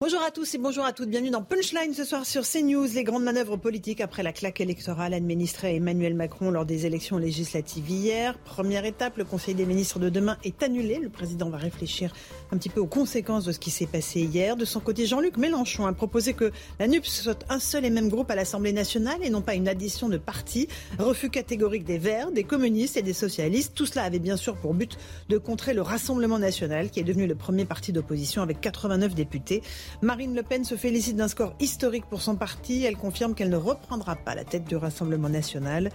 Bonjour à tous et bonjour à toutes. Bienvenue dans Punchline ce soir sur CNews. Les grandes manœuvres politiques après la claque électorale administrée à Emmanuel Macron lors des élections législatives hier. Première étape, le Conseil des ministres de demain est annulé. Le président va réfléchir un petit peu aux conséquences de ce qui s'est passé hier. De son côté, Jean-Luc Mélenchon a proposé que la NUPS soit un seul et même groupe à l'Assemblée nationale et non pas une addition de partis. Refus catégorique des Verts, des communistes et des socialistes. Tout cela avait bien sûr pour but de contrer le Rassemblement national qui est devenu le premier parti d'opposition avec 89 députés. Marine Le Pen se félicite d'un score historique pour son parti. Elle confirme qu'elle ne reprendra pas la tête du Rassemblement national.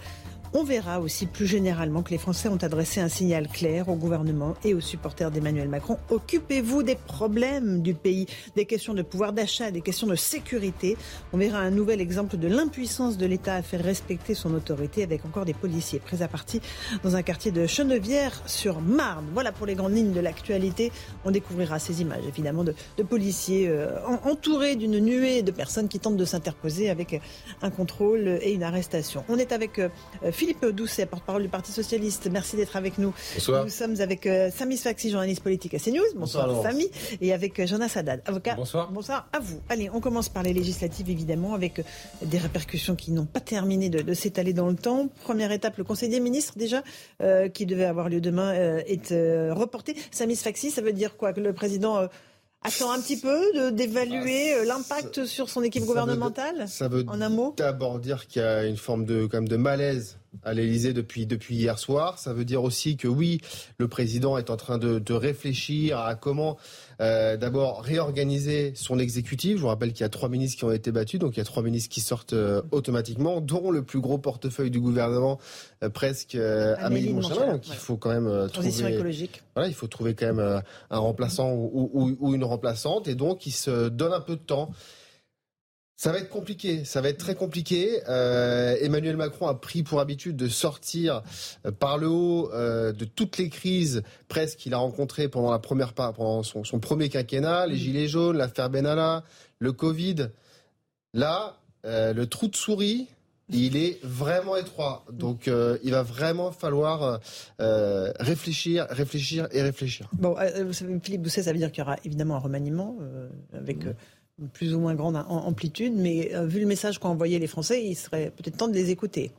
On verra aussi plus généralement que les Français ont adressé un signal clair au gouvernement et aux supporters d'Emmanuel Macron. Occupez-vous des problèmes du pays, des questions de pouvoir d'achat, des questions de sécurité. On verra un nouvel exemple de l'impuissance de l'État à faire respecter son autorité avec encore des policiers pris à partie dans un quartier de Chenevière sur Marne. Voilà pour les grandes lignes de l'actualité. On découvrira ces images évidemment de, policiers euh, entourés d'une nuée de personnes qui tentent de s'interposer avec un contrôle et une arrestation. On est avec euh, Philippe Doucet, porte-parole du Parti Socialiste. Merci d'être avec nous. Bonsoir. Nous sommes avec euh, Samy Sfaxi, journaliste politique à CNews. Bonsoir, Bonsoir, Samy. Et avec euh, Jonas Haddad, avocat. Bonsoir. Bonsoir à vous. Allez, on commence par les législatives, évidemment, avec euh, des répercussions qui n'ont pas terminé de, de s'étaler dans le temps. Première étape, le Conseil des ministres, déjà, euh, qui devait avoir lieu demain, euh, est euh, reporté. Samy Sfaxi, ça veut dire quoi? Que le président euh, attend un petit peu de- d'évaluer euh, l'impact sur son équipe Ça veut- gouvernementale? Ça veut En un mot d'abord dire qu'il y a une forme de, quand même de malaise à l'Elysée depuis, depuis hier soir. Ça veut dire aussi que oui, le président est en train de, de réfléchir à comment euh, d'abord réorganiser son exécutif. Je vous rappelle qu'il y a trois ministres qui ont été battus, donc il y a trois ministres qui sortent euh, automatiquement, dont le plus gros portefeuille du gouvernement, euh, presque Amélie Montchalin. Donc il faut quand même Transition trouver écologique. voilà, il faut trouver quand même un remplaçant ou, ou- ou une remplaçante, et donc il se donne un peu de temps. Ça va être compliqué, ça va être très compliqué. Euh, Emmanuel Macron a pris pour habitude de sortir euh, par le haut euh, de toutes les crises presque qu'il a rencontrées pendant la première pendant son, son premier quinquennat, les gilets jaunes, l'affaire Benalla, le Covid. Là, euh, le trou de souris, il est vraiment étroit. Donc, euh, il va vraiment falloir euh, réfléchir, réfléchir et réfléchir. Bon, euh, vous savez, Philippe Doucet, ça veut dire qu'il y aura évidemment un remaniement avec plus ou moins grande am- amplitude, mais euh, vu le message qu'ont envoyé les Français, il serait peut-être temps de les écouter.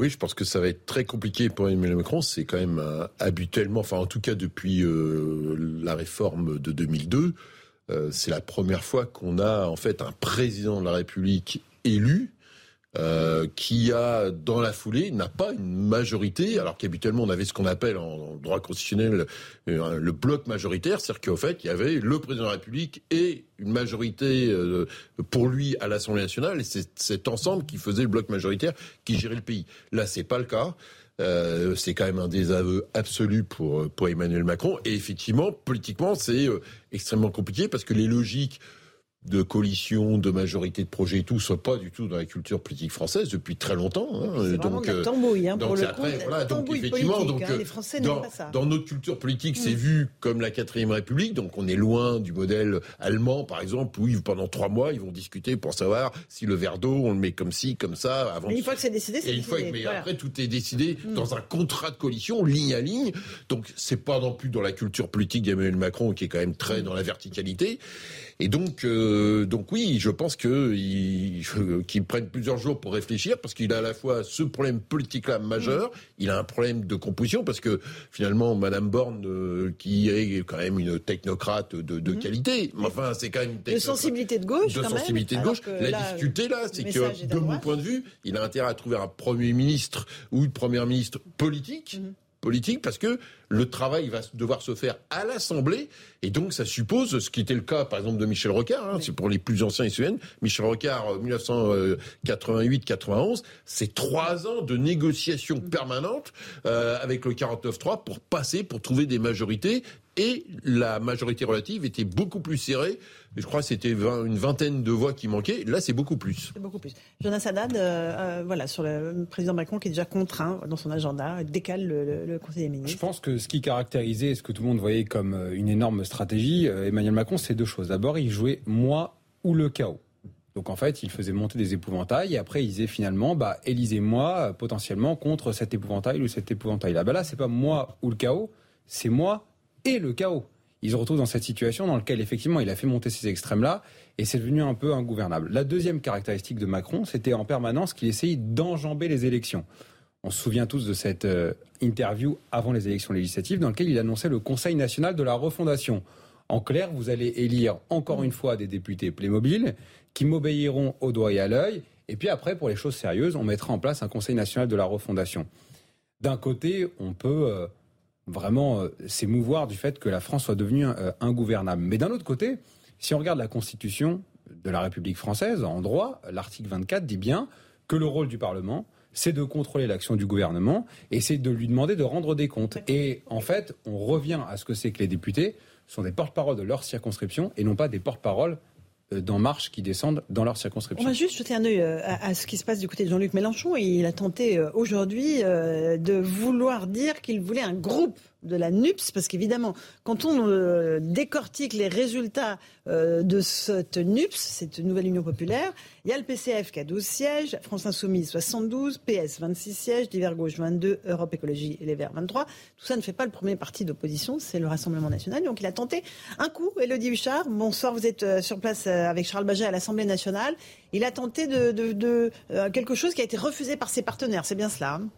Oui, je pense que ça va être très compliqué pour Emmanuel Macron. C'est quand même euh, habituellement, enfin en tout cas depuis euh, la réforme de 2002, euh, c'est la première fois qu'on a en fait un président de la République élu euh, qui a, dans la foulée, n'a pas une majorité, alors qu'habituellement on avait ce qu'on appelle en, droit constitutionnel euh, le bloc majoritaire, c'est-à-dire qu'en fait il y avait le président de la République et une majorité euh, pour lui à l'Assemblée nationale, et c'est cet ensemble qui faisait le bloc majoritaire qui gérait le pays. Là, c'est pas le cas. Euh, c'est quand même un désaveu absolu pour, pour Emmanuel Macron. Et effectivement, politiquement, c'est extrêmement compliqué parce que les logiques de coalition, de majorité de projet et tout, sont pas du tout dans la culture politique française depuis très longtemps. hein. Donc, la euh, tambouille, hein, pour donc le après, voilà, donc effectivement, donc, hein, euh, les Français dans, pas ça. dans notre culture politique, c'est Mm. vu comme la quatrième République, donc on est loin du modèle allemand, par exemple, où ils- pendant trois mois, ils vont discuter pour savoir si le verre d'eau, on le met comme ci, comme ça, avant Mais une fois que c'est décidé, c'est une fois, décidé. que- mais Voilà. après, tout est décidé Mm. dans un contrat de coalition, ligne à ligne. Donc, c'est pas non plus dans la culture politique d'Emmanuel Macron, qui est quand même très Mm. dans la verticalité. Et donc, euh, donc oui, je pense qu'il prenne plusieurs jours pour réfléchir, parce qu'il a à la fois ce problème politique-là majeur, il a un problème de composition, parce que finalement, Madame Borne, euh, qui est quand même une technocrate de, de Mhm. qualité, mais enfin, c'est quand même une De sensibilité de gauche, de quand même, sensibilité de gauche. La là, difficulté là, c'est que de mon point de vue, il a intérêt à trouver un premier ministre ou une première ministre politique. Mhm. Politique parce que le travail va devoir se faire à l'Assemblée. Et donc ça suppose ce qui était le cas par exemple de Michel Rocard, hein, c'est pour les plus anciens SUN, Michel Rocard euh, 1988-91, c'est trois ans de négociations permanentes euh, avec le 49-3 pour passer, pour trouver des majorités et la majorité relative était beaucoup plus serrée. Je crois que c'était une vingtaine de voix qui manquaient. Là, c'est beaucoup plus. C'est beaucoup plus. Jonas Haddad, euh, euh, voilà, sur le président Macron qui est déjà contraint dans son agenda, décale le, Conseil des ministres. Je pense que ce qui caractérisait, ce que tout le monde voyait comme euh, une énorme stratégie, Emmanuel Macron, c'est deux choses. D'abord, il jouait moi ou le chaos. Donc en fait, il faisait monter des épouvantails et après il disait finalement, bah élisez-moi potentiellement contre cet épouvantail ou cet épouvantail. Là, bah là, c'est pas moi ou le chaos, c'est moi et le chaos. Il se retrouve dans cette situation dans laquelle effectivement il a fait monter ces extrêmes-là et c'est devenu un peu ingouvernable. La deuxième caractéristique de Macron, c'était en permanence qu'il essayait d'enjamber les élections. On se souvient tous de cette euh, interview avant les élections législatives dans laquelle il annonçait le Conseil national de la refondation. En clair, vous allez élire encore une fois des députés Playmobil qui m'obéiront au doigt et à l'œil. Et puis après, pour les choses sérieuses, on mettra en place un Conseil national de la refondation. D'un côté, on peut euh, vraiment euh, s'émouvoir du fait que la France soit devenue euh, ingouvernable. Mais d'un autre côté, si on regarde la Constitution de la République française, en droit, l'article 24 dit bien que le rôle du Parlement, c'est de contrôler l'action du gouvernement et c'est de lui demander de rendre des comptes. Et en fait, on revient à ce que c'est que les députés sont des porte-parole de leur circonscription et non pas des porte-parole d'En Marche qui descendent dans leur circonscription. On va juste jeter un œil euh, à, ce qui se passe du côté de Jean-Luc Mélenchon. Il a tenté euh, aujourd'hui de vouloir dire qu'il voulait un groupe de la NUPS, parce qu'évidemment, quand on euh, décortique les résultats euh, de cette NUPS, cette nouvelle Union populaire, il y a le PCF qui a 12 sièges, France Insoumise 72, PS 26 sièges, Divers Gauche 22, Europe Écologie et les Verts 23. Tout ça ne fait pas le premier parti d'opposition, c'est le Rassemblement national. Donc il a tenté un coup, Elodie Huchard, bonsoir, vous êtes euh, sur place avec Charles Baget à l'Assemblée nationale. Il a tenté de, quelque chose qui a été refusé par ses partenaires, c'est bien cela hein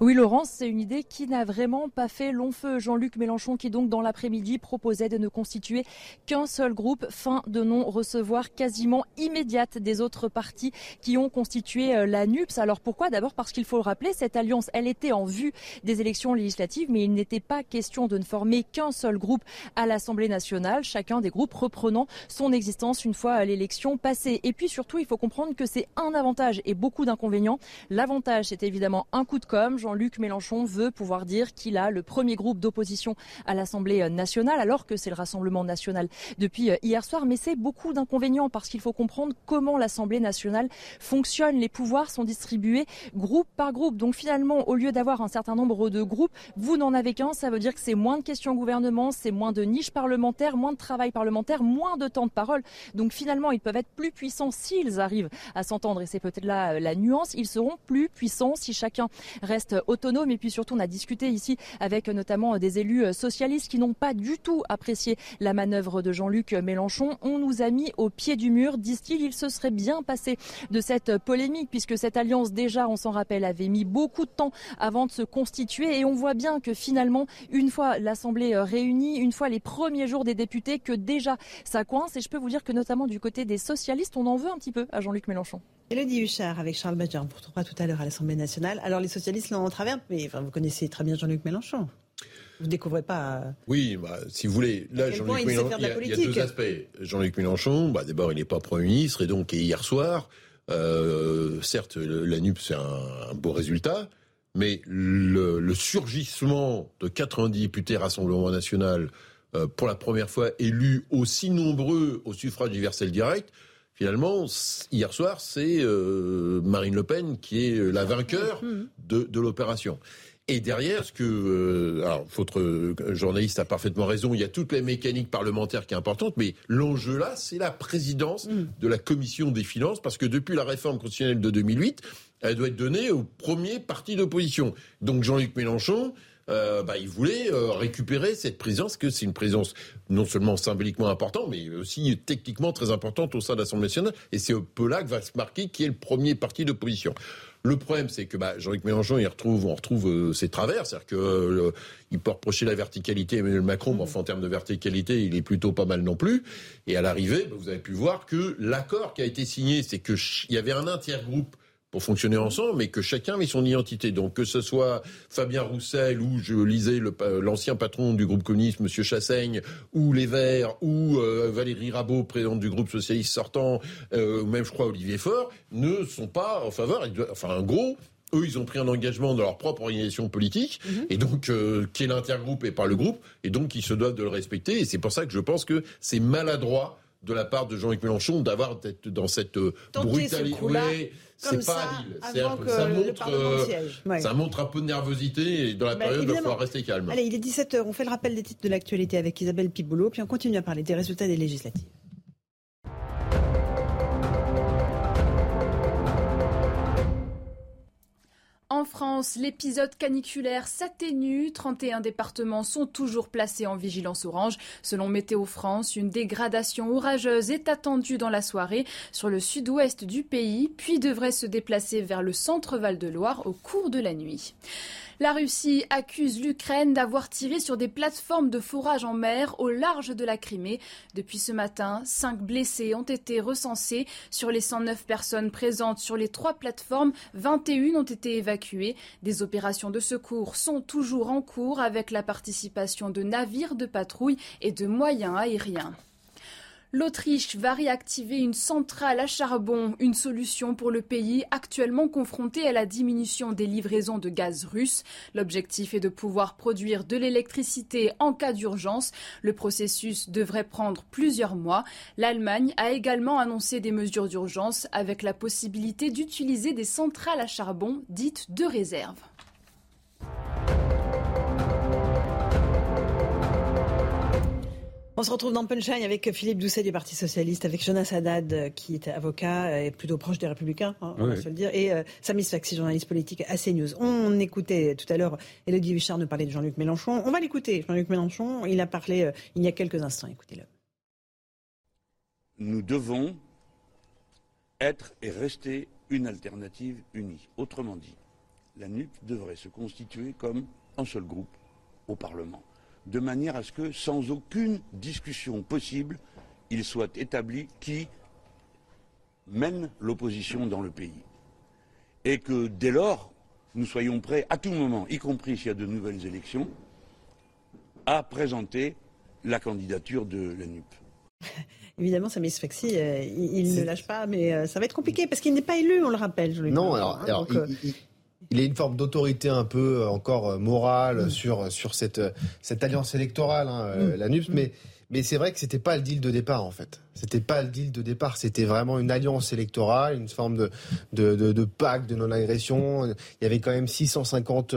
oui, Laurence, c'est une idée qui n'a vraiment pas fait long feu. Jean-Luc Mélenchon, qui donc dans l'après-midi proposait de ne constituer qu'un seul groupe, fin de non-recevoir quasiment immédiate des autres partis qui ont constitué euh, la NUPS. Alors pourquoi? D'abord parce qu'il faut le rappeler, cette alliance, elle était en vue des élections législatives, mais il n'était pas question de ne former qu'un seul groupe à l'Assemblée nationale, chacun des groupes reprenant son existence une fois l'élection passée. Et puis surtout, il faut comprendre que c'est un avantage et beaucoup d'inconvénients. L'avantage, c'est évidemment un coup de com'. Jean-Luc Mélenchon veut pouvoir dire qu'il a le premier groupe d'opposition à l'Assemblée nationale, alors que c'est le Rassemblement national depuis euh, hier soir. Mais c'est beaucoup d'inconvénients parce qu'il faut comprendre comment l'Assemblée nationale fonctionne. Les pouvoirs sont distribués groupe par groupe. Donc finalement, au lieu d'avoir un certain nombre de groupes, vous n'en avez qu'un. Ça veut dire que c'est moins de questions au gouvernement, c'est moins de niches parlementaires, moins de travail parlementaire, moins de temps de parole. Donc finalement, ils peuvent être plus puissants s'ils arrivent à s'entendre. Et c'est peut-être là euh, la nuance. Ils seront plus puissants si chacun reste autonome. Et puis surtout, on a discuté ici avec notamment des élus socialistes qui n'ont pas du tout apprécié la manœuvre de Jean-Luc Mélenchon. On nous a mis au pied du mur, disent-ils. Il se serait bien passé de cette polémique puisque cette alliance, déjà, on s'en rappelle, avait mis beaucoup de temps avant de se constituer. Et on voit bien que finalement, une fois l'Assemblée réunie, une fois les premiers jours des députés, que déjà ça coince. Et je peux vous dire que notamment du côté des socialistes, on en veut un petit peu à Jean-Luc Mélenchon. Elodie Huchard avec Charles Badger, on vous retrouvera tout à l'heure à l'Assemblée nationale. Alors les socialistes l'ont en travers, mais enfin, vous connaissez très bien Jean-Luc Mélenchon. Vous ne découvrez pas. Euh, oui, bah, si vous voulez, là, Jean-Luc Mélenchon, il y, a, deux aspects. Jean-Luc Mélenchon, bah, d'abord, il n'est pas Premier ministre, et donc, hier soir, euh, certes, la NUP, c'est un, beau résultat, mais le, surgissement de 90 députés Rassemblement National, euh, pour la première fois élus aussi nombreux au suffrage universel direct, finalement, hier soir, c'est euh, Marine Le Pen qui est euh, la vainqueur de, de l'opération. Et derrière, ce que, euh, alors votre journaliste a parfaitement raison, il y a toute la mécanique parlementaire qui est importante, mais l'enjeu là, c'est la présidence mm. de la commission des finances, parce que depuis la réforme constitutionnelle de 2008, elle doit être donnée au premier parti d'opposition. Donc Jean-Luc Mélenchon, euh, bah, il voulait euh, récupérer cette présence, que c'est une présence non seulement symboliquement importante, mais aussi techniquement très importante au sein de l'Assemblée nationale. Et c'est peu là que va se marquer qui est le premier parti d'opposition. Le problème, c'est que bah, Jean-Luc Mélenchon, il retrouve, on retrouve euh, ses travers, c'est-à-dire que il peut reprocher la verticalité à Emmanuel Macron, mais en termes de verticalité, il est plutôt pas mal non plus. Et à l'arrivée, bah, vous avez pu voir que l'accord qui a été signé, c'est que il y avait un intergroupe pour fonctionner ensemble, mais que chacun met son identité. Donc que ce soit Fabien Roussel ou je lisais l'ancien patron du groupe communiste, Monsieur Chassaigne, ou Les Verts, ou euh, Valérie Rabault, présidente du groupe socialiste sortant, euh, ou même je crois Olivier Faure, ne sont pas en faveur. Enfin, en gros, eux, ils ont pris un engagement dans leur propre organisation politique, mhm. et donc euh, qui est l'intergroupe et pas le groupe, et donc ils se doivent de le respecter. Et c'est pour ça que je pense que c'est maladroit de la part de Jean-Luc Mélenchon d'avoir dans cette euh, brutalité. c'est pas habile. ça, montre, euh, ça montre un peu de nervosité et dans la bah, période, il va falloir rester calme. Allez, il est 17h, on fait le rappel des titres de l'actualité avec Isabelle Piboulot, puis on continue à parler des résultats des législatives. En France, l'épisode caniculaire s'atténue. 31 départements sont toujours placés en vigilance orange. Selon Météo France, une dégradation orageuse est attendue dans la soirée sur le sud-ouest du pays, puis devrait se déplacer vers le centre Val-de-Loire au cours de la nuit. La Russie accuse l'Ukraine d'avoir tiré sur des plateformes de forage en mer au large de la Crimée. Depuis ce matin, cinq blessés ont été recensés. Sur les 109 personnes présentes sur les trois plateformes, 21 ont été évacuées. Des opérations de secours sont toujours en cours avec la participation de navires de patrouille et de moyens aériens. L'Autriche va réactiver une centrale à charbon, une solution pour le pays actuellement confronté à la diminution des livraisons de gaz russe. L'objectif est de pouvoir produire de l'électricité en cas d'urgence. Le processus devrait prendre plusieurs mois. L'Allemagne a également annoncé des mesures d'urgence avec la possibilité d'utiliser des centrales à charbon dites de réserve. On se retrouve dans Punchline avec Philippe Doucet du Parti Socialiste, avec Jonas Haddad, euh, qui est avocat et plutôt proche des Républicains, hein, on va se le dire, et euh, Samy Sfaxi, journaliste politique à CNews. On écoutait tout à l'heure Elodie Huchard nous parler de Jean-Luc Mélenchon. On va l'écouter, Jean-Luc Mélenchon. Il a parlé euh, il y a quelques instants. Écoutez-le. Nous devons être et rester une alternative unie. Autrement dit, la NUP devrait se constituer comme un seul groupe au Parlement de manière à ce que, sans aucune discussion possible, il soit établi qui mène l'opposition dans le pays. Et que dès lors, nous soyons prêts à tout moment, y compris s'il y a de nouvelles élections, à présenter la candidature de la NUP. Évidemment, Samy Sfaxi, euh, il, ne lâche pas, mais euh, ça va être compliqué parce qu'il n'est pas élu, on le rappelle. Je non, alors, alors euh, il a une forme d'autorité un peu euh, encore euh, morale mm. sur, sur cette, euh, cette alliance électorale, hein, mm. la NUPS, mais, mais c'est vrai que c'était pas le deal de départ en fait. C'était pas le deal de départ, c'était vraiment une alliance électorale, une forme de, de, de, de pacte de non-agression. Il y avait quand même 650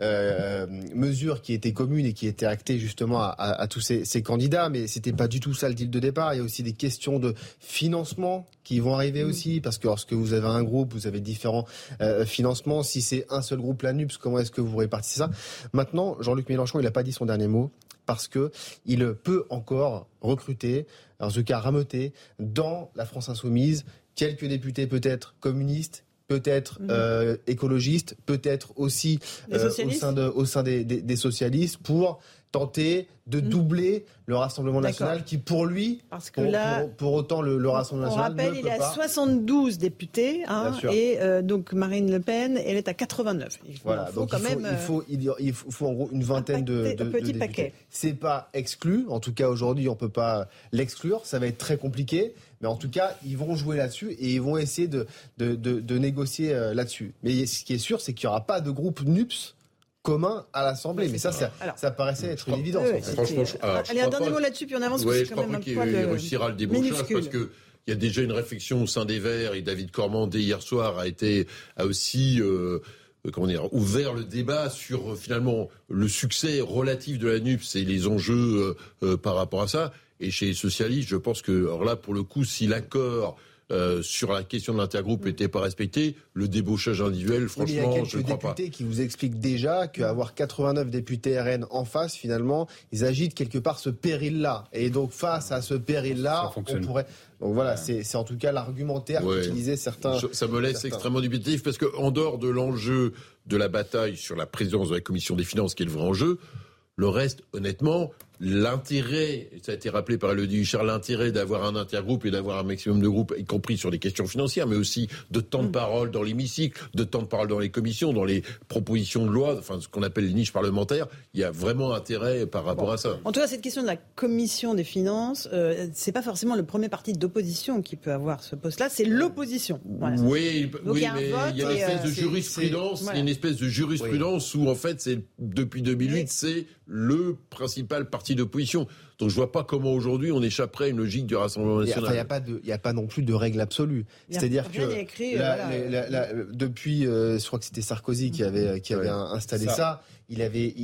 euh, mesures qui étaient communes et qui étaient actées justement à, à, tous ces, ces, candidats, mais c'était pas du tout ça le deal de départ. Il y a aussi des questions de financement qui vont arriver aussi, parce que lorsque vous avez un groupe, vous avez différents euh, financements. Si c'est un seul groupe, la NUPS, comment est-ce que vous répartissez ça? Maintenant, Jean-Luc Mélenchon, il n'a pas dit son dernier mot parce que il peut encore recruter, en tout cas rameuter, dans la France insoumise, quelques députés peut-être communistes, peut-être mhm. euh, écologistes, peut-être aussi euh, au sein, de, au sein des, des, des, socialistes, pour tenter de mhm. doubler le Rassemblement national qui, pour lui, Parce que pour, là, pour, autant, le, Rassemblement national. On rappelle, il à 72 députés, hein, et euh, donc Marine Le Pen, elle est à 89. Il faut, voilà, faut quand même. Il faut, il, faut, en gros une vingtaine de, de, petit paquet. C'est pas exclu, en tout cas aujourd'hui, on peut pas l'exclure, ça va être très compliqué. Mais en tout cas, ils vont jouer là-dessus et ils vont essayer de, de, de négocier euh, là-dessus. Mais ce qui est sûr, c'est qu'il n'y aura pas de groupe NUPS commun à l'Assemblée. mais ça, ça, ça, paraissait être une évidence. Franchement, allez, un dernier mot là-dessus, puis on avance. Ouais, je ne crois pas qu'il réussira le parce que il y a déjà une réflexion au sein des Verts et David Cormandet hier soir a été a aussi euh, comment dire, ouvert le débat sur finalement le succès relatif de la NUPS et les enjeux euh, euh, par rapport à ça. Et chez les socialistes, je pense que alors là, pour le coup, si l'accord euh, sur la question de l'intergroupe n'était pas respecté. Le débauchage individuel, franchement, je ne crois pas. Il y a quelques députés qui vous expliquent déjà qu'avoir 89 députés RN en face, finalement, ils agitent quelque part ce péril-là. Et donc, face à ce péril-là, on pourrait... Donc voilà, c'est en tout cas l'argumentaire qu'utilisaient certains. Ça me laisse extrêmement dubitatif parce qu'en dehors de l'enjeu de la bataille sur la présidence de la commission des finances, qui est le vrai enjeu, le reste, honnêtement, l'intérêt, ça a été rappelé par Elodie Huchard, l'intérêt d'avoir un intergroupe et d'avoir un maximum de groupes, y compris sur les questions financières, mais aussi de temps de mm. parole dans l'hémicycle, de temps de parole dans les commissions, dans les propositions de loi, enfin ce qu'on appelle les niches parlementaires, il y a vraiment intérêt par rapport à ça. En tout cas, cette question de la commission des finances, euh, c'est pas forcément le premier parti d'opposition qui peut avoir ce poste-là, c'est l'opposition. Oui, oui, mais il y a une espèce de euh, jurisprudence, une espèce de jurisprudence où en fait, c'est depuis 2008, c'est le principal parti d'opposition. Donc je vois pas comment aujourd'hui on échapperait à une logique du Rassemblement national. Il n'y a, pas a non plus de règle absolue. C'est-à-dire que depuis, euh, je crois que c'était Sarkozy qui avait qui avait installé ça. Il avait,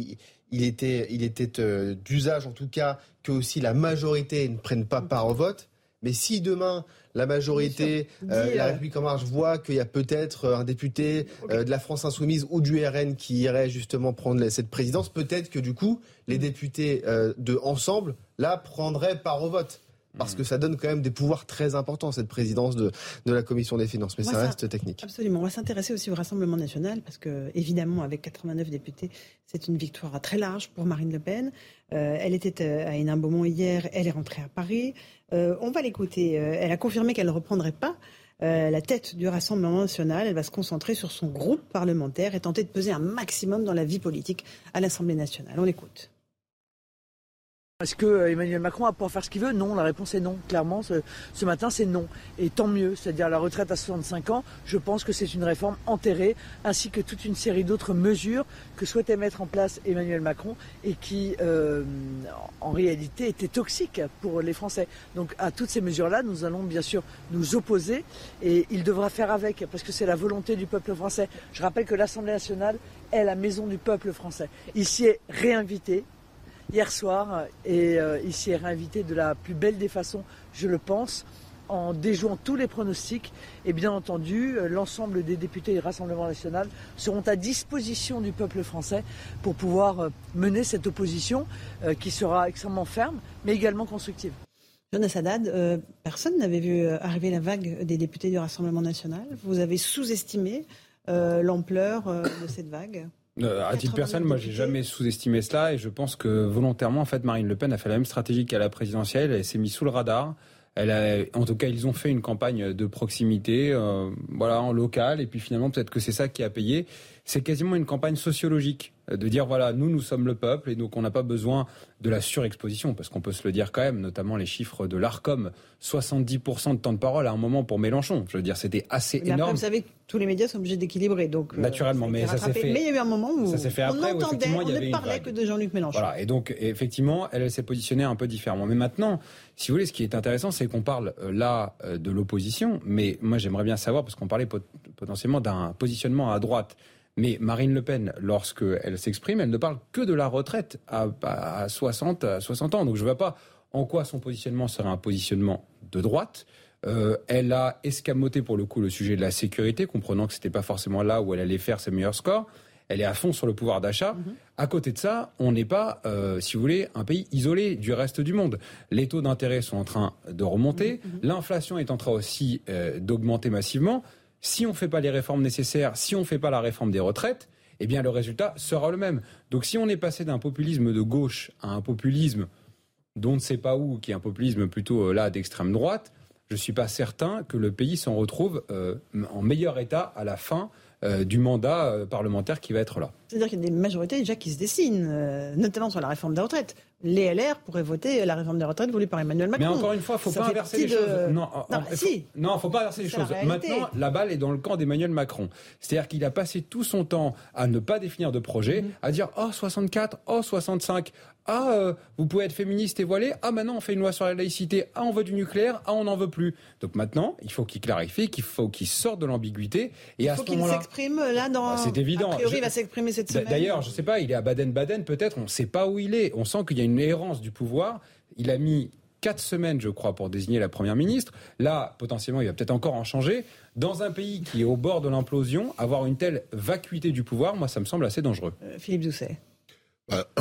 il, était, il était euh, d'usage en tout cas que aussi la majorité ne prenne pas part au vote. Mais si demain la majorité, euh, la République en marche voit qu'il y a peut-être euh, un député euh, de la France insoumise ou du RN qui irait justement prendre cette présidence, peut-être que du coup les députés de ensemble là prendraient part au vote parce que ça donne quand même des pouvoirs très importants, cette présidence de, de la Commission des finances. Mais ça, reste technique. Absolument. On va s'intéresser aussi au Rassemblement national, parce que, évidemment, avec 89 députés, c'est une victoire très large pour Marine Le Pen. Euh, elle était euh, à Hénin-Beaumont hier, elle est rentrée à Paris. Euh, on va l'écouter. elle a confirmé qu'elle ne reprendrait pas la tête du Rassemblement national. Elle va se concentrer sur son groupe parlementaire et tenter de peser un maximum dans la vie politique à l'Assemblée nationale. On l'écoute. Est-ce que euh, Emmanuel Macron va pouvoir faire ce qu'il veut Non, la réponse est non. Clairement, ce, matin, c'est non. Et tant mieux, c'est-à-dire la retraite à 65 ans, je pense que c'est une réforme enterrée, ainsi que toute une série d'autres mesures que souhaitait mettre en place Emmanuel Macron et qui, euh, en réalité, étaient toxiques pour les Français. Donc à toutes ces mesures-là, nous allons bien sûr nous opposer et il devra faire avec, parce que c'est la volonté du peuple français. Je rappelle que l'Assemblée nationale est la maison du peuple français. Il s'y est réinvité, hier soir et euh, ici est réinvité de la plus belle des façons, je le pense, en déjouant tous les pronostics. Et bien entendu, euh, l'ensemble des députés du Rassemblement national seront à disposition du peuple français pour pouvoir euh, mener cette opposition qui sera extrêmement ferme, mais également constructive. Jonas Haddad, personne n'avait vu arriver la vague des députés du Rassemblement national. Vous avez sous-estimé l'ampleur de cette vague euh, à titre personnel, moi, j'ai jamais sous-estimé cela et je pense que volontairement, en fait, Marine Le Pen a fait la même stratégie qu'à la présidentielle. Elle s'est mise sous le radar. Elle a, en tout cas, ils ont fait une campagne de proximité, euh, voilà, en local. Et puis finalement, peut-être que c'est ça qui a payé. C'est quasiment une campagne sociologique de dire voilà, nous, nous sommes le peuple et donc on n'a pas besoin de la surexposition, parce qu'on peut se le dire quand même, notamment les chiffres de l'ARCOM, 70% de temps de parole à un moment pour Mélenchon. Je veux dire, c'était assez énorme. vous savez que tous les médias sont obligés d'équilibrer, donc euh, naturellement, mais ça s'est fait. Mais il y a eu un moment où ça fait après, on entendait, on ne parlait que de Jean-Luc Mélenchon. Voilà, et donc effectivement, elle, s'est positionnée un peu différemment. Mais maintenant, si vous voulez, ce qui est intéressant, c'est qu'on parle euh, là euh, de l'opposition, mais moi j'aimerais bien savoir, parce qu'on parlait potentiellement d'un positionnement à droite. Mais Marine Le Pen, lorsqu'elle s'exprime, elle ne parle que de la retraite à, 60, à 60 ans. Donc je ne vois pas en quoi son positionnement serait un positionnement de droite. Euh, elle a escamoté pour le coup le sujet de la sécurité, comprenant que ce n'était pas forcément là où elle allait faire ses meilleurs scores. Elle est à fond sur le pouvoir d'achat. Mhm. À côté de ça, on n'est pas, euh, si vous voulez, un pays isolé du reste du monde. Les taux d'intérêt sont en train de remonter. Mhm. L'inflation est en train aussi euh, d'augmenter massivement si on ne fait pas les réformes nécessaires, si on ne fait pas la réforme des retraites, eh bien le résultat sera le même. Donc si on est passé d'un populisme de gauche à un populisme dont on ne sait pas où, qui est un populisme plutôt euh, là d'extrême droite, je ne suis pas certain que le pays s'en retrouve euh, en meilleur état à la fin euh, du mandat parlementaire qui va être là. C'est-à-dire qu'il y a des majorités déjà qui se dessinent, notamment sur la réforme des retraites les LR pourraient voter la réforme des retraites voulue par Emmanuel Macron. Mais encore une fois, il ne faut pas inverser les choses. Non, il ne faut pas inverser les choses. Maintenant, la balle est dans le camp d'Emmanuel Macron. C'est-à-dire qu'il a passé tout son temps à ne pas définir de projet, mhm. à dire oh 64, oh 65, ah euh, vous pouvez être féministe et voilé, ah maintenant on fait une loi sur la laïcité, ah on veut du nucléaire, ah on n'en veut plus. Donc maintenant, il faut qu'il clarifie, qu'il faut qu'il sorte de l'ambiguïté. Et il faut qu'il s'exprime là dans. Ah, c'est évident. A priori, il va s'exprimer cette semaine. D'ailleurs, je ne sais pas, il est à Baden-Baden peut-être, on ne sait pas où il est. On sent qu'il y a une errance du pouvoir. Il a mis quatre semaines, je crois, pour désigner la première ministre. Là, potentiellement, il va peut-être encore en changer. Dans un pays qui est au bord de l'implosion, avoir une telle vacuité du pouvoir, moi, ça me semble assez dangereux. Euh, Philippe Doucet. Bah,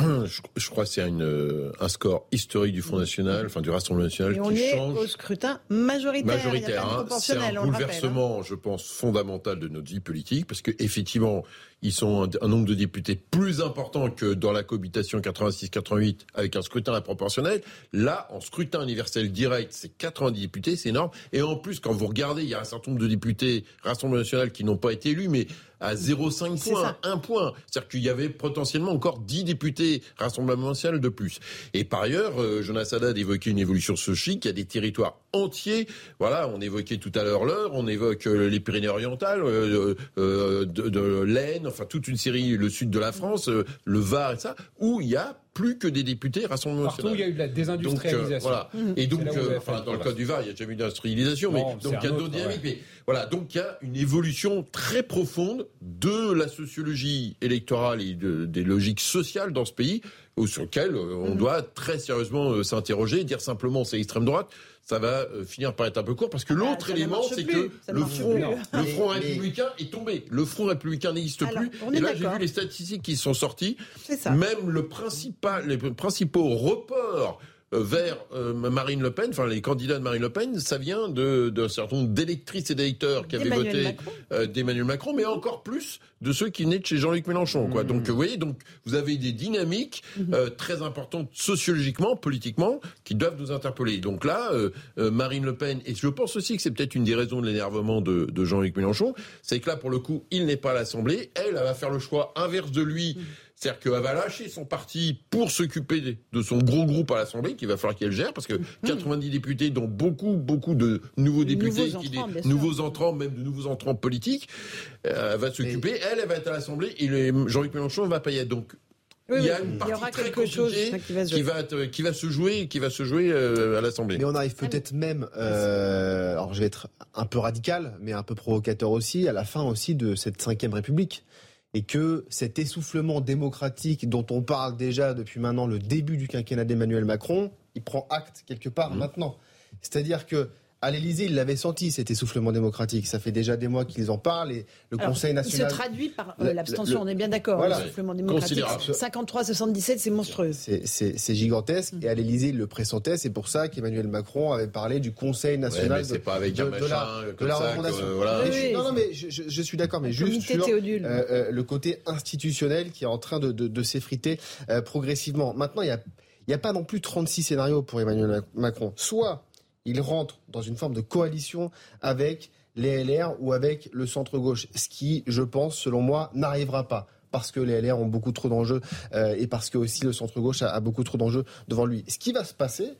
je, crois que c'est euh, un score historique du Front National, enfin du Rassemblement National, Et on qui est change. au scrutin majoritaire. majoritaire. Hein. C'est un rappelle, hein. bouleversement, je pense, fondamental de notre vie politique, parce que effectivement, ils sont un, un nombre de députés plus important que dans la cohabitation 86-88 avec un scrutin à proportionnel. Là, en scrutin universel direct, c'est 90 députés, c'est énorme. Et en plus, quand vous regardez, il y a un certain nombre de députés Rassemblement National qui n'ont pas été élus, mais à 0,5 C'est points, ça. 1 point. C'est-à-dire qu'il y avait potentiellement encore 10 députés Rassemblement National de plus. Et par ailleurs, euh, Jonas Haddad évoquait une évolution socique. Il y a des territoires entiers. Voilà, on évoquait tout à l'heure l'heure, on évoque euh, les Pyrénées-Orientales, euh, euh, de, de l'Aisne, enfin toute une série, le sud de la France, euh, le Var et ça, où il y a plus que des députés Rassemblement Partout où il y a eu de la Donc, désindustrialisation. euh, voilà. Et donc, euh, enfin, dans le cas du Var, il n'y a jamais eu d'industrialisation, mais donc il y a d'autres autre, dynamiques. ouais. Mais voilà, donc il y a une évolution très profonde de la sociologie électorale et de- des logiques sociales dans ce pays, ou sur lequel euh, on Mhm. doit très sérieusement s'interroger, dire simplement c'est extrême droite. Ça va euh, finir par être un peu court parce que Ah, l'autre élément, c'est que le front, plus. le Mais- front mais- républicain est tombé. Le front républicain n'existe plus. Et là, j'ai vu les statistiques qui sont sorties. C'est ça. Même le principal, les principaux reports vers euh, Marine Le Pen, enfin les candidats de Marine Le Pen, ça vient de d'un certain nombre d'électrices et d'électeurs qui avaient voté Macron. euh, d'Emmanuel Macron, mais encore plus de ceux qui venaient de chez Jean-Luc Mélenchon. Quoi. Donc, euh, vous voyez, donc vous avez des dynamiques euh, très importantes sociologiquement, politiquement, qui doivent nous interpeller. Donc là, euh, euh, Marine Le Pen, et je pense aussi que c'est peut-être une des raisons de l'énervement de, de Jean-Luc Mélenchon, c'est que là, pour le coup, il n'est pas à l'Assemblée. Elle, elle va faire le choix inverse de lui. C'est-à-dire qu'elle va lâcher son parti pour s'occuper de- son gros groupe à l'Assemblée, qu'il va falloir qu'elle gère, parce que 90 députés, dont beaucoup, beaucoup de nouveaux députés, Nouveaux qui, entrants, des- nouveaux entrants, même de nouveaux entrants politiques, euh, elle va s'occuper. Elle, elle va être à l'Assemblée, et Jean-Luc Mélenchon va pas y être. Donc, Oui, il y a une partie aura très quelque chose compliquée qui va se qui jouer. va, être- qui va se jouer, qui va se jouer euh, à l'Assemblée. Mais on arrive peut-être même, euh, alors je vais être un peu radical, mais un peu provocateur aussi, à la fin aussi de cette cinquième République. Et que cet essoufflement démocratique dont on parle déjà depuis maintenant le début du quinquennat d'Emmanuel Macron, il prend acte quelque part Mmh. maintenant. C'est-à-dire que à l'Élysée, il l'avait senti cet essoufflement démocratique. Ça fait déjà des mois qu'ils en parlent et le Alors, Conseil Il national. se traduit par euh, l'abstention, on est bien d'accord. Voilà. Le soufflement démocratique. Considérable. 53-77, c'est monstrueux. C'est- gigantesque Mm. et à l'Élysée, il le pressentait. C'est pour ça qu'Emmanuel Macron avait parlé du Conseil Ouais, national mais c'est de, pas avec de- un de machin la, comme de la ça. voilà. Je- non, non, mais je, je- je suis d'accord, mais Le juste sur euh, euh, le côté institutionnel qui est en train de, de- de s'effriter euh, progressivement. Maintenant, il n'y a, il y a pas non plus 36 scénarios pour Emmanuel Macron. Soit il rentre dans une forme de coalition avec les LR ou avec le centre-gauche, ce qui, je pense, selon moi, n'arrivera pas. Parce que les LR ont beaucoup trop d'enjeux euh, et parce que aussi le centre-gauche a, a beaucoup trop d'enjeux devant lui. Ce qui va se passer,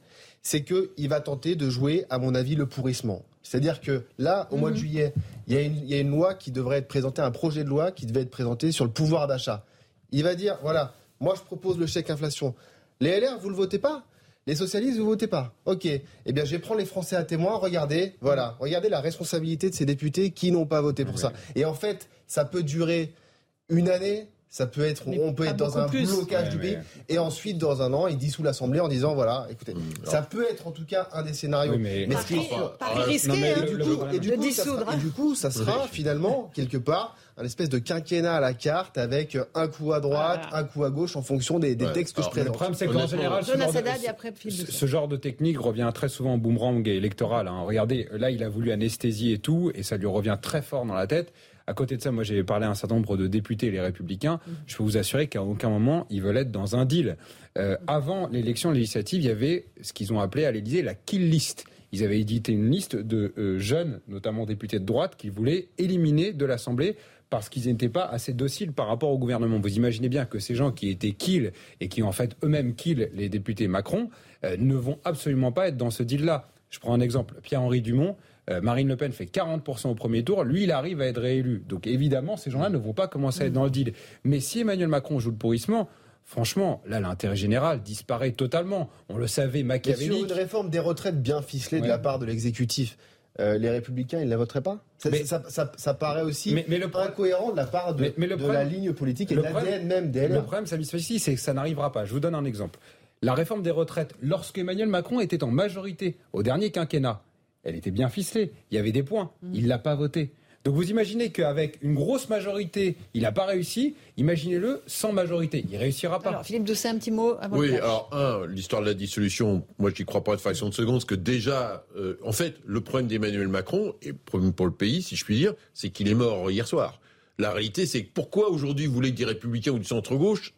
c'est qu'il va tenter de jouer, à mon avis, le pourrissement. C'est-à-dire que là, au mois de juillet, il y, a une, il y a une loi qui devrait être présentée, un projet de loi qui devait être présenté sur le pouvoir d'achat. Il va dire, voilà, moi je propose le chèque inflation. Les LR, vous le votez pas? Les socialistes, vous votez pas. Ok. Eh bien, je vais prendre les Français à témoin. Regardez, voilà. Regardez la responsabilité de ces députés qui n'ont pas voté pour ça. Et en fait, ça peut durer une année. Ça peut être, Mais on peut être dans un plus. blocage Ouais, du mais- pays. Et ensuite, dans un an, il dissout l'Assemblée en disant, voilà, écoutez, Mmh. ça peut être en tout cas un des scénarios. Oui, mais- Mais ce qui est Ah, risqué, hein. le- et du le coup, problème- et du Le coup, ça dissoudre. sera, et du coup, ça sera finalement quelque part un espèce de quinquennat à la carte avec un coup à droite, Voilà. un coup à gauche en fonction des, des Ouais. textes que Alors, je Le présente. problème, c'est qu'en général, ce genre, de, ce, ce genre technique revient très souvent au boomerang électoral. hein. Regardez, là, il a voulu anesthésier et tout, et ça lui revient très fort dans la tête. À côté de ça, moi, j'ai parlé à un certain nombre de députés, les Républicains. Je peux vous assurer qu'à aucun moment, ils veulent être dans un deal. Euh, avant l'élection législative, il y avait ce qu'ils ont appelé à l'Élysée la kill list. Ils avaient édité une liste de euh, jeunes, notamment députés de droite, qu'ils voulaient éliminer de l'Assemblée parce qu'ils n'étaient pas assez dociles par rapport au gouvernement. Vous imaginez bien que ces gens qui étaient kill et qui en fait eux-mêmes kill les députés Macron euh, ne vont absolument pas être dans ce deal-là. Je prends un exemple. Pierre-Henri Dumont, euh, Marine Le Pen fait 40% au premier tour, lui il arrive à être réélu. Donc évidemment, ces gens-là ne vont pas commencer à être dans le deal. Mais si Emmanuel Macron joue le pourrissement, franchement, là l'intérêt général disparaît totalement. On le savait Mais sur une réforme des retraites bien ficelée de la part de l'exécutif, euh, les Républicains, ils ne la voteraient pas? Ça, Mais- ça, ça- ça paraît aussi Mais- mais le incohérent de la part de, Mais- mais le de problème- la ligne politique et le de l'ADN problème- même des Le problème, Spacey, c'est que ça n'arrivera pas. Je vous donne un exemple. La réforme des retraites, lorsque Emmanuel Macron était en majorité au dernier quinquennat, elle était bien ficelée. Il y avait des points. Il l'a pas votée. Donc vous imaginez qu'avec une grosse majorité, il n'a pas réussi. Imaginez-le sans majorité, il réussira pas. Alors Philippe Doucet, un petit mot avant Oui, de- alors un, l'histoire de la dissolution, moi je n'y crois pas une fraction de seconde, parce que déjà, euh, en fait, le problème d'Emmanuel Macron, et le problème pour le pays, si je puis dire, c'est qu'il est mort hier soir. La réalité, c'est que pourquoi aujourd'hui vous voulez que des républicains ou du centre-gauche,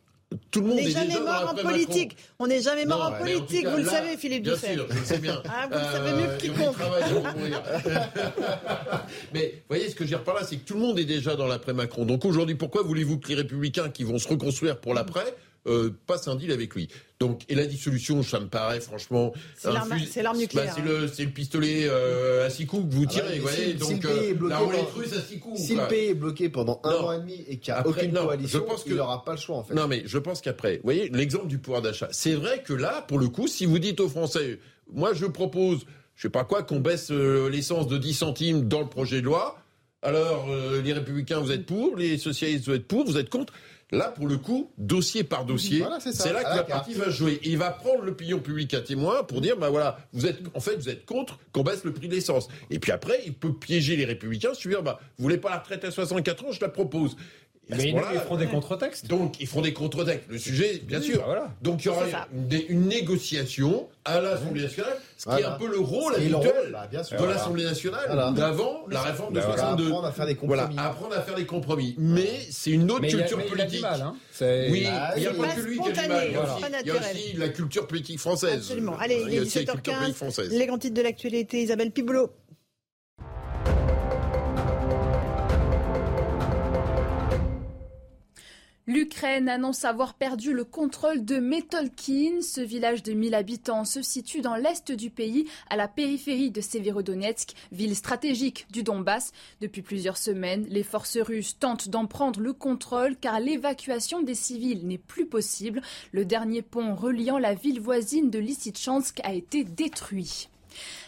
tout le On n'est est jamais mort en politique. On n'est jamais mort en politique, vous le savez, Philippe Bien Doucet. sûr, je le sais bien. Ah, vous le savez mieux que quiconque. Mais vous voyez, ce que je veux dire par là, c'est que tout le monde est déjà dans l'après-Macron. Donc aujourd'hui, pourquoi voulez-vous que les républicains qui vont se reconstruire pour l'après euh, passent un deal avec lui Donc, et la dissolution, ça me paraît franchement... C'est l'arme- Bah, nucléaire, c'est hein. le, c'est le pistolet euh, à six coups que vous Ah tirez, ouais, vous mais voyez. si- si Donc, le pays est euh, bloqué la roulette pendant- russe à six coups. Si le pays est bloqué pendant un Non. an et demi et qu'il n'y a Après, aucune non, coalition, je pense que- il n'aura pas le choix en fait. Non, mais je pense qu'après, vous voyez, l'exemple du pouvoir d'achat, c'est vrai que là, pour le coup, si vous dites aux Français, moi je propose, je sais pas quoi, qu'on baisse euh, l'essence de 10 centimes dans le projet de loi, alors euh, les républicains vous êtes pour, les socialistes vous êtes pour, vous êtes contre. Là, pour le coup, dossier par dossier, Voilà, c'est là que la partie va jouer. Il va prendre l'opinion publique à témoin pour dire, bah voilà, vous êtes, en fait, vous êtes contre qu'on baisse le prix de l'essence. Et puis après, il peut piéger les républicains, se dire, bah, vous voulez pas la retraite à 64 ans, je la propose. Mais ils, ils feront des contre-textes. donc, ils feront des contre-textes. Le sujet, bien sûr. bah voilà. Donc, il y aura une, négociation à l'Assemblée nationale, ce qui est un peu le rôle habituel rôle, bah, de voilà. l'Assemblée nationale Voilà. d'avant la réforme de Bah voilà. 62. Apprendre à faire des Voilà, compromis. apprendre à faire des compromis. Mais c'est une autre Mais culture a politique. mal. Hein. Oui, Bah, il n'y a pas que lui qui a du mal. Il y a voilà. aussi, Pas il y a naturel. aussi la culture politique française. Absolument. Allez, il y est a aussi la culture 17h15. politique française. Les grands titres de l'actualité, Isabelle Piboulot. L'Ukraine annonce avoir perdu le contrôle de Metolkin. Ce village de 1000 habitants se situe dans l'est du pays, à la périphérie de Severodonetsk, ville stratégique du Donbass. Depuis plusieurs semaines, les forces russes tentent d'en prendre le contrôle car l'évacuation des civils n'est plus possible. Le dernier pont reliant la ville voisine de Lysychansk a été détruit.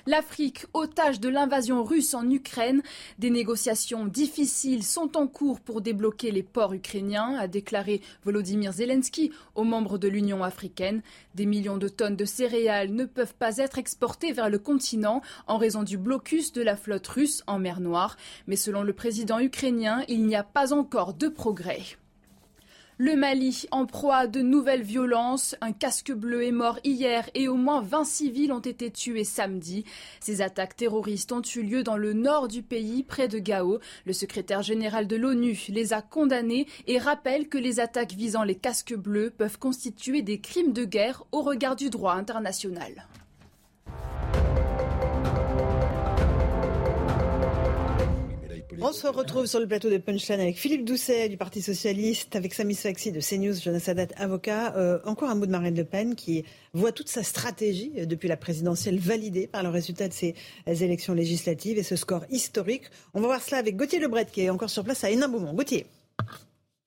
L'Afrique, otage de l'invasion russe en Ukraine, des négociations difficiles sont en cours pour débloquer les ports ukrainiens, a déclaré Volodymyr Zelensky aux membres de l'Union africaine. Des millions de tonnes de céréales ne peuvent pas être exportées vers le continent en raison du blocus de la flotte russe en mer Noire. Mais selon le président ukrainien, il n'y a pas encore de progrès. Le Mali, en proie à de nouvelles violences, un casque bleu est mort hier et au moins 20 civils ont été tués samedi. Ces attaques terroristes ont eu lieu dans le nord du pays, près de Gao. Le secrétaire général de l'ONU les a condamnés et rappelle que les attaques visant les casques bleus peuvent constituer des crimes de guerre au regard du droit international. On se retrouve sur le plateau de Punchline avec Philippe Doucet du Parti Socialiste, avec Samy Sfaxi de CNews, Jonas Sadat, avocat. Euh, encore un mot de Marine Le Pen qui voit toute sa stratégie euh, depuis la présidentielle validée par le résultat de ces élections législatives et ce score historique. On va voir cela avec Gauthier Lebret qui est encore sur place à Hénin-Beaumont. Gauthier.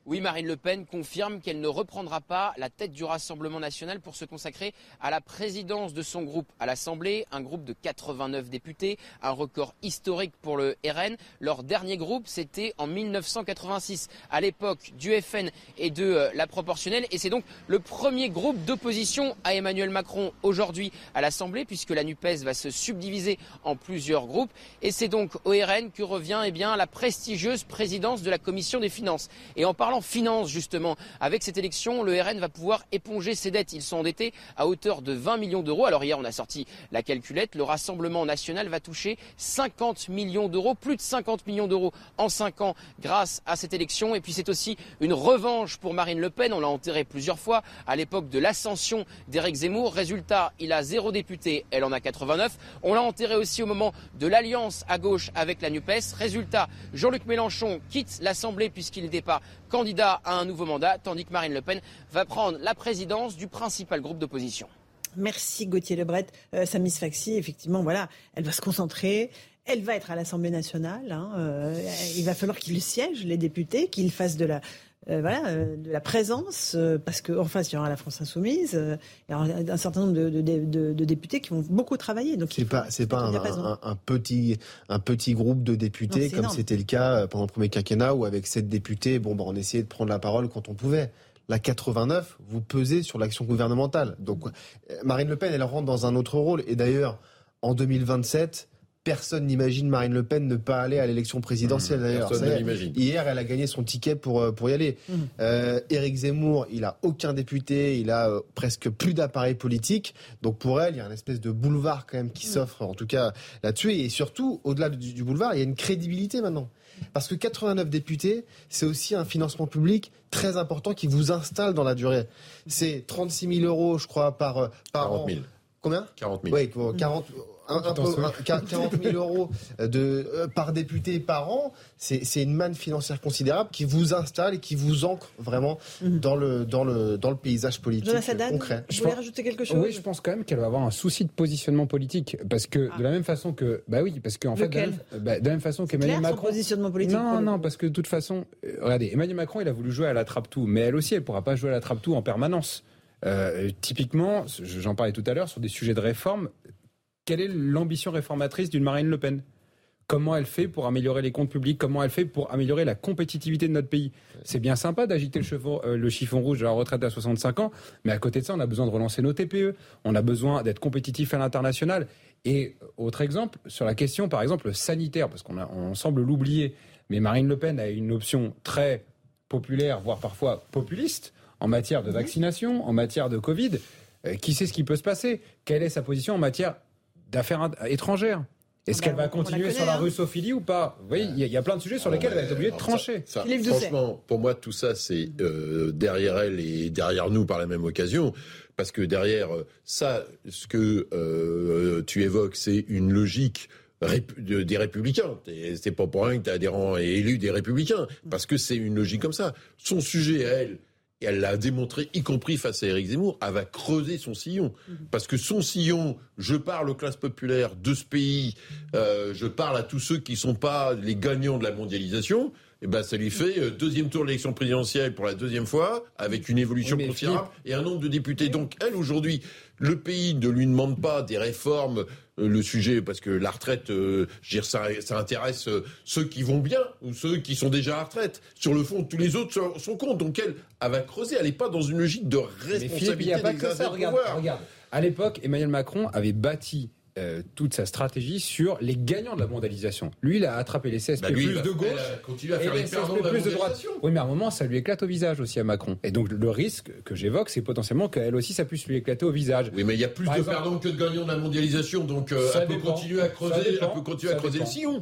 Oui, Marine Le Pen confirme qu'elle ne reprendra pas la tête du Rassemblement national pour se consacrer à la présidence de son groupe à l'Assemblée, un groupe de 89 députés, un record historique pour le RN. Leur dernier groupe, c'était en 1986, à l'époque du FN et de euh, la proportionnelle. Et c'est donc le premier groupe d'opposition à Emmanuel Macron aujourd'hui à l'Assemblée, puisque la NUPES va se subdiviser en plusieurs groupes. Et c'est donc au RN que revient eh bien, la prestigieuse présidence de la Commission des finances. Et en parlant finance, justement, avec cette élection, le RN va pouvoir éponger ses dettes. Ils sont endettés à hauteur de 20 millions d'euros. Alors hier, on a sorti la calculette. Le Rassemblement national va toucher 50 millions d'euros, plus de 50 millions d'euros en 5 ans grâce à cette élection. Et puis c'est aussi une revanche pour Marine Le Pen. On l'a enterré plusieurs fois à l'époque de l'ascension d'Éric Zemmour. Résultat, il a zéro député, elle en a 89. On l'a enterré aussi au moment de l'alliance à gauche avec la NUPES. Résultat, Jean-Luc Mélenchon quitte l'Assemblée puisqu'il n'était pas candidat à un nouveau mandat, tandis que Marine Le Pen va prendre la présidence du principal groupe d'opposition. Merci Gauthier Lebret. Euh, Samy Sfaxi, effectivement, voilà, elle va se concentrer. Elle va être à l'Assemblée nationale. hein, euh, il va falloir qu'ils siègent, les députés, qu'ils fassent de la, euh, voilà, euh, de la présence, euh, parce qu'en face, il y aura la France insoumise. il y aura un certain nombre de, de- de- de députés qui vont beaucoup travailler. Donc, C'est pas, c'est pas faut un, petit, un petit groupe de députés Non, comme c'était le cas pendant le premier quinquennat où avec sept députés, bon, bah, on essayait de prendre la parole quand on pouvait. La 89, vous pesez sur l'action gouvernementale. Donc, Marine Le Pen, elle rentre dans un autre rôle. Et d'ailleurs, en 2027, Personne n'imagine Marine Le Pen ne pas aller à l'élection présidentielle Mmh, d'ailleurs. Hier, elle a gagné son ticket pour, euh, pour y aller. Mmh. Euh, Éric Zemmour, il a aucun député, il a euh, presque plus d'appareil politique. Donc pour elle, il y a une espèce de boulevard quand même qui s'offre, en tout cas là-dessus. Et surtout, au-delà du, du boulevard, il y a une crédibilité maintenant. Parce que 89 députés, c'est aussi un financement public très important qui vous installe dans la durée. C'est 36 000 euros, je crois, par, par 40 an. 000. Combien? 40 000. oui, 40, un, un peu, un- 40 000 euros de, euh, par député par an, c'est c'est une manne financière considérable qui vous installe et qui vous ancre vraiment dans, le, dans, le, dans le paysage politique concret. Je pense- rajouter quelque chose Oui, je pense quand même qu'elle va avoir un souci de positionnement politique. Parce que, Ah. de la même façon que. Bah oui, parce qu'en fait. De la, Lequel même, bah, de la même façon Claire, qu'Emmanuel son Macron. positionnement politique Non, non, parce que de toute façon, euh, regardez, Emmanuel Macron, il a voulu jouer à la trappe-tout, mais elle aussi, elle pourra pas jouer à la trappe-tout en permanence. Euh, typiquement, j'en parlais tout à l'heure, sur des sujets de réforme, quelle est l'ambition réformatrice d'une Marine Le Pen? Comment elle fait pour améliorer les comptes publics? Comment elle fait pour améliorer la compétitivité de notre pays? C'est bien sympa d'agiter le, euh, le chiffon rouge de la retraite à 65 ans, mais à côté de ça, on a besoin de relancer nos TPE, on a besoin d'être compétitif à l'international. Et autre exemple, sur la question, par exemple, sanitaire, parce qu'on on semble l'oublier, mais Marine Le Pen a une option très populaire, voire parfois populiste, en matière de vaccination, en matière de Covid. Euh, qui sait ce qui peut se passer? Quelle est sa position en matière d'affaires étrangères Est-ce Bah, qu'elle va continuer sur la hein. russophilie ou pas? Vous voyez, il y, a- il y a plein de sujets sur lesquels elle va être obligée de trancher. ça- ça, franchement, pour moi, tout ça, c'est euh, derrière elle et derrière nous par la même occasion. Parce que derrière euh, ça, ce que euh, tu évoques, c'est une logique des républicains. Et C'est pas pour rien que tu es adhérent et élu des républicains. Parce que c'est une logique comme ça. Son sujet à elle, et elle l'a démontré, y compris face à Éric Zemmour, elle va creuser son sillon. Parce que son sillon, je parle aux classes populaires de ce pays, euh, je parle à tous ceux qui sont pas les gagnants de la mondialisation, et ben ça lui fait euh, deuxième tour de l'élection présidentielle pour la deuxième fois, avec une évolution Oui, considérable et un nombre de députés. Donc elle, aujourd'hui, le pays ne lui demande pas des réformes, euh, le sujet, parce que la retraite, euh, je veux dire, ça, ça intéresse euh, ceux qui vont bien ou ceux qui sont déjà à la retraite. Sur le fond, tous les autres sont, sont contre. Donc elle, elle va creuser, elle n'est pas dans une logique de Mais Philippe, il n'y responsabilité a pas que ça. Regarde, regarde. À l'époque, Emmanuel Macron avait bâti euh, toute sa stratégie sur les gagnants de la mondialisation. Lui, il a attrapé les CSP Bah, lui, plus de gauche. elle et les CSP de plus de droite. Oui, mais à un moment, ça lui éclate au visage aussi à Macron. Et donc, le risque que j'évoque, c'est potentiellement qu'elle aussi, ça puisse lui éclater au visage. Oui, mais il y a plus Par de exemple- perdants que de gagnants de la mondialisation, donc euh, Ça elle peut dépend. continuer à Ça creuser, dépend. elle peut continuer à Ça creuser dépend. le sillon.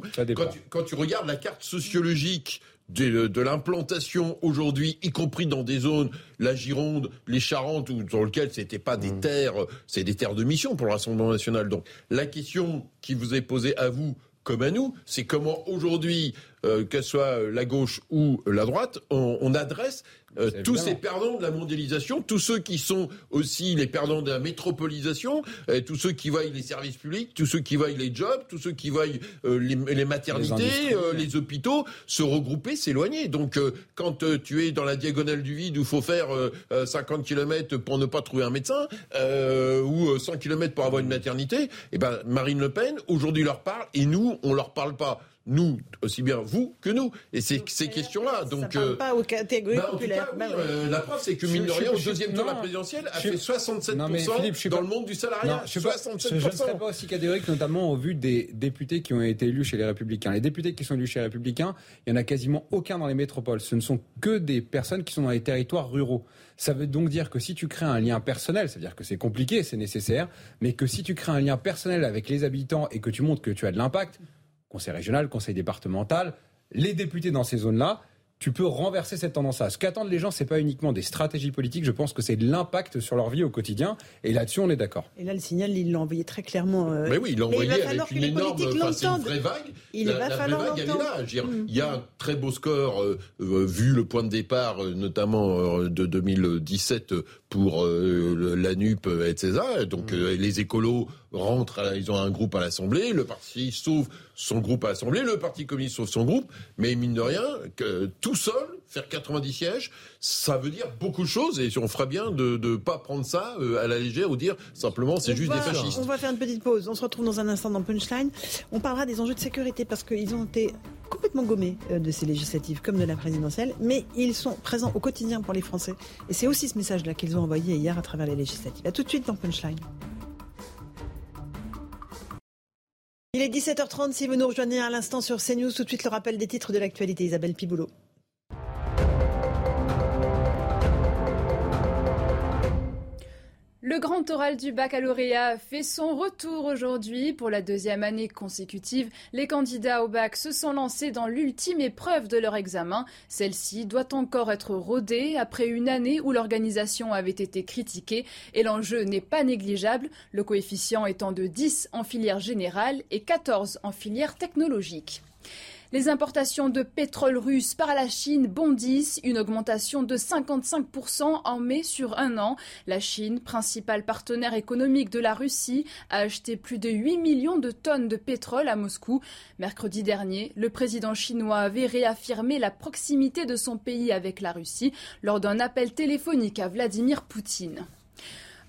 Tu, quand tu regardes la carte sociologique de, de l'implantation aujourd'hui, y compris dans des zones, la Gironde, les Charentes, ou dans lesquelles c'était pas Mmh. des terres, c'est des terres de mission pour le Rassemblement national. Donc la question qui vous est posée à vous comme à nous, c'est comment aujourd'hui, euh, que ce soit la gauche ou la droite, on, on adresse euh, tous ces perdants de la mondialisation, tous ceux qui sont aussi les perdants de la métropolisation, euh, tous ceux qui voient les services publics, tous ceux qui voient les jobs, tous ceux qui voient euh, les, maternités, euh, les hôpitaux, se regrouper, s'éloigner. Donc euh, quand tu es dans la diagonale du vide où il faut faire euh, euh, 50 km pour ne pas trouver un médecin, euh, ou euh, 100 km pour avoir une maternité, eh ben Marine Le Pen aujourd'hui leur parle et nous on leur parle pas. Nous, aussi bien vous que nous. Et c'est ces questions-là. Ça Donc, parle euh, pas aux catégories bah, en tout populaires. cas, Bah oui, euh, la preuve, c'est que mine de rien, au deuxième tour de la présidentielle, a Je- fait 67% Non, mais Philippe, je suis dans pas- le monde du salariat. Non, je, suis pas- 67%. je- je ne serais pas aussi catégorique, notamment au vu des députés qui ont été élus chez les Républicains. Les députés qui sont élus chez les Républicains, il n'y en a quasiment aucun dans les métropoles. Ce ne sont que des personnes qui sont dans les territoires ruraux. Ça veut donc dire que si tu crées un lien personnel, c'est-à-dire que c'est compliqué, c'est nécessaire, mais que si tu crées un lien personnel avec les habitants et que tu montres que tu as de l'impact, conseil régional, conseil départemental, les députés dans ces zones-là, tu peux renverser cette tendance-là. Ce qu'attendent les gens, c'est pas uniquement des stratégies politiques, je pense que c'est de l'impact sur leur vie au quotidien, et là-dessus, on est d'accord. Et là, le signal, il l'a envoyé très clairement. euh, Mais oui, il l'a envoyé va avec falloir une les énorme, enfin, c'est une vraie vague. Il la, va la vraie falloir vague, elle est l'entendre. là. Dire, Mm. Il y a un très beau score, euh, euh, vu le point de départ, euh, notamment euh, de 2017 pour euh, la NUP, euh, etc. Donc euh, les écolos rentrent, à la- ils ont un groupe à l'Assemblée, le parti sauve son groupe à l'Assemblée, le Parti communiste sauve son groupe, mais mine de rien, que, tout seul, faire 90 sièges, ça veut dire beaucoup de choses, et on fera bien de ne pas prendre ça euh, à la légère ou dire simplement c'est juste va- des fascistes. On va faire une petite pause. On se retrouve dans un instant dans Punchline. On parlera des enjeux de sécurité parce qu'ils ont été complètement gommés euh, de ces législatives comme de la présidentielle, mais ils sont présents au quotidien pour les Français. Et c'est aussi ce message-là qu'ils ont envoyé hier à travers les législatives. A tout de suite dans Punchline. Il est 17h30 si vous nous rejoignez à l'instant sur CNews. Tout de suite le rappel des titres de l'actualité. Isabelle Piboulot. Le grand oral du baccalauréat fait son retour aujourd'hui. Pour la deuxième année consécutive, les candidats au bac se sont lancés dans l'ultime épreuve de leur examen. Celle-ci doit encore être rodée après une année où l'organisation avait été critiquée et l'enjeu n'est pas négligeable, le coefficient étant de 10 en filière générale et 14 en filière technologique. Les importations de pétrole russe par la Chine bondissent, une augmentation de 55% en mai sur un an. La Chine, principal partenaire économique de la Russie, a acheté plus de 8 millions de tonnes de pétrole à Moscou. Mercredi dernier, le président chinois avait réaffirmé la proximité de son pays avec la Russie lors d'un appel téléphonique à Vladimir Poutine.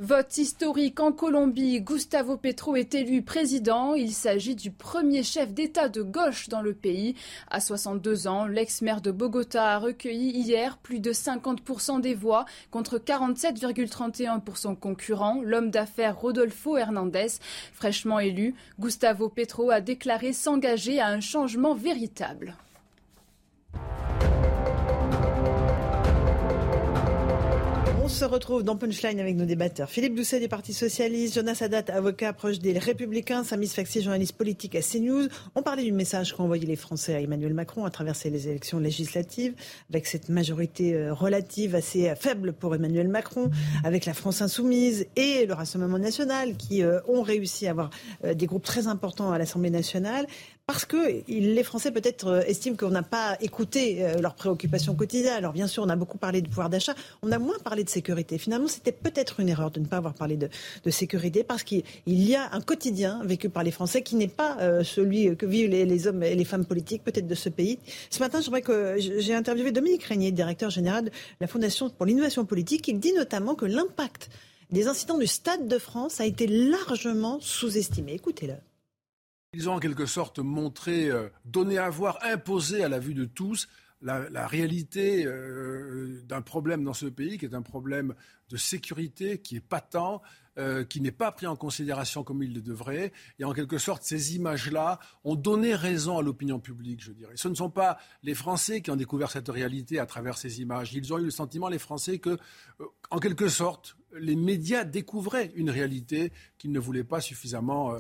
Vote historique en Colombie, Gustavo Petro est élu président. Il s'agit du premier chef d'État de gauche dans le pays. À 62 ans, l'ex-maire de Bogota a recueilli hier plus de 50% des voix contre 47,31 pour son concurrent, l'homme d'affaires Rodolfo Hernandez. Fraîchement élu, Gustavo Petro a déclaré s'engager à un changement véritable. Se retrouve dans Punchline avec nos débatteurs. Philippe Doucet du Parti Socialiste, Jonas Haddad, avocat proche des Républicains, Samis Faxi, journaliste politique à CNews. On parlait du message qu'ont envoyé les Français à Emmanuel Macron à travers les élections législatives, avec cette majorité euh, relative assez faible pour Emmanuel Macron, avec la France insoumise et le Rassemblement national qui euh, ont réussi à avoir euh, des groupes très importants à l'Assemblée nationale parce que les Français peut-être euh, estiment qu'on n'a pas écouté euh, leurs préoccupations quotidiennes. Alors bien sûr, on a beaucoup parlé de pouvoir d'achat, on a moins parlé de sécurité. Finalement, c'était peut-être une erreur de ne pas avoir parlé de, sécurité parce qu'il y a un quotidien vécu par les Français qui n'est pas euh, celui que vivent les, hommes et les femmes politiques peut-être de ce pays. Ce matin, j'aimerais que j'ai interviewé Dominique Régnier, directeur général de la Fondation pour l'innovation politique. Il dit notamment que l'impact des incidents du Stade de France a été largement sous-estimé. Écoutez-le. Ils ont en quelque sorte montré, euh, donné à voir, imposé à la vue de tous la, réalité euh, d'un problème dans ce pays, qui est un problème de sécurité, qui est patent, euh, qui n'est pas pris en considération comme il le devrait. Et en quelque sorte, ces images-là ont donné raison à l'opinion publique, je dirais. Ce ne sont pas les Français qui ont découvert cette réalité à travers ces images. Ils ont eu le sentiment, les Français, que, en quelque sorte, les médias découvraient une réalité qu'ils ne voulaient pas suffisamment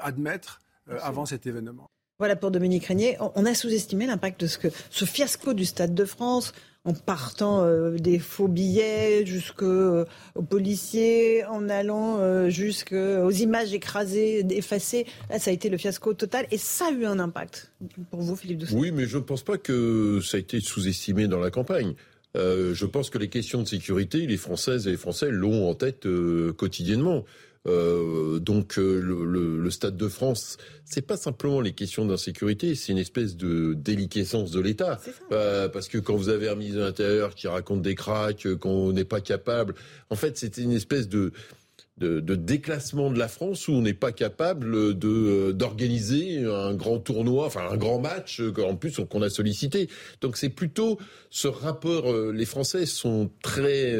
admettre. Euh, avant cet événement. Voilà pour Dominique Régnier. On a sous-estimé l'impact de ce, que, ce fiasco du Stade de France en partant euh, des faux billets jusqu'aux euh, policiers, en allant jusqu'aux images écrasées, effacées. Là, ça a été le fiasco total et ça a eu un impact pour vous, Philippe Doucet. Oui, mais je ne pense pas que ça a été sous-estimé dans la campagne. je pense que les questions de sécurité, les Françaises et les Français l'ont en tête quotidiennement. Euh, donc euh, le, Stade de France, c'est pas simplement les questions d'insécurité, c'est une espèce de déliquescence de l'État. Euh, parce que quand vous avez un ministre de l'Intérieur qui raconte des cracks, qu'on n'est pas capable, en fait, c'était une espèce de de, déclassement de la France où on n'est pas capable de d'organiser un grand tournoi, enfin un grand match en plus qu'on a sollicité. Donc c'est plutôt ce rapport. les Français sont très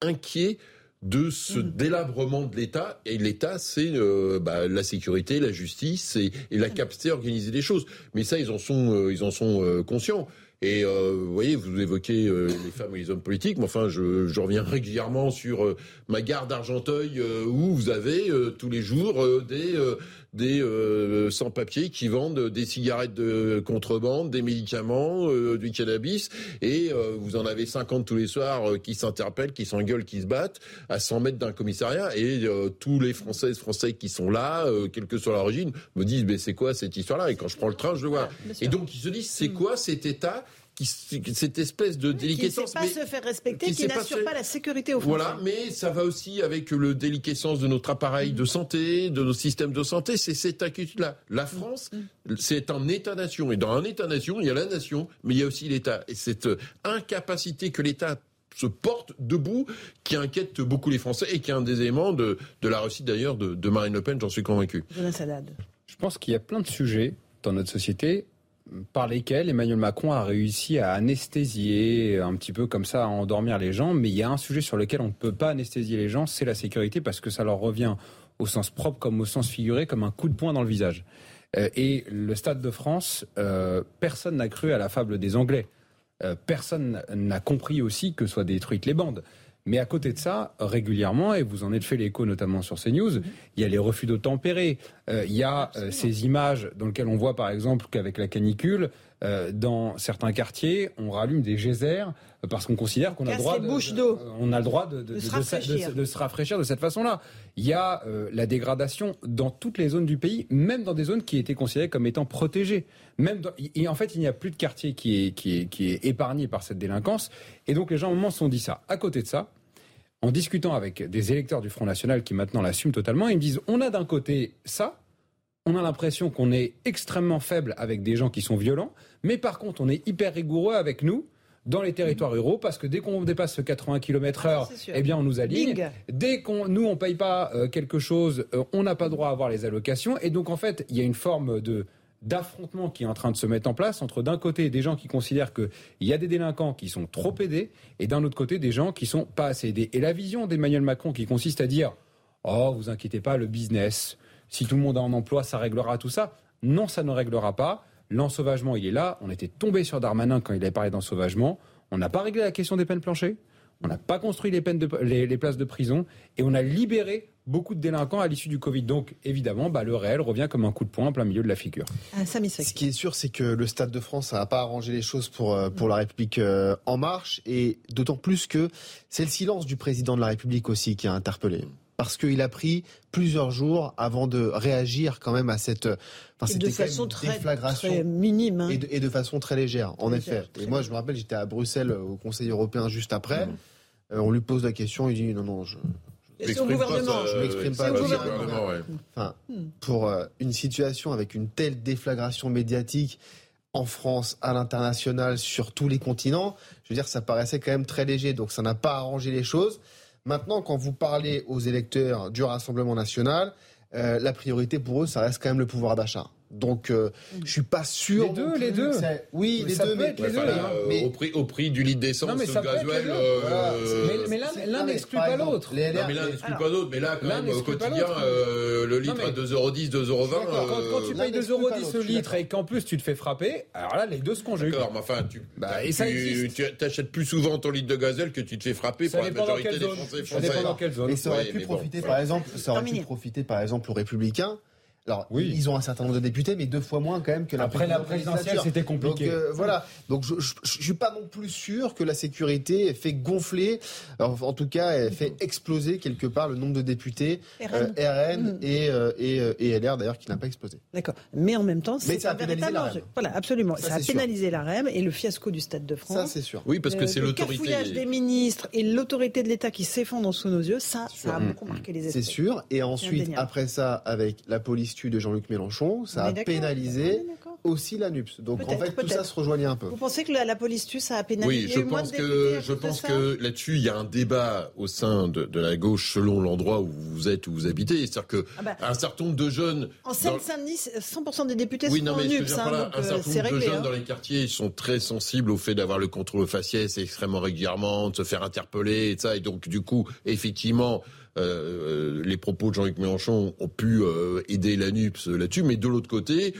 inquiets de ce mm. délabrement de l'État. Et l'État, c'est euh, bah, la sécurité, la justice et, la mm. capacité à organiser des choses. Mais ça, ils en sont, euh, ils en sont euh, conscients. Et vous voyez, vous évoquez les femmes et les hommes politiques, mais enfin, je, je reviens régulièrement sur ma gare d'Argenteuil, où vous avez tous les jours des des euh, sans-papiers qui vendent des cigarettes de contrebande, des médicaments, euh, du cannabis, et euh, vous en avez 50 tous les soirs euh, qui s'interpellent, qui s'engueulent, qui se battent à 100 mètres d'un commissariat, et tous les Françaises, Français qui sont là, quelle que soit l'origine, me disent mais c'est quoi cette histoire-là? Et quand je prends le train, je le vois. et donc ils se disent c'est mm. quoi cet État cette espèce de déliquescence. Qui ne sait pas se faire respecter, qui, n'assure pas, la sécurité aux Français. Voilà, mais ça va aussi avec le déliquescence de notre appareil de santé, de nos systèmes de santé. C'est cette inquiétude-là. La France, c'est un État-nation. Et dans un État-nation, il y a la nation, mais il y a aussi l'État. Et cette incapacité que l'État se porte debout, qui inquiète beaucoup les Français et qui est un des éléments de, la réussite d'ailleurs de, Marine Le Pen, j'en suis convaincu. Je pense qu'il y a plein de sujets dans notre société par lesquels Emmanuel Macron a réussi à anesthésier, un petit peu comme ça, à endormir les gens. Mais il y a un sujet sur lequel on ne peut pas anesthésier les gens, c'est la sécurité, parce que ça leur revient au sens propre comme au sens figuré, comme un coup de poing dans le visage. Euh, et le Stade de France, euh, personne n'a cru à la fable des Anglais. Euh, personne n'a compris aussi que soient détruites les bandes. Mais à côté de ça, régulièrement, et vous en êtes fait l'écho notamment sur CNews, mhm. il y a les refus d'eau tempérés, il y a ces images dans lesquelles on voit par exemple qu'avec la canicule, dans certains quartiers, on rallume des geysers parce qu'on considère qu'on a, le droit de, on a le droit de, de, se rafraîchir de cette façon-là. Il y a euh, la dégradation dans toutes les zones du pays, même dans des zones qui étaient considérées comme étant protégées. Même et en fait, il n'y a plus de quartier qui est, qui, est, qui est épargné par cette délinquance. Et donc les gens, au moment, se sont dit ça. À côté de ça, en discutant avec des électeurs du Front National qui maintenant l'assument totalement, ils me disent on a d'un côté ça, on a l'impression qu'on est extrêmement faible avec des gens qui sont violents, mais par contre, on est hyper rigoureux avec nous dans les territoires ruraux parce que dès qu'on dépasse ce 80 km heure, eh bien on nous aligne. Dès qu'on nous on paye pas euh, quelque chose, euh, on n'a pas droit à avoir les allocations et donc en fait, il y a une forme de d'affrontement qui est en train de se mettre en place entre d'un côté des gens qui considèrent qu'il y a des délinquants qui sont trop aidés et d'un autre côté des gens qui sont pas assez aidés. Et la vision d'Emmanuel Macron qui consiste à dire "Oh, vous inquiétez pas, le business, si tout le monde a un emploi, ça réglera tout ça." Non, ça ne réglera pas. L'ensauvagement, il est là. On était tombé sur Darmanin quand il avait parlé d'ensauvagement. On n'a pas réglé la question des peines planchées. On n'a pas construit les, peines de, les, places de prison. Et on a libéré beaucoup de délinquants à l'issue du Covid. Donc, évidemment, bah, le réel revient comme un coup de poing en plein milieu de la figure. Ah, Ce qui est sûr, c'est que le Stade de France n'a pas arrangé les choses pour, euh, pour la République euh, en marche. Et d'autant plus que c'est le silence du président de la République aussi qui a interpellé parce qu'il a pris plusieurs jours avant de réagir quand même à cette, enfin, de façon très, minime hein. et, de, façon très légère, en effet. et moi, je me rappelle, j'étais à Bruxelles au Conseil européen juste après. Mmh. Euh, on lui pose la question, il dit non, non, je. Au gouvernement. je m'exprime pas. Enfin, pour euh, une situation avec une telle déflagration médiatique en France, à l'international, sur tous les continents, je veux dire, ça paraissait quand même très léger. Donc, ça n'a pas arrangé les choses. Maintenant, quand vous parlez aux électeurs du Rassemblement national, euh, la priorité pour eux, ça reste quand même le pouvoir d'achat. Donc, euh, je suis pas sûr. Les deux, les deux. Oui, les deux, mais, les deux, mais... au prix, au prix du litre d'essence, le gasoil. Euh, mais, l'un n'exclut pas l'autre. mais l'un n'exclut pas l'autre. Mais là, quand même, au quotidien, euh, le litre à 2,10€, 2,20€. Quand, tu payes 2,10€ le litre et qu'en plus tu te fais frapper, alors là, les deux se conjuguent. D'accord, mais enfin, tu, bah, et ça tu, achètes plus souvent ton litre de gasoil que tu te fais frapper pour la majorité des Français. Ça dépend dans quelle zone. Et ça aurait pu profiter, par exemple, ça aurait pu profiter, par exemple, aux Républicains alors, oui. ils ont un certain nombre de députés, mais deux fois moins quand même que la Après la présidentielle, c'était compliqué. Donc, euh, voilà. Donc, je, je, suis pas non plus sûr que la sécurité fait gonfler, en tout cas, elle fait exploser quelque part le nombre de députés RN, euh, mm. et, euh, et, et, LR d'ailleurs qui n'a pas explosé. D'accord. Mais en même temps, c'est un véritable enjeu. Voilà, absolument. Ça, a pénalisé la REM et le fiasco du Stade de France. Ça, c'est sûr. Oui, parce que c'est l'autorité. Le cafouillage des ministres et l'autorité de l'État qui s'effondrent sous nos yeux, ça, ça a beaucoup marqué les esprits. C'est sûr. Et ensuite, après ça, avec la police de Jean-Luc Mélenchon, ça a pénalisé aussi la NUPS. Donc en fait, tout ça se rejoignait un peu. Vous pensez que la, police tue, ça a pénalisé Oui, je pense que, je pense que là-dessus, il y a un débat au sein de, la gauche selon l'endroit où vous êtes, où vous habitez. C'est-à-dire qu'un ah bah, un certain nombre de jeunes... En Seine-Saint-Denis, 100% des députés sont en NUPS. Hein, un certain nombre de jeunes hein. dans les quartiers sont très sensibles au fait d'avoir le contrôle faciès extrêmement régulièrement, de se faire interpeller et ça. Et donc, du coup, effectivement... Euh, euh, les propos de Jean-Luc Mélenchon ont pu euh, aider la NUPS là-dessus, mais de l'autre côté,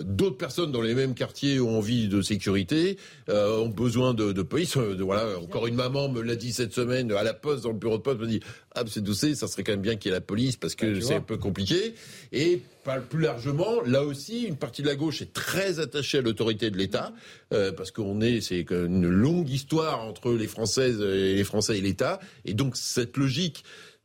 d'autres personnes dans les mêmes quartiers ont envie de sécurité, ont besoin de, police. voilà, encore une maman me l'a dit cette semaine à la poste, dans le bureau de poste, me dit ah c'est doucé, ça serait quand même bien qu'il y ait la police parce que c'est un peu compliqué. Et plus largement, là aussi, une partie de la gauche est très attachée à l'autorité de l'État parce qu'on est, c'est une longue histoire entre les Françaises et les Français et l'État, et donc cette logique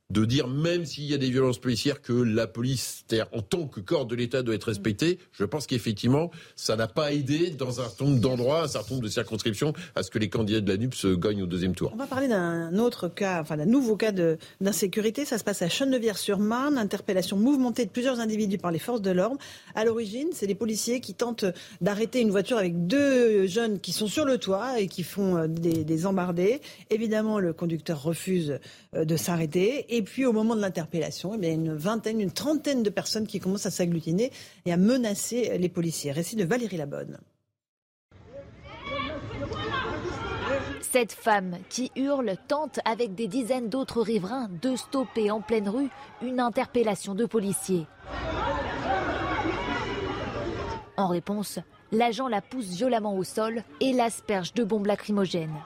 de dire même s'il y a des violences policières que la police, en tant que corps de l'État, doit être respectée. Je pense qu'effectivement, ça n'a pas aidé dans un certain nombre d'endroits, un certain nombre de circonscriptions, à ce que les candidats de la NUP se gagnent au deuxième tour. On va parler d'un autre cas, enfin d'un nouveau cas d'insécurité. Ça se passe à Chenevière-sur-Marne, interpellation mouvementée de plusieurs individus par les forces de l'ordre. À l'origine, c'est des policiers qui tentent d'arrêter une voiture avec deux jeunes qui sont sur le toit et qui font euh, des, des embardés. Évidemment, le conducteur refuse euh, de s'arrêter. Et puis au moment de l'interpellation, il y a une vingtaine, une trentaine de personnes qui commencent à s'agglutiner et à menacer les policiers. Récit de Valérie Labonne. Cette femme qui hurle tente avec des dizaines d'autres riverains de stopper en pleine rue une interpellation de policiers. En réponse, l'agent la pousse violemment au sol et l'asperge de bombes lacrymogènes.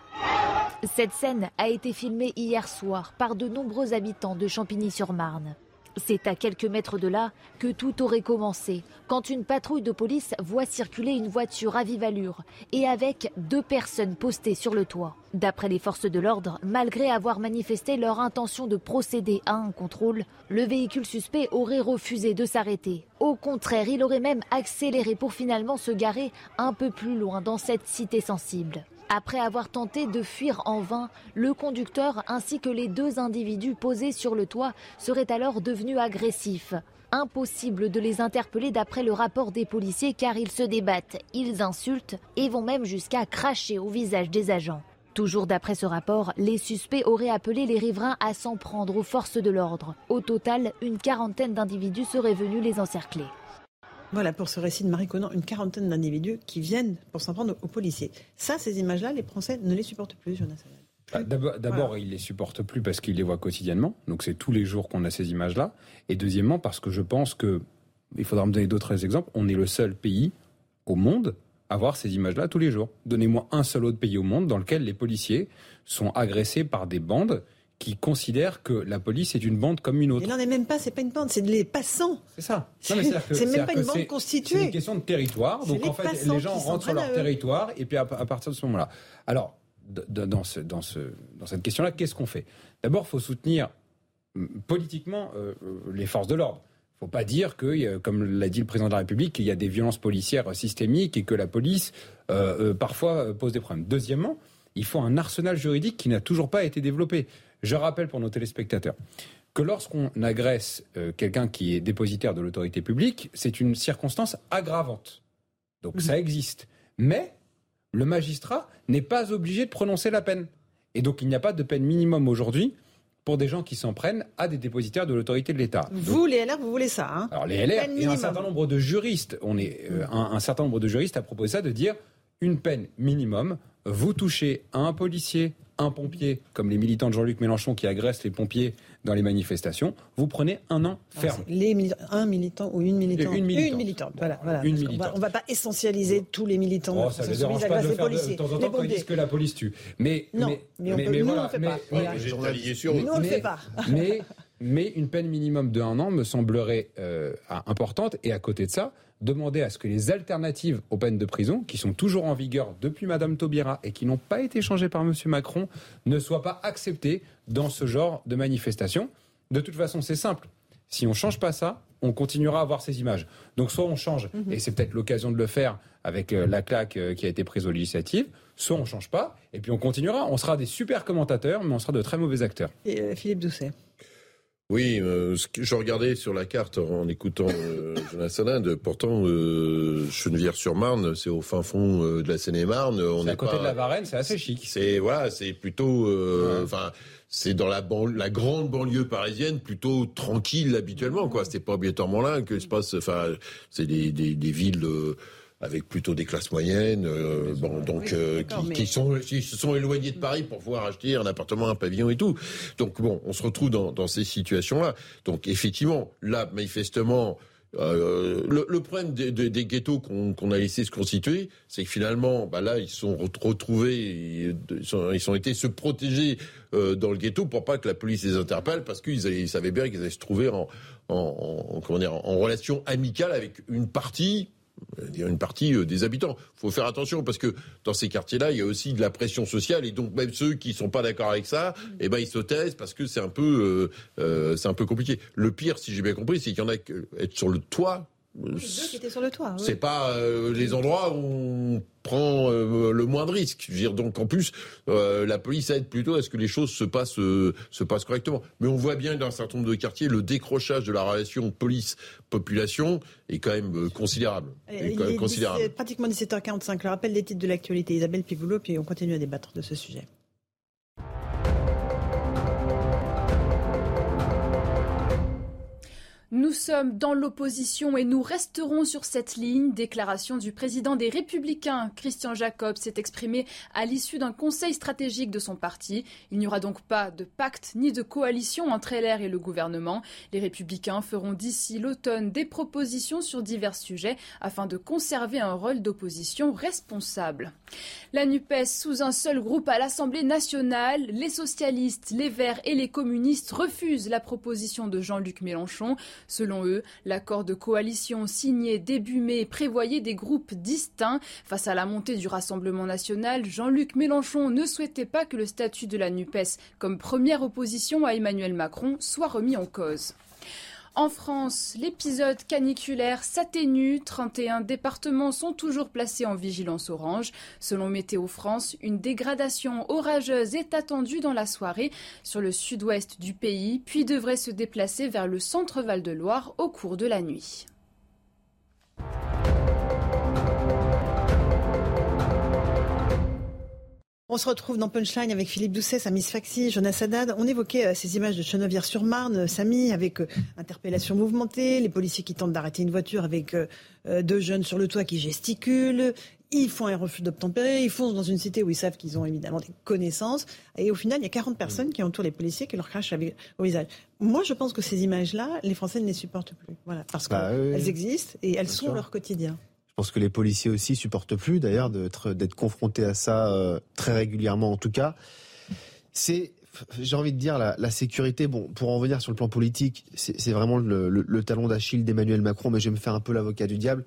Cette scène a été filmée hier soir par de nombreux habitants de Champigny-sur-Marne. C'est à quelques mètres de là que tout aurait commencé, quand une patrouille de police voit circuler une voiture à vive allure et avec deux personnes postées sur le toit. D'après les forces de l'ordre, malgré avoir manifesté leur intention de procéder à un contrôle, le véhicule suspect aurait refusé de s'arrêter. Au contraire, il aurait même accéléré pour finalement se garer un peu plus loin dans cette cité sensible. Après avoir tenté de fuir en vain, le conducteur ainsi que les deux individus posés sur le toit seraient alors devenus agressifs. Impossible de les interpeller d'après le rapport des policiers car ils se débattent, ils insultent et vont même jusqu'à cracher au visage des agents. Toujours d'après ce rapport, les suspects auraient appelé les riverains à s'en prendre aux forces de l'ordre. Au total, une quarantaine d'individus seraient venus les encercler. Voilà pour ce récit de Marie Conan, une quarantaine d'individus qui viennent pour s'en prendre aux policiers. Ça, ces images-là, les Français ne les supportent plus, Jonas. Bah, d'abord, ils ne les supportent plus parce qu'ils les voient quotidiennement. Donc c'est tous les jours qu'on a ces images-là. Et deuxièmement, parce que je pense que, il faudra me donner d'autres exemples, on est le seul pays au monde à voir ces images-là tous les jours. Donnez-moi un seul autre pays au monde dans lequel les policiers sont agressés par des bandes qui considèrent que la police est une bande comme une autre. Il n'en est même pas, c'est pas une bande, c'est des passants. C'est ça. C'est même pas une bande constituée. C'est une question de territoire. Donc en fait, les gens rentrent sur leur territoire et puis à, partir de ce moment-là. Alors, dans, ce, dans, ce, dans cette question-là, qu'est-ce qu'on fait? D'abord, il faut soutenir politiquement euh, les forces de l'ordre. Il ne faut pas dire que, comme l'a dit le président de la République, qu'il y a des violences policières systémiques et que la police euh, euh, parfois pose des problèmes. Deuxièmement, il faut un arsenal juridique qui n'a toujours pas été développé. Je rappelle pour nos téléspectateurs que lorsqu'on agresse euh, quelqu'un qui est dépositaire de l'autorité publique, c'est une circonstance aggravante. Donc ça existe. Mais le magistrat n'est pas obligé de prononcer la peine. Et donc il n'y a pas de peine minimum aujourd'hui pour des gens qui s'en prennent à des dépositaires de l'autorité de l'État. Vous, les LR, vous voulez ça hein? Alors les LR et un certain nombre de juristes, on est euh, un, un, certain nombre de juristes à proposé ça de dire une peine minimum. Vous touchez à un policier, un pompier, comme les militants de Jean-Luc Mélenchon qui agressent les pompiers dans les manifestations, vous prenez un an ah, ferme. un militant ou une militante. Une militante. Voilà, On ne va, pas essentialiser tous les militants. Oh, ça ne dérange pas de le faire de, temps en temps quand ils disent que la police tue. Mais, non, mais, mais, nous, on ne le fait pas. Mais, mais une peine minimum de un an me semblerait euh, importante. Et à côté de ça, demander à ce que les alternatives aux peines de prison, qui sont toujours en vigueur depuis Madame Taubira et qui n'ont pas été changées par Monsieur Macron, ne soient pas acceptées dans ce genre de manifestation. De toute façon, c'est simple. Si on ne change pas ça, on continuera à voir ces images. Donc soit on change, mhm. et c'est peut-être l'occasion de le faire avec euh, la claque euh, qui a été prise aux législatives, soit on ne change pas, et puis on continuera. On sera des super commentateurs, mais on sera de très mauvais acteurs. Et euh, Philippe Doucet oui, euh, je regardais sur la carte en écoutant euh, Jonas Salinde. Pourtant, euh, Chenevière-sur-Marne, c'est au fin fond de la Seine-et-Marne. On est à côté de la Varenne, c'est assez chic. C'est voilà, c'est plutôt, enfin, c'est dans la, la grande banlieue parisienne, plutôt tranquille habituellement. Quoi, c'est pas obligatoirement là que se passe. Enfin, c'est des, des, des villes avec plutôt des classes moyennes, euh, bon, donc euh, qui, sont, qui se sont éloignés de Paris pour pouvoir acheter un appartement, un pavillon et tout. Donc bon, on se retrouve dans, dans ces situations-là. Donc effectivement, là, manifestement, euh, le, le, problème des, des, ghettos qu'on a laissé se constituer, c'est que finalement, bah là, ils sont retrouvés, ils, sont, ils ont été se protéger euh, dans le ghetto pour pas que la police les interpelle, parce qu'ils savaient bien qu'ils allaient se trouver en, en, en, comment dire, en relation amicale avec une partie une partie euh, des habitants. Il faut faire attention parce que dans ces quartiers-là, il y a aussi de la pression sociale et donc même ceux qui sont pas d'accord avec ça, eh ben ils se taisent parce que c'est un peu euh, euh, un peu compliqué. Le pire, si j'ai bien compris, c'est qu'il y en a qui être sur le toit qui étaient sur le toit. C'est pas euh, les endroits où on prend euh, le moins de risques. Je veux dire, donc en plus, euh, la police aide plutôt à ce que les choses se passent se passent correctement. Mais on voit bien que dans un certain nombre de quartiers, le décrochage de la relation police-population est quand même considérable. Est quand même considérable. pratiquement 17h45. Le rappel des titres de l'actualité. Isabelle Pigoulot, puis on continue à débattre de ce sujet. Nous sommes dans l'opposition et nous resterons sur cette ligne. Déclaration du président des Républicains, Christian Jacob, s'est exprimé à l'issue d'un conseil stratégique de son parti. Il n'y aura donc pas de pacte ni de coalition entre LR et le gouvernement. Les Républicains feront d'ici l'automne des propositions sur divers sujets afin de conserver un rôle d'opposition responsable. La NUPES sous un seul groupe à l'Assemblée nationale, les socialistes, les Verts et les communistes refusent la proposition de Jean-Luc Mélenchon. Selon eux, l'accord de coalition signé début mai prévoyait des groupes distincts. Face à la montée du Rassemblement national, Jean-Luc Mélenchon ne souhaitait pas que le statut de la NUPES comme première opposition à Emmanuel Macron soit remis en cause. En France, l'épisode caniculaire s'atténue. 31 départements sont toujours placés en vigilance orange. Selon Météo France, une dégradation orageuse est attendue dans la soirée sur le sud-ouest du pays, puis devrait se déplacer vers le centre Val-de-Loire au cours de la nuit. On se retrouve dans Punchline avec Philippe Doucet, Samy Sfaxi, Jonas Haddad. On évoquait euh, ces images de Chenevière-sur-Marne, euh, Samy, avec euh, interpellation mouvementée, les policiers qui tentent d'arrêter une voiture avec deux jeunes sur le toit qui gesticulent. Ils font un refus d'obtempérer, ils foncent dans une cité où ils savent qu'ils ont évidemment des connaissances. Et au final, il y a 40 personnes qui entourent les policiers qui leur crachent au visage. Moi, je pense que ces images-là, les Français ne les supportent plus. Voilà, parce bah qu'elles existent et elles sont leur quotidien. Je pense que les policiers aussi supportent plus, d'ailleurs, d'être confrontés à ça euh, très régulièrement, en tout cas. C'est, j'ai envie de dire, la, sécurité. Bon, pour en venir sur le plan politique, c'est vraiment le, talon d'Achille d'Emmanuel Macron, mais je vais me faire un peu l'avocat du diable.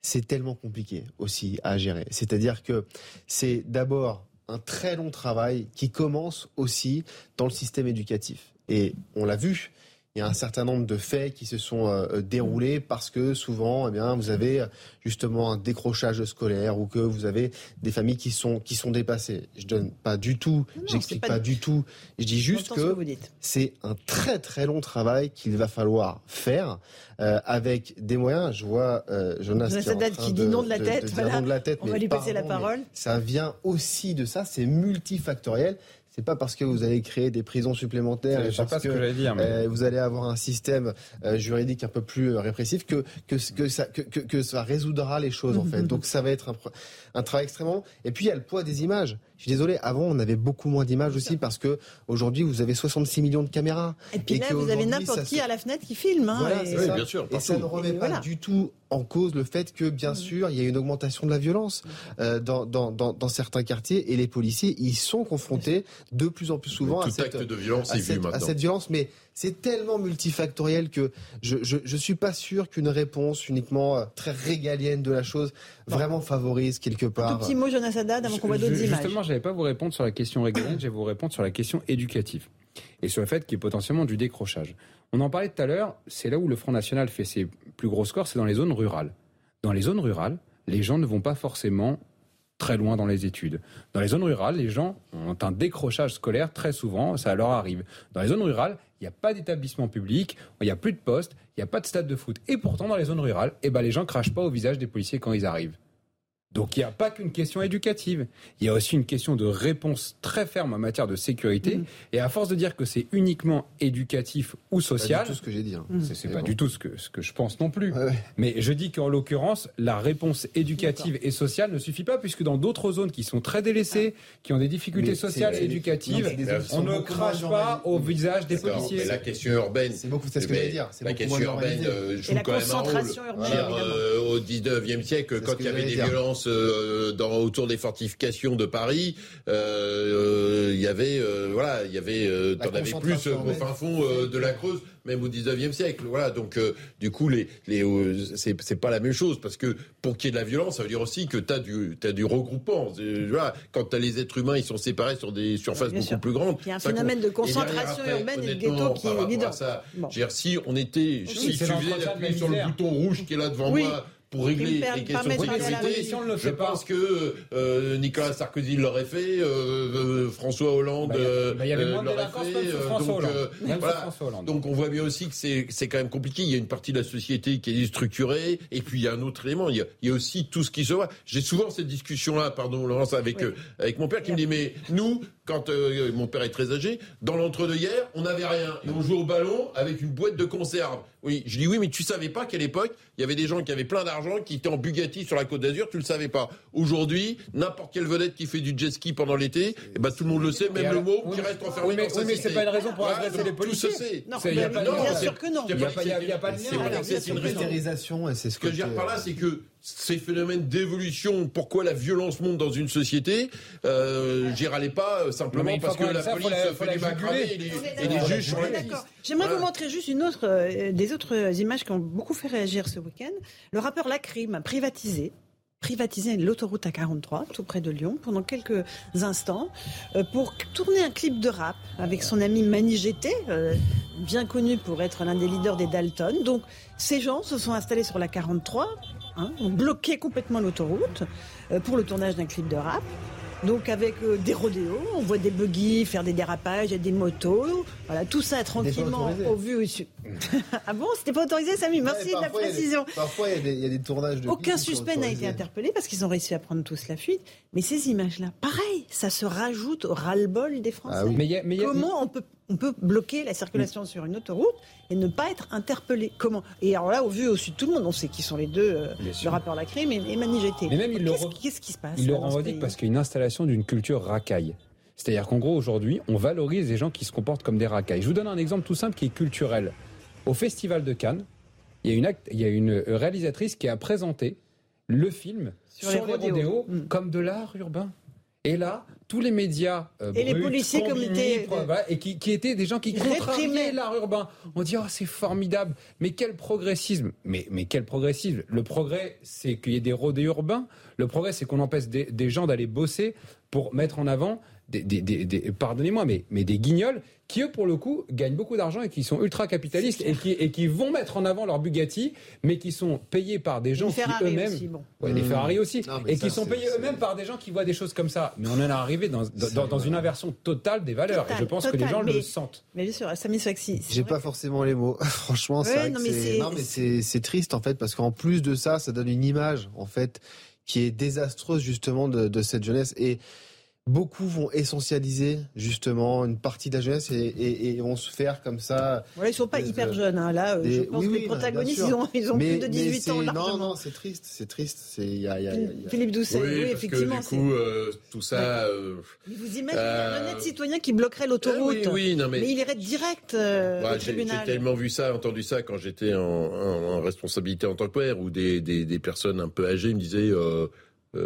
C'est tellement compliqué aussi à gérer. C'est-à-dire que c'est d'abord un très long travail qui commence aussi dans le système éducatif. Et on l'a vu, il y a un certain nombre de faits qui se sont euh, déroulés parce que souvent, eh bien, vous avez justement un décrochage scolaire ou que vous avez des familles qui sont qui sont dépassées. Je donne pas du tout, j'explique pas, du tout. Je dis juste que, c'est un très très long travail qu'il va falloir faire euh, avec des moyens. Je vois euh, Jonas qui, qui dit non de la tête. voilà. de la tête On va lui passer la parole. Ça vient aussi de ça. C'est multifactoriel c'est pas parce que vous allez créer des prisons supplémentaires et parce que, euh, vous allez avoir un système euh, juridique un peu plus euh, répressif que que, que ça que, que, ça résoudra les choses en fait. Donc ça va être un, un travail extrêmement. Et puis il y a le poids des images. Je suis désolé, avant on avait beaucoup moins d'images aussi parce que aujourd'hui vous avez 66 millions de caméras. Et puis là vous avez n'importe qui à la fenêtre qui filme. Hein, et... Oui, bien sûr, et ça ne remet pas du tout en cause le fait que bien mm. sûr il y a une augmentation de la violence euh, dans, dans, dans, dans, certains quartiers et les policiers ils sont confrontés de plus en plus souvent à cette, de violence à, cette, à cette violence. Mais c'est tellement multifactoriel que je ne suis pas sûr qu'une réponse uniquement euh, très régalienne de la chose vraiment favorise quelque part. Un petit mot, Jonas Haddad, avant qu'on voit d'autres images. Justement, je n'allais pas vous répondre sur la question régalienne, je vais vous répondre sur la question éducative et sur le fait qu'il y ait potentiellement du décrochage. On en parlait tout à l'heure, c'est là où le Front National fait ses plus gros scores, c'est dans les zones rurales. Dans les zones rurales, les gens ne vont pas forcément très loin dans les études. Dans les zones rurales, les gens ont un décrochage scolaire très souvent, ça leur arrive. Dans les zones rurales, il n'y a pas d'établissement public, il n'y a plus de poste, il n'y a pas de stade de foot. Et pourtant, dans les zones rurales, eh ben, les gens crachent pas au visage des policiers quand ils arrivent. Donc il n'y a pas qu'une question éducative, il y a aussi une question de réponse très ferme en matière de sécurité. Mmh. Et à force de dire que c'est uniquement éducatif ou social, c'est pas du tout ce que j'ai dit. Hein. C'est pas du tout ce que, ce que je pense non plus. Mais je dis qu'en l'occurrence, la réponse éducative et sociale ne suffit pas, puisque dans d'autres zones qui sont très délaissées, qui ont des difficultés sociales et éducatives, on ne crache pas au visage des policiers. la question urbaine, c'est beaucoup, c'est ce que j'allais dire. La question urbaine euh, joue quand même un rôle. Euh, au 19e siècle, quand il y avait des violences euh, dans, autour des fortifications de Paris, euh, il y avait, euh, voilà, il y avait, t'en avais plus au fin fond de la Creuse même au 19e siècle. Voilà, donc du coup, les, les, c'est, pas la même chose parce que pour qu'il y ait de la violence, ça veut dire aussi que tu as du, as du regroupement. Voilà, quand tu as les êtres humains, ils sont séparés sur des surfaces beaucoup plus grandes. Il y a un phénomène de concentration urbaine et de ghetto qui est évident. Ça, si on était, si tu faisais d'appuyer sur le bouton rouge qui est là devant moi pour régler les questions de sécurité. Je pense que euh, Nicolas Sarkozy l'aurait fait, euh, euh, François Hollande l'aurait fait. Donc, on voit bien aussi que c'est quand même compliqué. Il y a une partie de la société qui est structurée, et puis il y a un autre élément. Il y a, aussi tout ce qui se voit. J'ai souvent cette discussion-là, pardon Laurence, avec avec mon père qui me dit mais nous quand euh, mon père est très âgé, dans l'entre-deux hier, on n'avait rien. Et on jouait au ballon avec une boîte de conserve. Oui, je dis oui, mais tu savais pas qu'à l'époque, il y avait des gens qui avaient plein d'argent, qui étaient en Bugatti sur la Côte d'Azur, tu le savais pas. Aujourd'hui, n'importe quelle vedette qui fait du jet ski pendant l'été, eh ben, tout le monde le sait, même le mot oui, qui mais- reste enfermé oui, mais- dans oui, mais c'est pas une raison pour agresser les Tout policiers. se sait. Non, C'est- il y a mais pas de- bien sûr que non. Il y a pas- de lien. c'est- une et c'est ce que je veux dire par là, c'est que ces phénomènes d'évolution, pourquoi la violence monte dans une société, euh, j'y râlais pas euh, Non, simplement parce que la ça, faut police la- fait des macramés et les, et les juges d'accord. J'aimerais Voilà. vous montrer juste une autre, euh, des autres images qui ont beaucoup fait réagir ce week-end. Le rappeur Lacrim a privatisé privatisé l'autoroute A43, tout près de Lyon, pendant quelques instants, euh, pour tourner un clip de rap avec son ami Mani GT, euh, bien connu pour être l'un des leaders des Dalton. Donc, ces gens se sont installés sur la 43, hein, ont bloqué complètement l'autoroute euh, pour le tournage d'un clip de rap. Donc avec euh, des rodéos, on voit des buggy faire des dérapages, il y a des motos, voilà tout ça tranquillement au vu au su. ah bon, c'était pas autorisé, Samy? Merci Ouais, de la des- précision. Parfois, il y a des- il y, a des tournages de. Aucun suspect n'a été interpellé parce qu'ils ont réussi à prendre tous la fuite. Mais ces images-là, pareil, ça se rajoute au ras-le-bol des Français. Ah oui. Mais il y a- mais il y a- Comment on peut, on peut bloquer la circulation sur une autoroute et ne pas être interpellé Comment? Et alors là, au vu au sud de tout le monde, on sait qui sont les deux, euh, le rappeur Lacrim et, et Mani GT. Mais même, il le Qu'est-ce re- qu'est-ce qui se passe Il le revendique parce qu'il y a une installation d'une culture racaille. C'est-à-dire qu'en gros, aujourd'hui, on valorise les gens qui se comportent comme des racailles. Je vous donne un exemple tout simple qui est culturel. Au Festival de Cannes, il y a une, il y a une réalisatrice qui a présenté le film Sur sur, les les rodéos. rodéos Mm. comme de l'art urbain. Et là, tous les médias euh, Et les policiers pro- de- voilà, et qui, qui étaient des gens qui contrariaient l'art urbain. On dit oh c'est formidable, mais quel progressisme Mais mais quel progressisme Le progrès, c'est qu'il y ait des rodéos urbains. Le progrès, c'est qu'on empêche des, des gens d'aller bosser pour mettre en avant des, des- des- des- pardonnez-moi, mais, mais des guignols qui, eux, pour le coup, gagnent beaucoup d'argent et qui sont ultra capitalistes et qui, et qui vont mettre en avant leur Bugatti, mais qui sont payés par des gens qui Ferrari eux-mêmes. bon. Ouais, les Mmh. Ferrari aussi. Non, et ça, qui sont payés eux-mêmes par des gens qui voient des choses comme ça. Mais on en est arrivé dans, dans, dans- dans une inversion totale des valeurs. Total, et je pense que les gens mais- le sentent. Mais bien sûr, Samy c'est J'ai pas forcément les mots. Franchement, c'est Ouais, vrai non, que mais c'est c'est- non, mais c'est c'est triste en fait parce qu'en plus de ça, ça donne une image en fait qui est désastreuse justement de, de cette jeunesse et beaucoup vont essentialiser justement une partie de la jeunesse et, et- et vont se faire comme ça. Voilà, ils sont pas Des- hyper jeunes. hein. Là, euh, des- je pense oui, que oui, les protagonistes, ils ont, ils ont Mais- plus de mais 18 ans largement. Non, non, c'est triste, c'est triste. C'est il y a, il y a- il y a- Philippe Doucet, oui, Oui, parce effectivement. que du coup, euh, tout ça. euh, Mais vous imaginez un Euh, honnête citoyen qui bloquerait l'autoroute oui, oui, non, mais- il irait direct euh, Ouais, au j'ai tellement vu ça, entendu ça quand j'étais en, en- en responsabilité en tant que père, où des, des, des personnes un peu âgées me disaient euh, euh,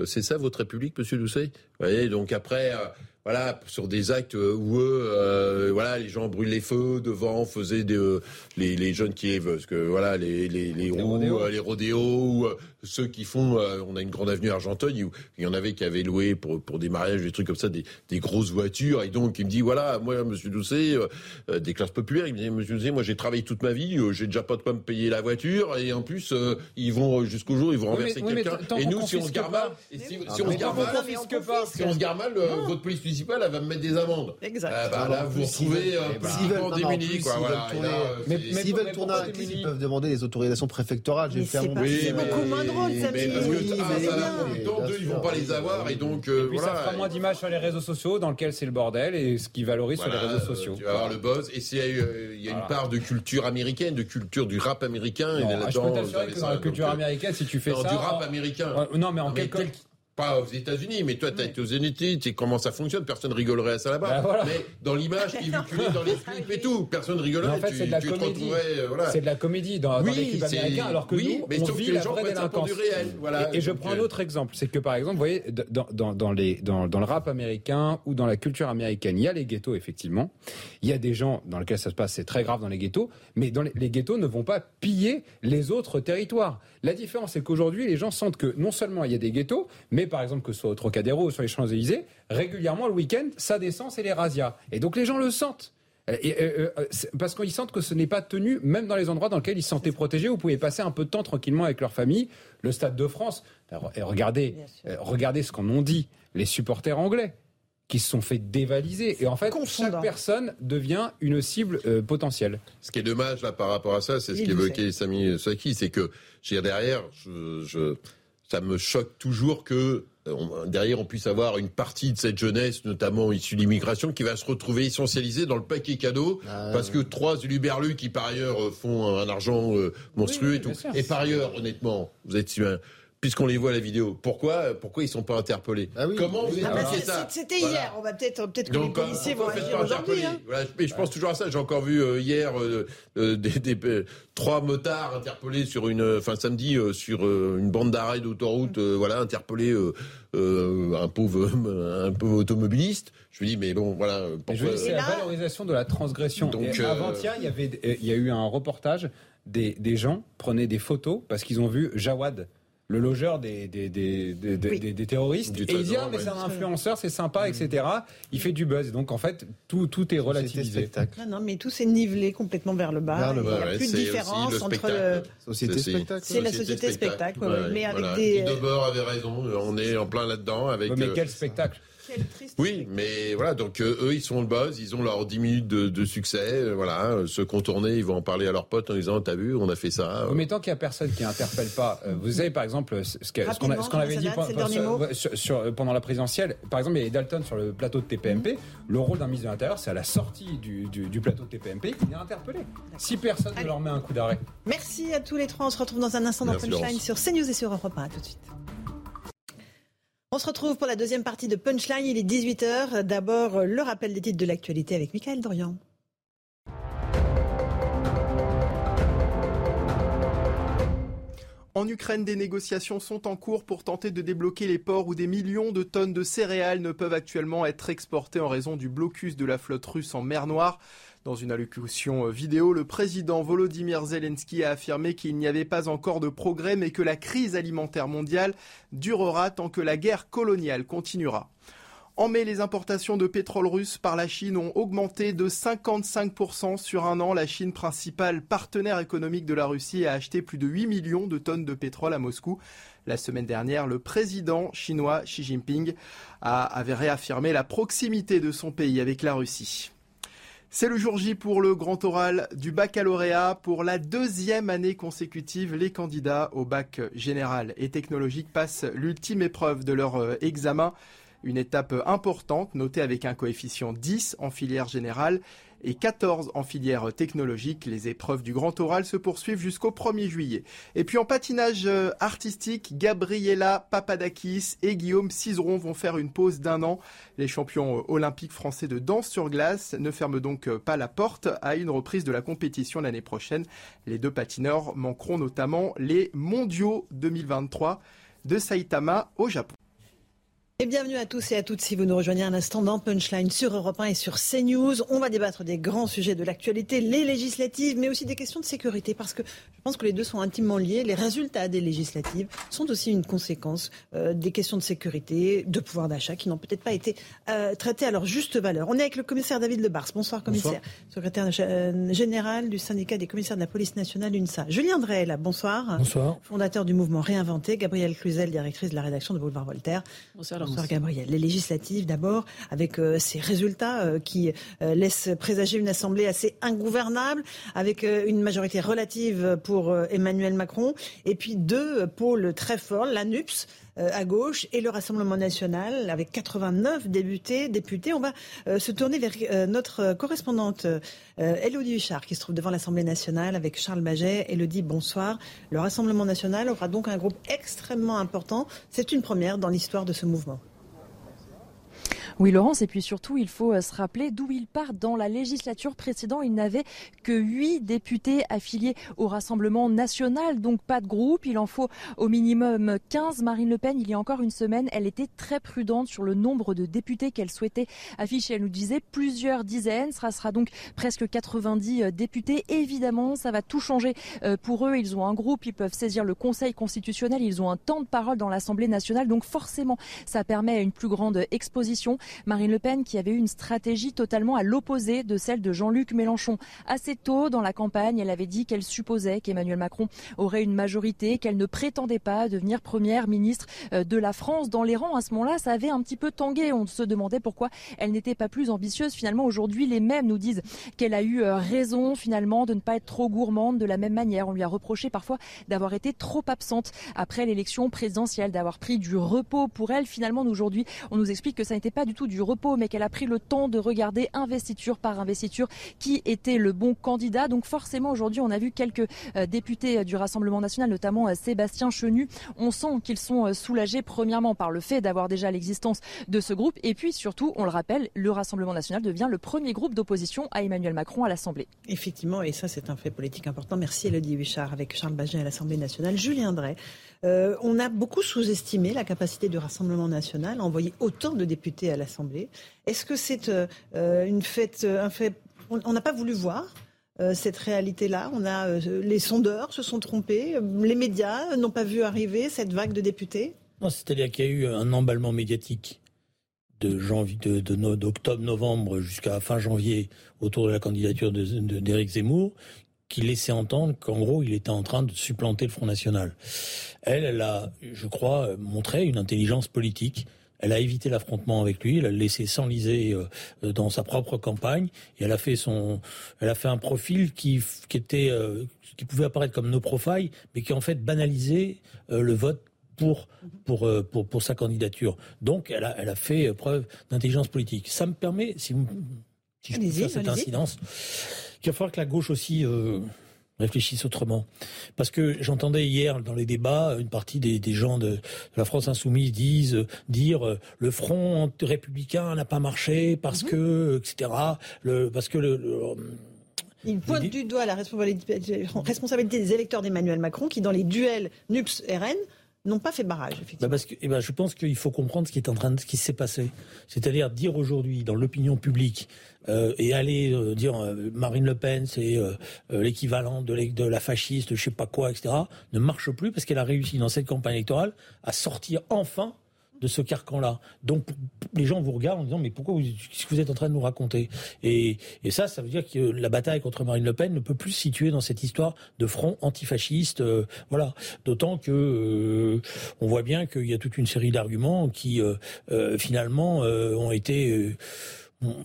C'est ça votre République, monsieur Doucet? Vous voyez, donc après, euh, voilà, sur des actes où eux, euh, voilà, les gens brûlent les feux devant, faisaient des, euh, les, les jeunes qui parce que voilà, les, les, les, roues, euh, les rodéos, ou, euh, ceux qui font, euh, on a une grande avenue Argenteuil où il y en avait qui avaient loué pour, pour des mariages, des trucs comme ça, des, des grosses voitures, et donc il me dit voilà, moi, monsieur Doucet, euh, euh, des classes populaires, il me dit monsieur Doucet, moi j'ai travaillé toute ma vie, euh, j'ai déjà pas de quoi me payer la voiture, et en plus euh, ils vont jusqu'au jour, ils vont renverser oui, quelqu'un, et nous si on se pas- mal, si, on se gare Mais mal, si on se gare mal, votre police municipale, elle va me mettre des amendes. Exact. Ah, bah, Alors, là, vous retrouvez en démunis, quoi. s'ils Voilà. veulent tourner- S'ils veulent un clip, ils peuvent demander les autorisations préfectorales. Mais- beaucoup moins drôle, mais parce que ah, mais ça va bien. prendre du temps, Bien deux, ils vont pas les avoir, et donc Et euh, ça fera moins d'images sur les réseaux sociaux, dans lequel c'est le bordel, et ce qui valorise Voilà, sur les réseaux euh, sociaux. Tu vas avoir le buzz. Et c'est, euh, il y a Voilà. une part de culture américaine, de culture du rap américain. et Non, là-dedans, je peux t'assurer que dans la culture euh, américaine, si tu fais non, ça. du rap américain. non, mais en Mais quelque tel- pas aux États-Unis, mais toi, tu as été aux États-Unis, tu sais comment ça fonctionne, personne rigolerait à ça là-bas. Bah, voilà. Mais dans l'image qui est véhiculée dans les clips et tout, personne rigolerait. Mais en fait, tu, c'est de la tu comédie. euh, voilà. C'est de la comédie dans, dans Oui, clips c'est- américains, alors que oui, nous, mais on sauf que vit les la gens vraie prennent ça pour délinquance. du réel, voilà. et, et je prends un autre exemple, c'est que par exemple, vous voyez, dans, dans, dans, les, dans, dans le rap américain ou dans la culture américaine, il y a les ghettos, effectivement. Il y a des gens dans lesquels ça se passe, c'est très grave dans les ghettos, mais dans les, les ghettos ne vont pas piller les autres territoires. La différence, c'est qu'aujourd'hui, les gens sentent que non seulement il y a des ghettos, mais par exemple que ce soit au Trocadéro ou sur les Champs-Élysées, régulièrement le week-end, ça descend, c'est les razzias. Et donc les gens le sentent. Et, euh, euh, parce qu'ils sentent que ce n'est pas tenu, même dans les endroits dans lesquels ils se sentaient protégés, où vous pouvez passer un peu de temps tranquillement avec leur famille. Le Stade de France, et regardez, euh, regardez ce qu'en ont dit les supporters anglais, qui se sont fait dévaliser. Et en fait, Confondant. chaque personne devient une cible euh, potentielle. Ce qui est dommage là par rapport à ça, c'est ce qu'évoquait Sami Saki, c'est que je veux dire, derrière, je, je ça me choque toujours que euh, derrière on puisse avoir une partie de cette jeunesse, notamment issue de l'immigration, qui va se retrouver essentialisée dans le paquet cadeau, ah, parce que trois uluberlus qui par ailleurs euh, font un argent euh, monstrueux et tout. Et par ailleurs, honnêtement, vous êtes puisqu'on les voit à la vidéo. Pourquoi, pourquoi ils sont pas interpellés ah Comment vous expliquez ça C'était hier. On va peut-être, peut-être que les policiers vont agir aujourd'hui. Hein. mais je pense toujours à ça. J'ai encore vu hier des, des, trois motards interpellés sur une, enfin samedi sur une bande d'arrêt d'autoroute, voilà, interpellés euh, un pauvre un pauvre automobiliste. Je lui dis mais bon voilà. C'est la valorisation de la transgression. Donc euh, avant-hier, il y avait il y a eu un reportage des, des gens prenaient des photos parce qu'ils ont vu Jawad le logeur des, des, des, des terroristes. et il dit, ah, mais c'est un influenceur, c'est sympa, etc. Il fait du buzz. Donc, en fait, tout, tout est relativisé. Non, non, mais tout s'est nivelé complètement vers le bas. il n'y a plus de différence entre le... Société spectacle. C'est la société spectacle, mais avec des... avait raison, on est en plein là-dedans. avec. mais quel spectacle? Oui, mais voilà, donc euh, eux, ils sont le buzz, ils ont leurs 10 minutes de, succès, euh, voilà, euh, se contourner, ils vont en parler à leurs potes en disant, t'as vu, on a fait ça. Mais tant qu'il y a personne qui interpelle pas, vous savez par exemple ce qu'on avait dit pendant, la présidentielle, par exemple, il y a Dalton sur le plateau de TPMP, le rôle d'un ministre de l'Intérieur, c'est à la sortie du, plateau de TPMP qu'il est interpellé. Si personne ne leur met un coup d'arrêt. Merci à tous les trois, on se retrouve dans un instant dans Punchline sur CNews et sur Europe 1, à tout de suite. On se retrouve pour la deuxième partie de Punchline. Il est 18h. D'abord, le rappel des titres de l'actualité avec Michael Dorian. En Ukraine, des négociations sont en cours pour tenter de débloquer les ports où des millions de tonnes de céréales ne peuvent actuellement être exportées en raison du blocus de la flotte russe en mer Noire. Dans une allocution vidéo, le président Volodymyr Zelensky a affirmé qu'il n'y avait pas encore de progrès mais que la crise alimentaire mondiale durera tant que la guerre coloniale continuera. En mai, les importations de pétrole russe par la Chine ont augmenté de 55% sur un an. La Chine, principal partenaire économique de la Russie, a acheté plus de 8 millions de tonnes de pétrole à Moscou. La semaine dernière, le président chinois Xi Jinping avait réaffirmé la proximité de son pays avec la Russie. C'est le jour J pour le grand oral du baccalauréat. Pour la deuxième année consécutive, les candidats au bac général et technologique passent l'ultime épreuve de leur euh, examen. Une étape importante, notée avec un coefficient 10 en filière générale et 14 en filière technologique. Les épreuves du Grand Oral se poursuivent jusqu'au 1er juillet. Et puis en patinage euh, artistique, Gabriela Papadakis et Guillaume Cizeron vont faire une pause d'un an. Les champions euh, olympiques français de danse sur glace ne ferment donc euh, pas la porte à une reprise de la compétition l'année prochaine. Les deux patineurs manqueront notamment les mondiaux 2023 de Saitama au Japon. Et bienvenue à tous et à toutes si vous nous rejoignez un instant dans Punchline sur Europe 1 et sur CNews. On va débattre des grands sujets de l'actualité, les législatives, mais aussi des questions de sécurité, parce que je pense que les deux sont intimement liés. Les résultats des législatives sont aussi une conséquence euh, des questions de sécurité, de pouvoir d'achat, qui n'ont peut-être pas été euh, traités à leur juste valeur. On est avec le commissaire David Lebars. Bonsoir, commissaire. Secrétaire euh, général du syndicat des commissaires de la police nationale, UNSA. Julien Drey, bonsoir. Bonsoir. Fondateur du mouvement Réinventé. Gabrielle Cluzel, directrice de la rédaction de Boulevard Voltaire. Bonsoir. Bonsoir Gabriel. Les législatives d'abord, avec euh, ces résultats euh, qui euh, laissent présager une assemblée assez ingouvernable, avec une majorité relative pour Emmanuel Macron, et puis deux pôles très forts, l'ANUPS à gauche et le Rassemblement national avec 89 députés. députés. On va se tourner vers notre correspondante Elodie Huchard qui se trouve devant l'Assemblée nationale avec Charles Maget. Elodie, bonsoir. Le Rassemblement national aura donc un groupe extrêmement important. C'est une première dans l'histoire de ce mouvement. Oui, Laurence, et puis surtout, il faut euh, se rappeler d'où il part. Dans la législature précédente, il n'avait que huit députés affiliés au Rassemblement national, donc pas de groupe. Il en faut au minimum 15. Marine Le Pen, il y a encore une semaine, elle était très prudente sur le nombre de députés qu'elle souhaitait afficher. Elle nous disait plusieurs dizaines. Ce sera donc presque 90 euh, députés. Évidemment, ça va tout changer euh, pour eux. Ils ont un groupe, ils peuvent saisir le Conseil constitutionnel, ils ont un temps de parole dans l'Assemblée nationale. Donc forcément, ça permet une plus grande exposition. Marine Le Pen qui avait eu une stratégie totalement à l'opposé de celle de Jean-Luc Mélenchon. Assez tôt dans la campagne, elle avait dit qu'elle supposait qu'Emmanuel Macron aurait une majorité, qu'elle ne prétendait pas devenir première ministre euh, de la France. Dans les rangs, à ce moment-là, ça avait un petit peu tangué. On se demandait pourquoi elle n'était pas plus ambitieuse. Finalement, aujourd'hui, les mêmes nous disent qu'elle a eu euh, raison finalement de ne pas être trop gourmande de la même manière. On lui a reproché parfois d'avoir été trop absente après l'élection présidentielle, d'avoir pris du repos pour elle. Finalement, aujourd'hui, on nous explique que ça n'était pas du tout du repos, mais qu'elle a pris le temps de regarder investiture par investiture qui était le bon candidat. Donc forcément, aujourd'hui, on a vu quelques euh, députés du Rassemblement national, notamment euh, Sébastien Chenu. On sent qu'ils sont soulagés, premièrement, par le fait d'avoir déjà l'existence de ce groupe. Et puis surtout, on le rappelle, le Rassemblement national devient le premier groupe d'opposition à Emmanuel Macron à l'Assemblée. Effectivement, et ça c'est un fait politique important. Merci Elodie Huchard avec Charles Baget à l'Assemblée nationale. Julien Drey, euh, on a beaucoup sous-estimé la capacité du Rassemblement national à envoyer autant de députés à l'Assemblée. Est-ce que c'est euh, une fête, un fait On n'a pas voulu voir euh, cette réalité-là. On a les sondeurs se sont trompés, les médias n'ont pas vu arriver cette vague de députés. c'est-à-dire qu'il y a eu un emballement médiatique de janvier, de, d'octobre, novembre jusqu'à fin janvier autour de la candidature d'Éric de, Zemmour, qui laissait entendre qu'en gros, il était en train de supplanter le Front National. Elle, elle a, je crois, montré une intelligence politique. Elle a évité l'affrontement avec lui, elle a laissé s'enliser euh, dans sa propre campagne et elle a fait son, elle a fait un profil qui, qui était, euh, qui pouvait apparaître comme no profile, mais qui en fait banalisait euh, le vote pour, pour, euh, pour, pour, sa candidature. Donc, elle a, elle a fait preuve d'intelligence politique. Ça me permet, si, vous, si je peux faire cette incidence, qu'il va falloir que la gauche aussi euh, réfléchisse autrement. Parce que j'entendais hier dans les débats une partie des, des gens de, la France insoumise disent dire euh, le front républicain n'a pas marché parce mhm. que etc. Le, parce que le, il pointe du doigt la responsabilité des électeurs d'Emmanuel Macron qui, dans les duels NUPS-RN, n'ont pas fait barrage, effectivement. Bah, parce que, eh ben, je pense qu'il faut comprendre ce qui est en train de, ce qui s'est passé. C'est-à-dire dire aujourd'hui dans l'opinion publique euh, et aller euh, dire euh, Marine Le Pen c'est l'équivalent de, de, la fasciste, je sais pas quoi, etc. ne marche plus parce qu'elle a réussi dans cette campagne électorale à sortir enfin de ce carcan-là. Donc les gens vous regardent en disant mais pourquoi vous, ce que vous êtes en train de nous raconter? Et, et, ça, ça veut dire que la bataille contre Marine Le Pen ne peut plus se situer dans cette histoire de front antifasciste. Euh, voilà. D'autant que euh, on voit bien qu'il y a toute une série d'arguments qui euh, finalement ont été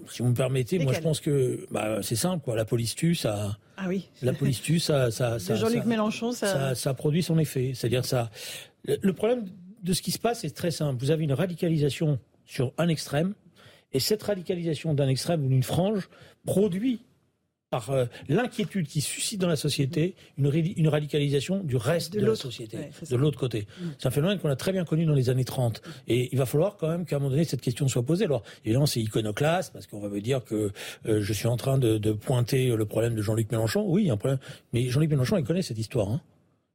si vous me permettez, moi je pense que bah, c'est simple, quoi. La police tue, ça. Ah oui. La police tue, ça, ça, ça. Jean-Luc Mélenchon, ça... ça. ça. produit son effet. C'est-à-dire ça. Le problème de ce qui se passe est très simple. Vous avez une radicalisation sur un extrême, et cette radicalisation d'un extrême ou d'une frange produit par euh, l'inquiétude qui suscite dans la société une, une radicalisation du reste de, la société, de l'autre côté. Mm. C'est un phénomène qu'on a très bien connu dans les années 30. Et il va falloir quand même qu'à un moment donné, cette question soit posée. Alors, évidemment, c'est iconoclaste, parce qu'on va me dire que euh, je suis en train de, pointer le problème de Jean-Luc Mélenchon. Oui, il y a un problème. Mais Jean-Luc Mélenchon, il connaît cette histoire. Hein.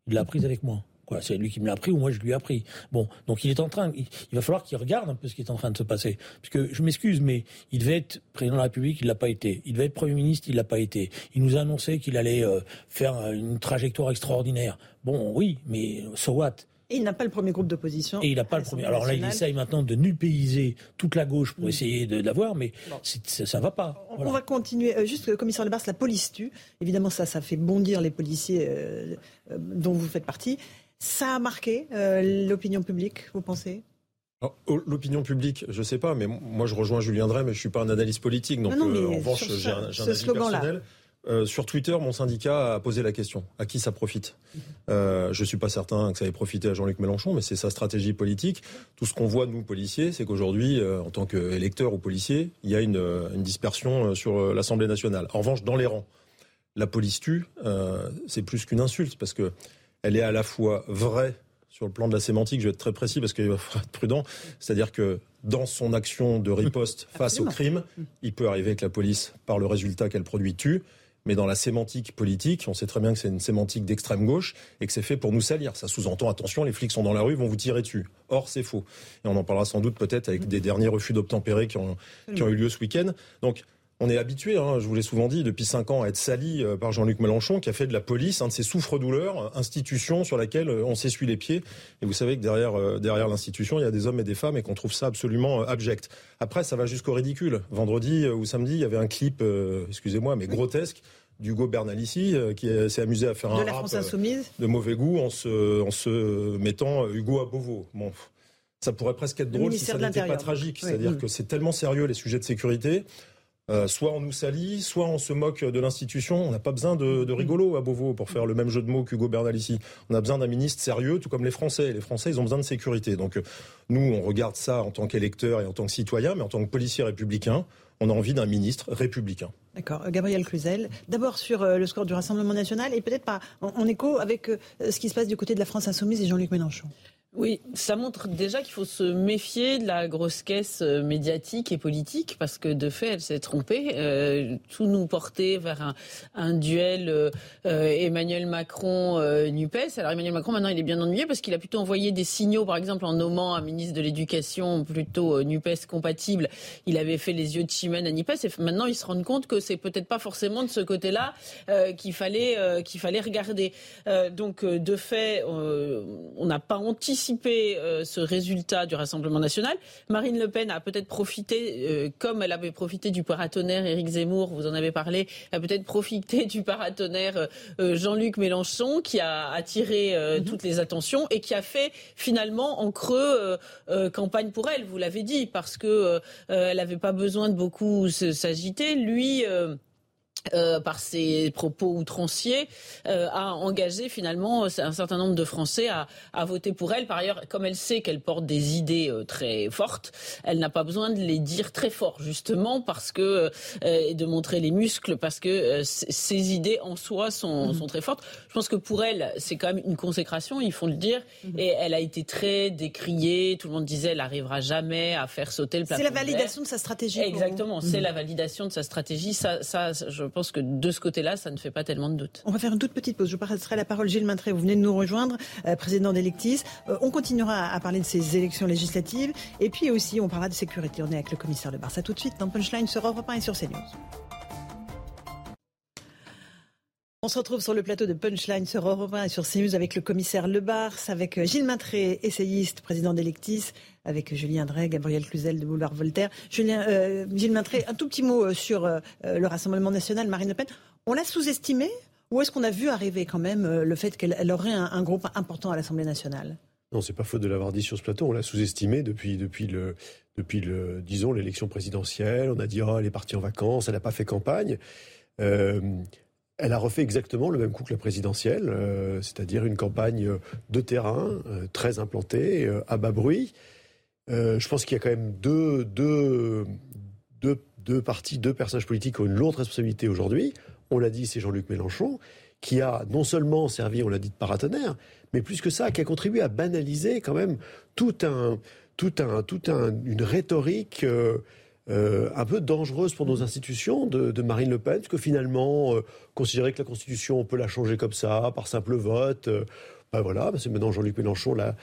Il l'a apprise avec moi. C'est lui qui me l'a appris ou moi je lui ai appris. Bon, donc il est en train, il, va falloir qu'il regarde un peu ce qui est en train de se passer. Parce que je m'excuse, mais il devait être président de la République, il l'a pas été. Il devait être Premier ministre, il l'a pas été. Il nous a annoncé qu'il allait euh, faire une trajectoire extraordinaire. Bon, oui, mais so what? Et il n'a pas le premier groupe d'opposition. Et il n'a pas le premier. Alors là, il essaye maintenant de nulpéiser toute la gauche pour mm. essayer de l'avoir, mais ça ne va pas. On, va continuer. Euh, juste, commissaire Lebars, la police tue. Évidemment, ça, ça fait bondir les policiers euh, dont vous faites partie. Ça a marqué euh, l'opinion publique, vous pensez? L'opinion publique, je ne sais pas, mais moi je rejoins Julien Drey, mais je ne suis pas un analyste politique, donc euh, en revanche j'ai un, un avis personnel. Euh, sur Twitter, mon syndicat a posé la question à qui ça profite? Je ne suis pas certain que ça ait profité à Jean-Luc Mélenchon, mais c'est sa stratégie politique. Tout ce qu'on voit, nous, policiers, c'est qu'aujourd'hui, en tant qu'électeurs ou policiers, il y a une, une dispersion sur l'Assemblée nationale. En revanche, dans les rangs, la police tue, c'est plus qu'une insulte, parce que elle est à la fois vraie sur le plan de la sémantique, je vais être très précis parce qu'il va falloir être prudent, c'est-à-dire que dans son action de riposte face au crime, il peut arriver que la police, par le résultat qu'elle produit, tue, mais dans la sémantique politique, on sait très bien que c'est une sémantique d'extrême gauche et que c'est fait pour nous salir. Ça sous-entend, attention, les flics sont dans la rue, vont vous tirer dessus. Or, c'est faux. Et on en parlera sans doute peut-être avec des derniers refus d'obtempérer qui ont, qui ont eu lieu ce week-end. Donc, on est habitué, hein, je vous l'ai souvent dit, depuis cinq ans à être sali euh, par Jean-Luc Mélenchon, qui a fait de la police un de ces souffres-douleurs, institution sur laquelle euh, on s'essuie les pieds. Et vous savez que derrière, euh, derrière l'institution, il y a des hommes et des femmes et qu'on trouve ça absolument abject. Après, ça va jusqu'au ridicule. Vendredi ou samedi, il y avait un clip, excusez-moi, mais grotesque d'Hugo Bernalici qui s'est amusé à faire de un la de mauvais goût en se, en se mettant Hugo à Beauvau. Bon, ça pourrait presque être drôle si ça n'était pas tragique. C'est-à-dire que c'est tellement sérieux les sujets de sécurité. Euh, soit on nous salit, soit on se moque de l'institution. On n'a pas besoin de, de, rigolo à Beauvau pour faire le même jeu de mots qu'Hugo Bernalici. On a besoin d'un ministre sérieux, tout comme les Français. Les Français, ils ont besoin de sécurité. Donc euh, nous, on regarde ça en tant qu'électeurs et en tant que citoyens, mais en tant que policiers républicains, on a envie d'un ministre républicain. D'accord. Euh, Gabriel Cluzel, d'abord sur le score du Rassemblement national et peut-être en, écho avec ce qui se passe du côté de la France insoumise et Jean-Luc Mélenchon. Oui, ça montre déjà qu'il faut se méfier de la grosse caisse euh, médiatique et politique parce que de fait, elle s'est trompée. Euh, tout nous portait vers un, duel euh, Emmanuel Macron-Nupes. Alors Emmanuel Macron, maintenant, il est bien ennuyé parce qu'il a plutôt envoyé des signaux, par exemple, en nommant un ministre de l'Éducation plutôt Nupes compatible. Il avait fait les yeux de Chimène à Nupes et maintenant, il se rend compte que c'est peut-être pas forcément de ce côté-là qu'il fallait qu'il fallait regarder. donc, de fait, on n'a pas anticipé euh, ce résultat du Rassemblement national. Marine Le Pen a peut-être profité, euh, comme elle avait profité du paratonnerre Éric Zemmour, vous en avez parlé, a peut-être profité du paratonnerre euh, Jean-Luc Mélenchon, qui a attiré mhm. toutes les attentions et qui a fait finalement en creux campagne pour elle, vous l'avez dit, parce que elle n'avait pas besoin de beaucoup s'agiter. Lui euh, par ses propos outranciers, euh, a engagé finalement un certain nombre de Français à, à, voter pour elle. Par ailleurs, comme elle sait qu'elle porte des idées euh, très fortes, elle n'a pas besoin de les dire très fort, justement, parce que et de montrer les muscles, parce que ses idées en soi sont, mhm. sont, très fortes. Je pense que pour elle, c'est quand même une consécration, il faut le dire, mhm. et elle a été très décriée. Tout le monde disait, elle n'arrivera jamais à faire sauter le plafond. C'est la validation de sa stratégie. Exactement, c'est mhm. la validation de sa stratégie. Ça, ça je pense que de ce côté-là, ça ne fait pas tellement de doute. On va faire une toute petite pause. Je passerai la parole Gilles Maintré. Vous venez de nous rejoindre, euh, président d'Electis. Euh, on continuera à parler de ces élections législatives. Et puis aussi, on parlera de sécurité. On est avec le commissaire de Barça tout de suite dans Punchline sur Europe 1 et sur CNews. On se retrouve sur le plateau de Punchline sur Europe 1 et sur CNews avec le commissaire Le Bars, avec euh, Gilles Maintré, essayiste, président d'Electis, avec Julien Drey, Gabriel Cluzel de Boulevard Voltaire. Euh, Gilles Maintré, un tout petit mot euh, sur le Rassemblement national, Marine Le Pen. On l'a sous-estimé ou est-ce qu'on a vu arriver quand même le fait qu'elle aurait un, groupe important à l'Assemblée nationale? Non, c'est pas faute de l'avoir dit sur ce plateau. On l'a sous-estimé depuis depuis le disons l'élection présidentielle. On a dit oh elle est partie en vacances, elle n'a pas fait campagne. Elle a refait exactement le même coup que la présidentielle, euh, c'est-à-dire une campagne de terrain euh, très implantée, euh, à bas bruit. je pense qu'il y a quand même deux, deux, deux, deux partis, deux personnages politiques qui ont une lourde responsabilité aujourd'hui. On l'a dit, c'est Jean-Luc Mélenchon, qui a non seulement servi, on l'a dit, de paratonnerre, mais plus que ça, qui a contribué à banaliser quand même tout un, tout un, tout un, une rhétorique euh, un peu dangereuse pour nos institutions de, Marine Le Pen, parce que finalement, euh, considérer que la Constitution, on peut la changer comme ça, par simple vote. Euh, ben voilà, ben c'est maintenant Jean-Luc Mélenchon l'a,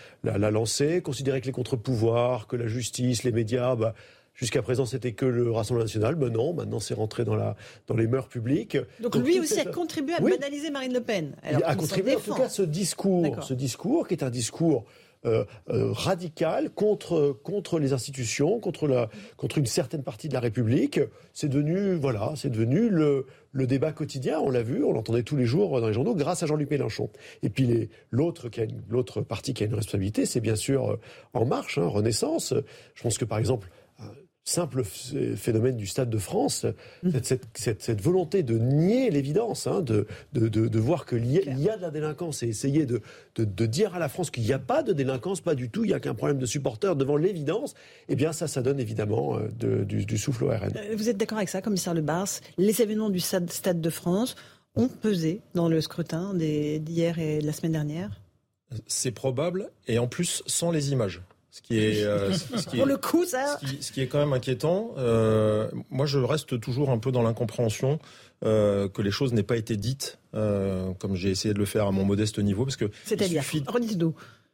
lancé. Considérer que les contre-pouvoirs, que la justice, les médias, ben, Jusqu'à présent, c'était que le Rassemblement national. Ben non, maintenant c'est rentré dans, la, dans les mœurs publiques. Donc, lui aussi a contribué à banaliser Marine Le Pen. il a contribué en tout cas ce discours, ce discours qui est un discours euh, euh, radical contre contre les institutions, contre la contre une certaine partie de la République. C'est devenu voilà, c'est devenu le le débat quotidien. On l'a vu, on l'entendait tous les jours dans les journaux grâce à Jean-Luc Mélenchon. Et puis l'autre l'autre partie qui a une responsabilité, c'est bien sûr euh, En Marche, hein, Renaissance. Je pense que par exemple simple phénomène du Stade de France, mmh. cette, volonté de nier l'évidence, hein, de, de, voir qu'il y, y, a de la délinquance et essayer de, dire à la France qu'il n'y a pas de délinquance, pas du tout, il n'y a qu'un problème de supporters devant l'évidence, eh bien ça, ça donne évidemment euh, du, souffle au RN. Euh, vous êtes d'accord avec ça, commissaire Le Bars Les événements du Stade de France ont pesé dans le scrutin d'hier et de la semaine dernière? C'est probable, et en plus sans les images. Ce qui est, euh, ce qui Pour le coup, ça. Ce qui, est quand même inquiétant. Euh, moi, je reste toujours un peu dans l'incompréhension euh, que les choses n'aient pas été dites, comme j'ai essayé de le faire à mon modeste niveau, parce que. C'est-à-dire, suffit...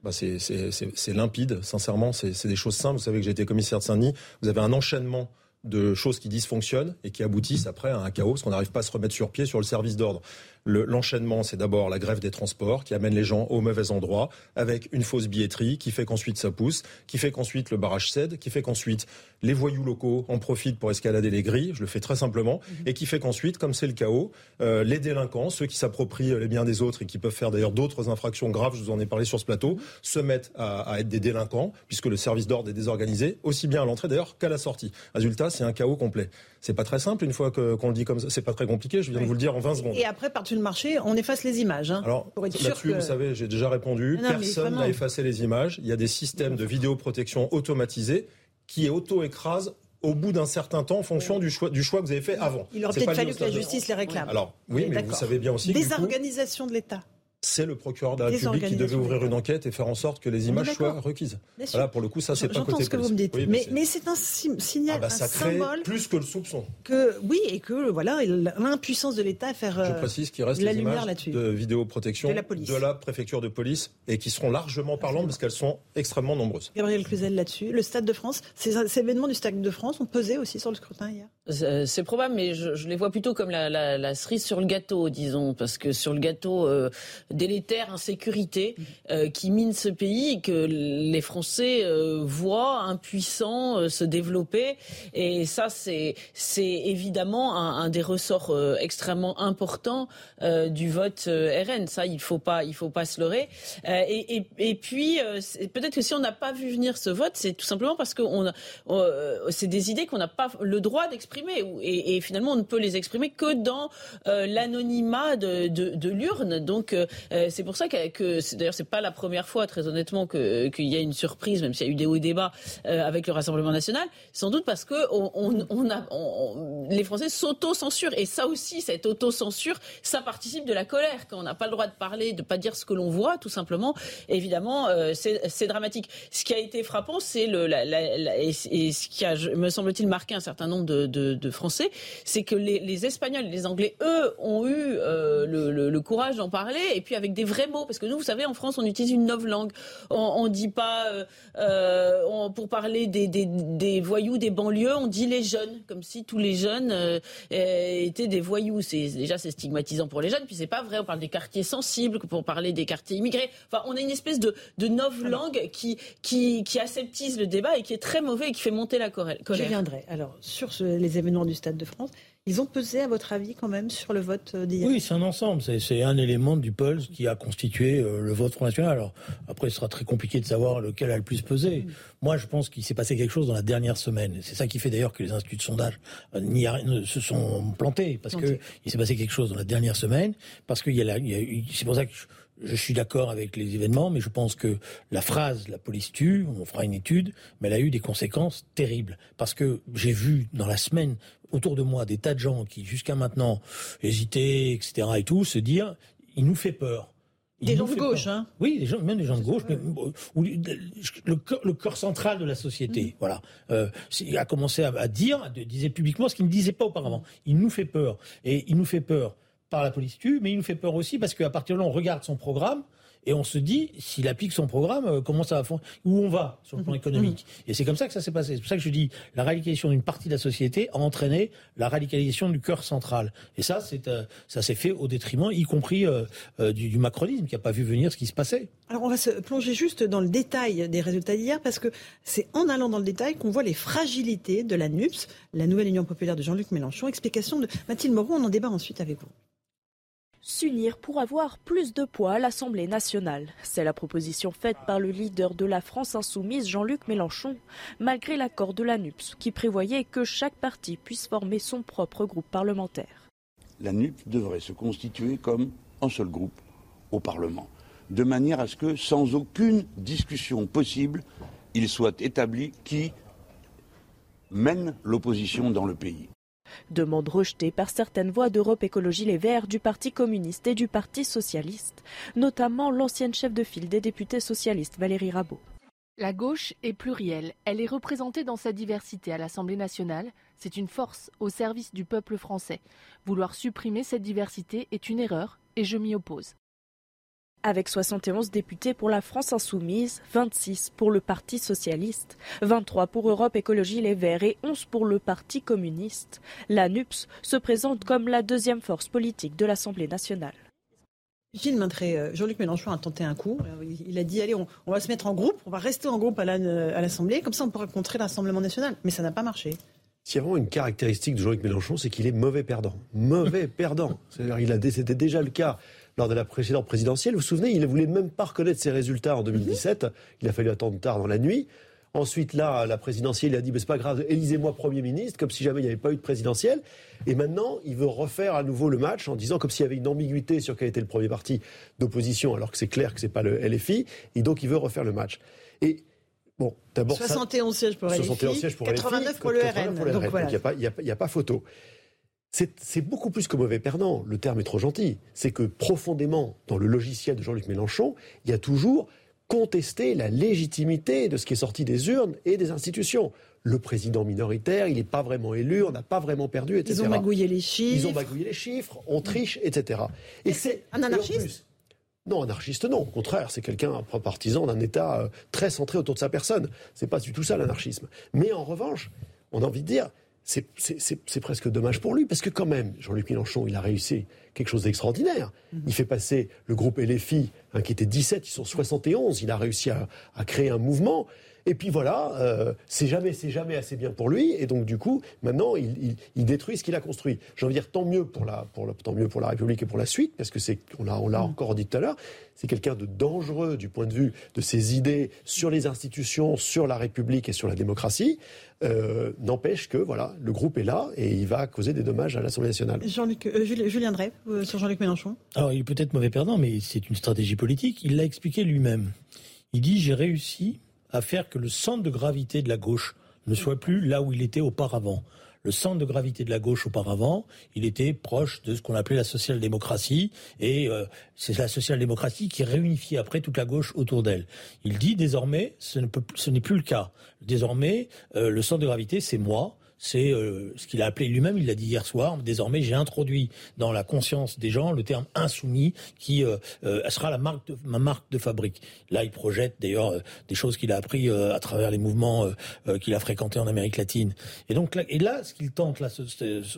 Bah c'est limpide, sincèrement, c'est des choses simples. Vous savez que j'ai été commissaire de Saint-Denis. Vous avez un enchaînement de choses qui dysfonctionnent et qui aboutissent après à un chaos parce qu'on n'arrive pas à se remettre sur pied sur le service d'ordre. L'enchaînement, c'est d'abord la grève des transports qui amène les gens au mauvais endroit avec une fausse billetterie qui fait qu'ensuite ça pousse, qui fait qu'ensuite le barrage cède, qui fait qu'ensuite les voyous locaux en profitent pour escalader les grilles, je le fais très simplement, mhm. et qui fait qu'ensuite, comme c'est le chaos, euh, les délinquants, ceux qui s'approprient les biens des autres et qui peuvent faire d'ailleurs d'autres infractions graves, je vous en ai parlé sur ce plateau, se mettent à, à être des délinquants puisque le service d'ordre est désorganisé, aussi bien à l'entrée d'ailleurs qu'à la sortie. Résultat, c'est un chaos complet. C'est pas très simple une fois qu'on le dit comme ça. C'est pas très compliqué. Je viens de vous le dire en 20 secondes. Et après, par-dessus le marché, on efface les images. Hein, Alors là-dessus, vous savez, j'ai déjà répondu. Personne n'a effacé les images. Il y a des systèmes de vidéoprotection automatisés qui auto-écrasent au bout d'un certain temps en fonction du, choix, du choix que vous avez fait avant. Il aurait peut-être fallu que la justice les réclame. Alors, oui, mais vous savez bien aussi. Des organisations de l'État c'est le procureur de la République qui devait ouvrir une enquête et faire en sorte que les images soient requises. Voilà, pour le coup, ça, c'est pas côté ce que vous me dites. mais, c'est un signal, ah bah, ça un symbole. Plus que le soupçon. Que, oui, et que voilà, l'impuissance de l'État à faire. Je euh, précise qu'il reste les images de vidéoprotection de la, de la préfecture de police et qui seront largement parlantes parce qu'elles sont extrêmement nombreuses. Gabriel Cluzel là-dessus. Le Stade de France, ces, événements du Stade de France ont pesé aussi sur le scrutin hier? Euh, C'est probable, mais je, les vois plutôt comme la, cerise sur le gâteau, disons, parce que sur le gâteau euh, délétère, sécurité euh, qui mine ce pays et que les Français euh, voient impuissants euh, se développer. Et ça, c'est évidemment un, des ressorts extrêmement importants du vote RN. Ça, il faut faut pas se leurrer. Et, et, puis peut-être que si on n'a pas vu venir ce vote, c'est tout simplement parce que c'est des idées qu'on n'a pas le droit d'exprimer et, finalement on ne peut les exprimer que dans l'anonymat de, de, de l'urne. Donc c'est pour ça que que d'ailleurs c'est pas la première fois, très honnêtement, qu'il y a une surprise, même s'il y a eu des hauts et des bas euh, avec le Rassemblement national. Sans doute parce que les Français s'auto-censurent et ça aussi, cette auto-censure, ça participe de la colère quand on n'a pas le droit de parler, de pas dire ce que l'on voit, tout simplement. Évidemment, euh, c'est dramatique. Ce qui a été frappant, c'est le et, ce qui a, me semble-t-il, marqué un certain nombre de, Français, c'est que les, Espagnols, les Anglais, eux, ont eu euh, le, le courage d'en parler et puis avec des vrais mots parce que nous, vous savez, en France, on utilise une nouvelle langue. On, ne dit pas, euh, euh, pour parler des, voyous des banlieues, on dit les jeunes, comme si tous les jeunes euh, étaient des voyous. C'est déjà c'est stigmatisant pour les jeunes, puis c'est pas vrai. On parle des quartiers sensibles pour parler des quartiers immigrés. Enfin, on a une espèce de, de nouvelle langue qui, qui, qui aseptise le débat et qui est très mauvais et qui fait monter la colère. Je viendrai. Alors, sur les événements du Stade de France, ils ont pesé, à votre avis, quand même, sur le vote euh, d'hier? Oui, c'est un ensemble. C'est un élément du pulse qui a constitué euh, le vote Front National. Alors, après, ce sera très compliqué de savoir lequel a le plus pesé. Mm. Moi, je pense qu'il s'est passé quelque chose dans la dernière semaine. C'est ça qui fait d'ailleurs que les instituts de sondage euh, se sont plantés. Parce qu'il s'est passé quelque chose dans la dernière semaine. Parce qu'il y a, c'est pour ça que je suis d'accord avec les événements, mais je pense que la phrase la police tue, on fera une étude, mais elle a eu des conséquences terribles. Parce que j'ai vu dans la semaine autour de moi des tas de gens qui jusqu'à maintenant hésitaient, etc. et tout, se dire, il nous fait peur. des gens de gauche, hein Oui, des gens, même des gens de gauche, mais, le, le cœur central de la société, mm. voilà, euh, a commencé à, dire, disait publiquement ce qu'il ne disait pas auparavant. Il nous fait peur, et il nous fait peur par la police tue, mais il nous fait peur aussi parce qu'à partir de là, on regarde son programme et on se dit, s'il applique son programme, euh, comment ça va Où on va sur le plan mhm. économique mhm. Et c'est comme ça que ça s'est passé. C'est pour ça que je dis, la radicalisation d'une partie de la société a entraîné la radicalisation du cœur central. Et ça, c'est, euh, ça s'est fait au détriment, y compris euh, du, macronisme, qui n'a pas vu venir ce qui se passait. Alors on va se plonger juste dans le détail des résultats d'hier, parce que c'est en allant dans le détail qu'on voit les fragilités de la NUPS, la nouvelle Union populaire de Jean-Luc Mélenchon. Explication de Mathilde Moreau, on en débat ensuite avec vous s'unir pour avoir plus de poids à l'Assemblée nationale. C'est la proposition faite par le leader de la France insoumise, Jean-Luc Mélenchon, malgré l'accord de la NUPS, qui prévoyait que chaque parti puisse former son propre groupe parlementaire. La NUPS devrait se constituer comme un seul groupe au Parlement, de manière à ce que, sans aucune discussion possible, il soit établi qui mène l'opposition dans le pays. Demande rejetée par certaines voix d'Europe Écologie Les Verts, du Parti communiste et du Parti socialiste, notamment l'ancienne chef de file des députés socialistes Valérie Rabault. La gauche est plurielle, elle est représentée dans sa diversité à l'Assemblée nationale, c'est une force au service du peuple français. Vouloir supprimer cette diversité est une erreur et je m'y oppose. Avec 71 députés pour la France insoumise, 26 pour le Parti socialiste, 23 pour Europe Écologie Les Verts et 11 pour le Parti communiste. La NUPS se présente comme la deuxième force politique de l'Assemblée nationale. Gilles euh, Jean-Luc Mélenchon a tenté un coup. Il a dit allez, on, va se mettre en groupe, on va rester en groupe à l'Assemblée, comme ça on pourra contrer l'Assemblement national. Mais ça n'a pas marché. S'il y a vraiment une caractéristique de Jean-Luc Mélenchon, c'est qu'il est mauvais perdant. Mauvais perdant. C'est-à-dire, il a, c'était déjà le cas lors de la précédente présidentielle. Vous vous souvenez, il ne voulait même pas reconnaître ses résultats en 2017. Il a fallu attendre tard dans la nuit. Ensuite, là, la présidentielle, il a dit, mais c'est pas grave, élisez-moi Premier ministre, comme si jamais il n'y avait pas eu de présidentielle. Et maintenant, il veut refaire à nouveau le match en disant, comme s'il y avait une ambiguïté sur quel était le premier parti d'opposition, alors que c'est clair que c'est pas le LFI. Et donc, il veut refaire le match. Et bon, d'abord 71 sièges pour LFI, 89 pour le RN. Donc, voilà. il n'y a, pas photo. C'est beaucoup plus que mauvais perdant. Le terme est trop gentil. C'est que profondément, dans le logiciel de Jean-Luc Mélenchon, il y a toujours contester la légitimité de ce qui est sorti des urnes et des institutions. Le président minoritaire, il n'est pas vraiment élu, on n'a pas vraiment perdu, etc. Ils ont magouillé les chiffres. Ils ont magouillé les chiffres, on triche, etc. Et c'est un anarchiste? non, anarchiste, non. Au contraire, c'est quelqu'un, un partisan d'un État euh, très centré autour de sa personne. C'est pas du tout ça l'anarchisme. Mais en revanche, on a envie de dire, c'est presque dommage pour lui, parce que quand même, Jean-Luc Mélenchon, il a réussi quelque chose d'extraordinaire. Mhm. Il fait passer le groupe LFI, hein, qui était 17, ils sont 71, il a réussi à, à créer un mouvement. Et puis voilà, euh, c'est jamais, c'est jamais assez bien pour lui. Et donc du coup, maintenant, il, détruit ce qu'il a construit. J'ai envie de dire tant mieux pour la, pour tant mieux pour la République et pour la suite, parce que c'est, on l'a, on l'a mm. encore dit tout à l'heure, c'est quelqu'un de dangereux du point de vue de ses idées sur les institutions, sur la République et sur la démocratie. Euh, n'empêche que voilà, le groupe est là et il va causer des dommages à l'Assemblée nationale. Jean-Luc, euh, Julien Drey, sur Jean-Luc Mélenchon. Alors il est peut-être mauvais perdant, mais c'est une stratégie politique. Il l'a expliqué lui-même. Il dit j'ai réussi à faire que le centre de gravité de la gauche ne soit plus là où il était auparavant. Le centre de gravité de la gauche auparavant, il était proche de ce qu'on appelait la social-démocratie, et euh, c'est la social-démocratie qui réunifiait après toute la gauche autour d'elle. Il dit désormais, ce n'est plus le cas. Désormais, euh, le centre de gravité, c'est moi, c'est euh, ce qu'il a appelé lui-même, il l'a dit hier soir, désormais j'ai introduit dans la conscience des gens le terme insoumis qui euh, euh, sera la marque de, ma marque de fabrique. Là, il projette d'ailleurs des choses qu'il a appris à travers les mouvements qu'il a fréquentés en Amérique latine. Et donc là, et là ce qu'il tente là,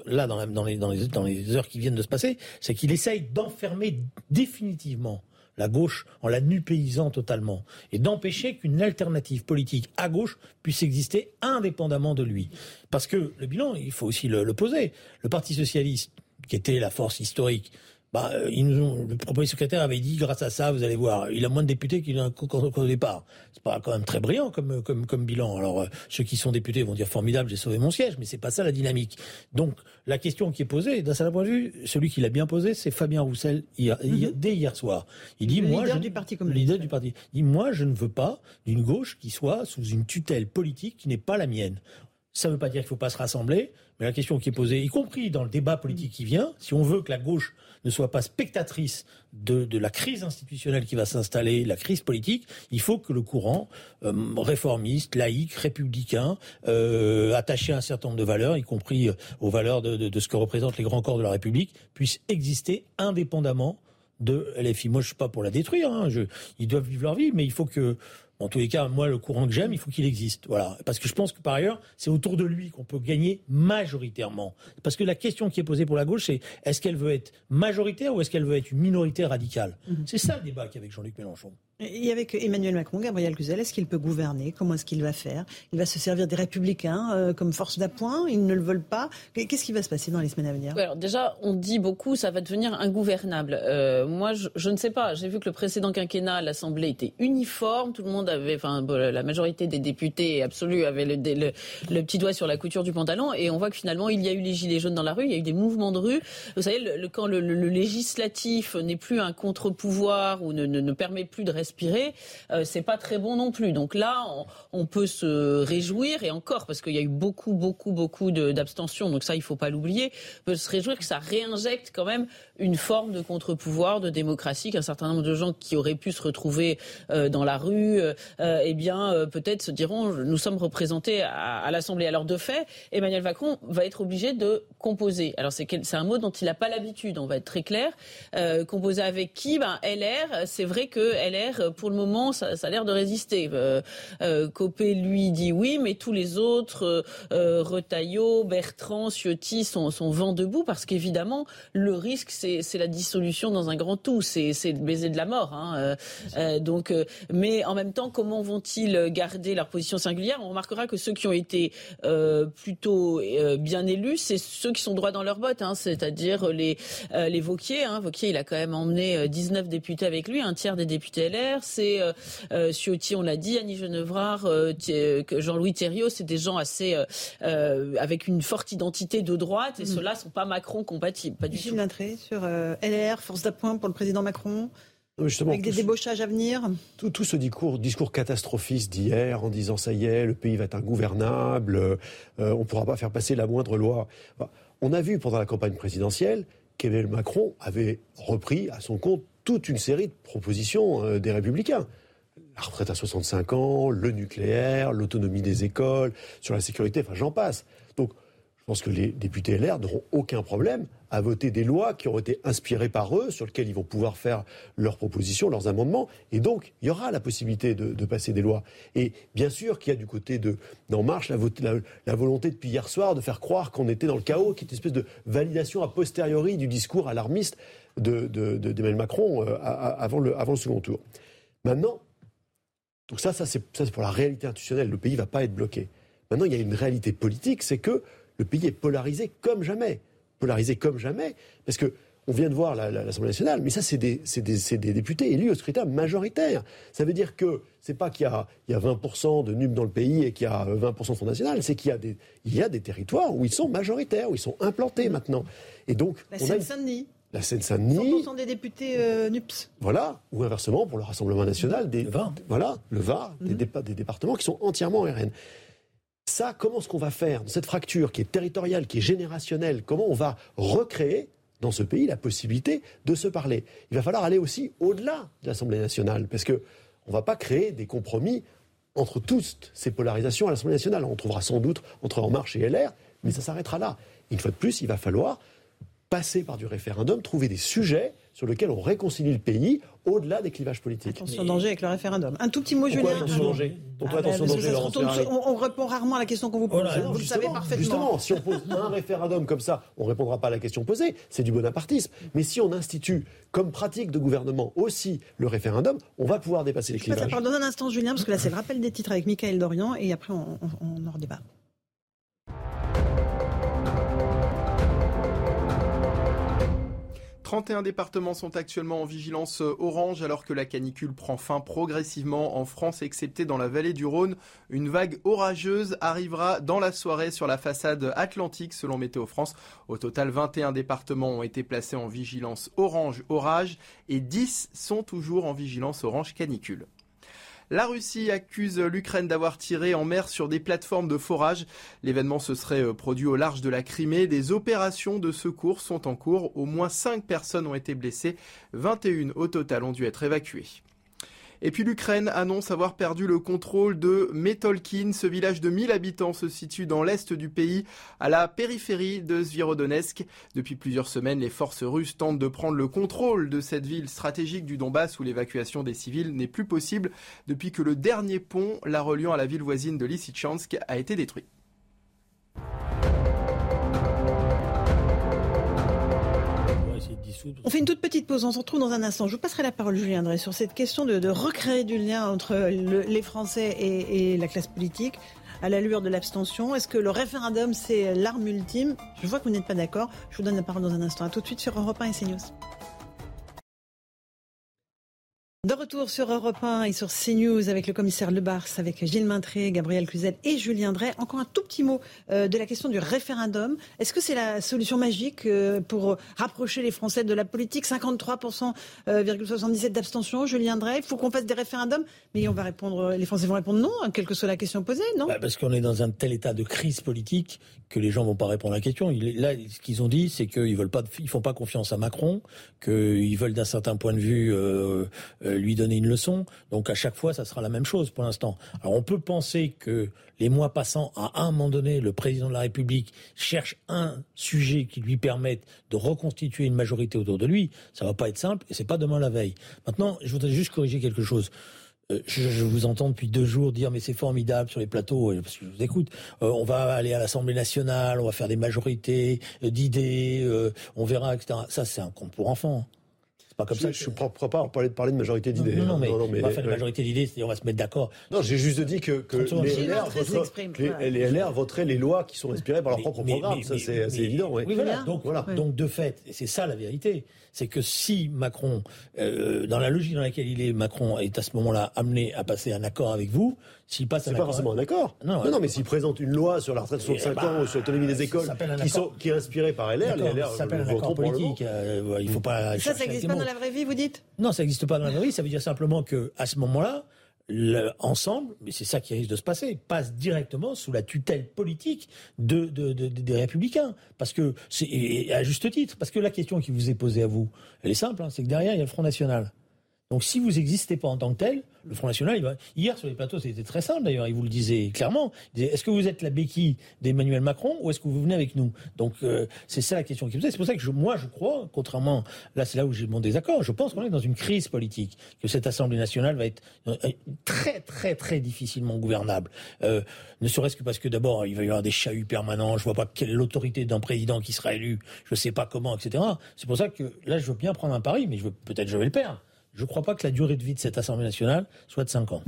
là dans, dans, les, dans, les, dans les heures qui viennent de se passer, c'est qu'il essaye d'enfermer définitivement la gauche en la nupaysant totalement, et d'empêcher qu'une alternative politique à gauche puisse exister indépendamment de lui. Parce que le bilan, il faut aussi le, poser. Le Parti socialiste, qui était la force historique, bah, euh, ils nous le premier secrétaire avait dit, grâce à ça, vous allez voir, il a moins de députés qu'il a qu'au départ. C'est pas quand même très brillant comme, comme, comme bilan. Alors, euh, ceux qui sont députés vont dire formidable, j'ai sauvé mon siège, mais c'est pas ça la dynamique. Donc, la question qui est posée, d'un certain point de vue, celui qui l'a bien posé, c'est Fabien Roussel mhm. dès hier soir. Il dit, le moi, leader du parti communiste. leader du parti. Il dit, moi, je ne veux pas d'une gauche qui soit sous une tutelle politique qui n'est pas la mienne. Ça ne veut pas dire qu'il ne faut pas se rassembler, mais la question qui est posée, y compris dans le débat politique qui vient, si on veut que la gauche ne soit pas spectatrice de, la crise institutionnelle qui va s'installer, la crise politique, il faut que le courant euh, réformiste, laïque, républicain, euh, attaché à un certain nombre de valeurs, y compris euh, aux valeurs de, ce que représentent les grands corps de la République, puisse exister indépendamment de LFI. Moi, je suis pas pour la détruire. Hein. ils doivent vivre leur vie, mais il faut que en tous les cas, moi, le courant que j'aime, il faut qu'il existe. Voilà. Parce que je pense que par ailleurs, c'est autour de lui qu'on peut gagner majoritairement. Parce que la question qui est posée pour la gauche, c'est est-ce qu'elle veut être majoritaire ou est-ce qu'elle veut être une minorité radicale? Mhm. C'est ça le débat qu'il y a avec Jean-Luc Mélenchon. Et avec Emmanuel Macron, Gabriel Cluzel, est-ce qu'il peut gouverner? Comment est-ce qu'il va faire? Il va se servir des républicains euh, comme force d'appoint? Ils ne le veulent pas? Qu'est-ce qui va se passer dans les semaines à venir? Alors déjà, on dit beaucoup, ça va devenir ingouvernable. Euh, moi, je, ne sais pas. J'ai vu que le précédent quinquennat, l'Assemblée était uniforme. Tout le monde avait, enfin, la majorité des députés absolus avaient le, le, petit doigt sur la couture du pantalon. Et on voit que finalement, il y a eu les gilets jaunes dans la rue, il y a eu des mouvements de rue. Vous savez, le, quand le, législatif n'est plus un contre-pouvoir ou ne, ne, ne permet plus de respirer, euh, c'est pas très bon non plus. Donc là, on, peut se réjouir et encore parce qu'il y a eu beaucoup, beaucoup, beaucoup d'abstention. Donc ça, il faut pas l'oublier. On peut se réjouir que ça réinjecte quand même une forme de contre-pouvoir, de démocratie, qu'un certain nombre de gens qui auraient pu se retrouver euh, dans la rue, euh, eh bien, peut-être se diront, nous sommes représentés à, à l'Assemblée. Alors de fait, Emmanuel Macron va être obligé de composer. Alors c'est un mot dont il n'a pas l'habitude, on va être très clair. composer avec qui? Ben, LR, c'est vrai que LR, pour le moment, ça, ça a l'air de résister. Copé, lui, dit oui, mais tous les autres, Retailleau, Bertrand, Ciotti, sont, sont vent debout parce qu'évidemment, le risque, c'est la dissolution dans un grand tout. C'est le baiser de la mort. Hein. Euh, euh, donc, euh, mais en même temps, comment vont-ils garder leur position singulière? On remarquera que ceux qui ont été plutôt bien élus, c'est ceux qui sont droits dans leurs bottes, hein, c'est-à-dire les, les Vauquier. Hein. Vauquier, il a quand même emmené 19 députés avec lui, un tiers des députés LR. C'est Ciotti, on l'a dit, Annie Genevrard, Jean-Louis Thériault, c'est des gens assez avec une forte identité de droite, et mm. ceux-là sont pas Macron compatibles, pas du tout. sur LR, force d'appoint pour le président Macron avec des débauchages à venir tout, ce discours, discours catastrophiste d'hier en disant ça y est, le pays va être ingouvernable, euh, on ne pourra pas faire passer la moindre loi. on a vu pendant la campagne présidentielle qu'Emmanuel Macron avait repris à son compte toute une série de propositions euh, des Républicains. La retraite à 65 ans, le nucléaire, l'autonomie des écoles, sur la sécurité, enfin j'en passe. Donc je pense que les députés LR n'auront aucun problème à voter des lois qui ont été inspirées par eux, sur lesquelles ils vont pouvoir faire leurs propositions, leurs amendements. Et donc, il y aura la possibilité de, passer des lois. Et bien sûr qu'il y a du côté de d'En Marche la, la, volonté depuis hier soir de faire croire qu'on était dans le chaos, qui est une espèce de validation a posteriori du discours alarmiste d'Emmanuel de, de, Macron euh, avant, le, avant le second tour. Maintenant, donc ça, ça c'est pour la réalité institutionnelle. Le pays ne va pas être bloqué. Maintenant, il y a une réalité politique, c'est que le pays est polarisé comme jamais. Polarisé comme jamais, parce que on vient de voir l'Assemblée nationale, mais ça, c'est des, députés élus au scrutin majoritaire. Ça veut dire que c'est pas qu'il y a, y a 20% de NUP dans le pays et qu'il y a 20% de Front National, c'est qu'il y a, des, il y a des territoires où ils sont majoritaires, où ils sont implantés maintenant. Et donc, la Seine-Saint-Denis. La Seine-Saint-Denis. 100% des députés euh, NUPS. Voilà, ou inversement, pour le Rassemblement national, des, le Var. Voilà, le Var, des, mhm. des départements qui sont entièrement RN. Ça, comment est-ce qu'on va faire dans cette fracture qui est territoriale, qui est générationnelle Comment on va recréer dans ce pays la possibilité de se parler? Il va falloir aller aussi au-delà de l'Assemblée nationale, parce que on ne va pas créer des compromis entre toutes ces polarisations à l'Assemblée nationale. On trouvera sans doute entre En Marche et LR, mais ça s'arrêtera là. Une fois de plus, il va falloir passer par du référendum, trouver des sujets sur lesquels on réconcilie le pays au-delà des clivages politiques. Attention danger avec le référendum. Un tout petit mot, Julien. Attention danger Pourquoi ah, attention danger, on, répond rarement à la question qu'on vous pose. vous le savez parfaitement. Justement, si on pose un référendum comme ça, on ne répondra pas à la question posée. C'est du bonapartisme. Mais si on institue comme pratique de gouvernement aussi le référendum, on va pouvoir dépasser les clivages. Pardon un instant, Julien, parce que là, c'est le rappel des titres avec Michael Dorian et après, on, on en redébat. 31 départements sont actuellement en vigilance euh, orange alors que la canicule prend fin progressivement en France, excepté dans la vallée du Rhône. Une vague orageuse arrivera dans la soirée sur la façade atlantique selon Météo France. Au total, 21 départements ont été placés en vigilance orange orage et 10 sont toujours en vigilance orange canicule. La Russie accuse l'Ukraine d'avoir tiré en mer sur des plateformes de forage. L'événement se serait euh, produit au large de la Crimée. Des opérations de secours sont en cours. Au moins 5 personnes ont été blessées. 21 au total ont dû être évacuées. Et puis l'Ukraine annonce avoir perdu le contrôle de Metolkin. Ce village de 1000 habitants se situe dans l'est du pays, à la périphérie de Zvirodonetsk. Depuis plusieurs semaines, les forces russes tentent de prendre le contrôle de cette ville stratégique du Donbass où l'évacuation des civils n'est plus possible depuis que le dernier pont la reliant à la ville voisine de Lysychansk a été détruit. On fait une toute petite pause, on se retrouve dans un instant. Je vous passerai la parole, Julien Drey, sur cette question de, recréer du lien entre les Français et, la classe politique à l'allure de l'abstention. Est-ce que le référendum, c'est l'arme ultime? Je vois que vous n'êtes pas d'accord. Je vous donne la parole dans un instant. A tout de suite sur Europe 1 et CNews. De retour sur Europe 1 et sur CNews avec le commissaire Lebars, avec Gilles Maintré, Gabriel Cluzet et Julien Drey. Encore un tout petit mot euh, de la question du référendum. Est-ce que c'est la solution magique euh, pour rapprocher les Français de la politique? 53,77% euh, d'abstention, Julien Drey. Il faut qu'on fasse des référendums, mais on va répondre, les Français vont répondre non, hein, quelle que soit la question posée, non? Bah, Parce qu'on est dans un tel état de crise politique que les gens vont pas répondre à la question. Là, ce qu'ils ont dit, c'est qu'ils veulent pas, ils font pas confiance à Macron, qu'ils veulent d'un certain point de vue lui donner une leçon. Donc à chaque fois, ça sera la même chose pour l'instant. Alors on peut penser que les mois passant, à un moment donné, le président de la République cherche un sujet qui lui permette de reconstituer une majorité autour de lui. Ça va pas être simple et c'est pas demain la veille. Maintenant, je voudrais juste corriger quelque chose. Euh, je, vous entends depuis deux jours dire mais c'est formidable sur les plateaux parce que je vous écoute. Euh, on va aller à l'Assemblée nationale, on va faire des majorités d'idées, on verra, etc. Ça c'est un conte pour enfants pas comme ça. Je ne suis pas à parler, parler de majorité d'idées. Non, non, mais, on va faire une majorité d'idées, c'est-à-dire on va se mettre d'accord. Non, j'ai juste dit que, que les, LR voteraient, les, LR voteraient les lois qui sont inspirées par leur propre programme. ça, c'est évident. Oui, voilà. Donc, voilà. Donc, de fait, c'est ça la vérité, c'est que si Macron, euh, dans la logique dans laquelle il est, Macron est à ce moment-là amené à passer un accord avec vous, s'il passe C'est pas forcément un accord. Non, non, mais s'il présente une loi sur la retraite de 65 bah, ans ou sur l'autonomie des écoles qui, sont, qui est inspirée par LR, les LR ça s'appelle un accord politique. Euh, il faut pas. Ça, ça n'existe pas dans la vraie vie, vous dites? Non, ça n'existe pas dans la vraie vie. Ça veut dire simplement que à ce moment-là, ensemble, mais c'est ça qui risque de se passer, passe directement sous la tutelle politique de, des républicains. Parce que, c'est à juste titre, parce que la question qui vous est posée à vous, elle est simple, hein, c'est que derrière, il y a le Front National. Donc si vous n'existez pas en tant que tel, le Front National, hier sur les plateaux, c'était très simple d'ailleurs, il vous le disait clairement. est-ce que vous êtes la béquille d'Emmanuel Macron ou est-ce que vous venez avec nous? Donc euh, c'est ça la question qui me pose. C'est pour ça que moi je crois, contrairement, là c'est là où j'ai mon désaccord, je pense qu'on est dans une crise politique, que cette Assemblée nationale va être euh, très très très difficilement gouvernable. Euh, ne serait-ce que parce que d'abord il va y avoir des chahuts permanents, je vois pas quelle est l'autorité d'un président qui sera élu, je sais pas comment, etc. C'est pour ça que là je veux bien prendre un pari, mais je veux, peut-être je vais le perdre je ne crois pas que la durée de vie de cette Assemblée nationale soit de 5 ans.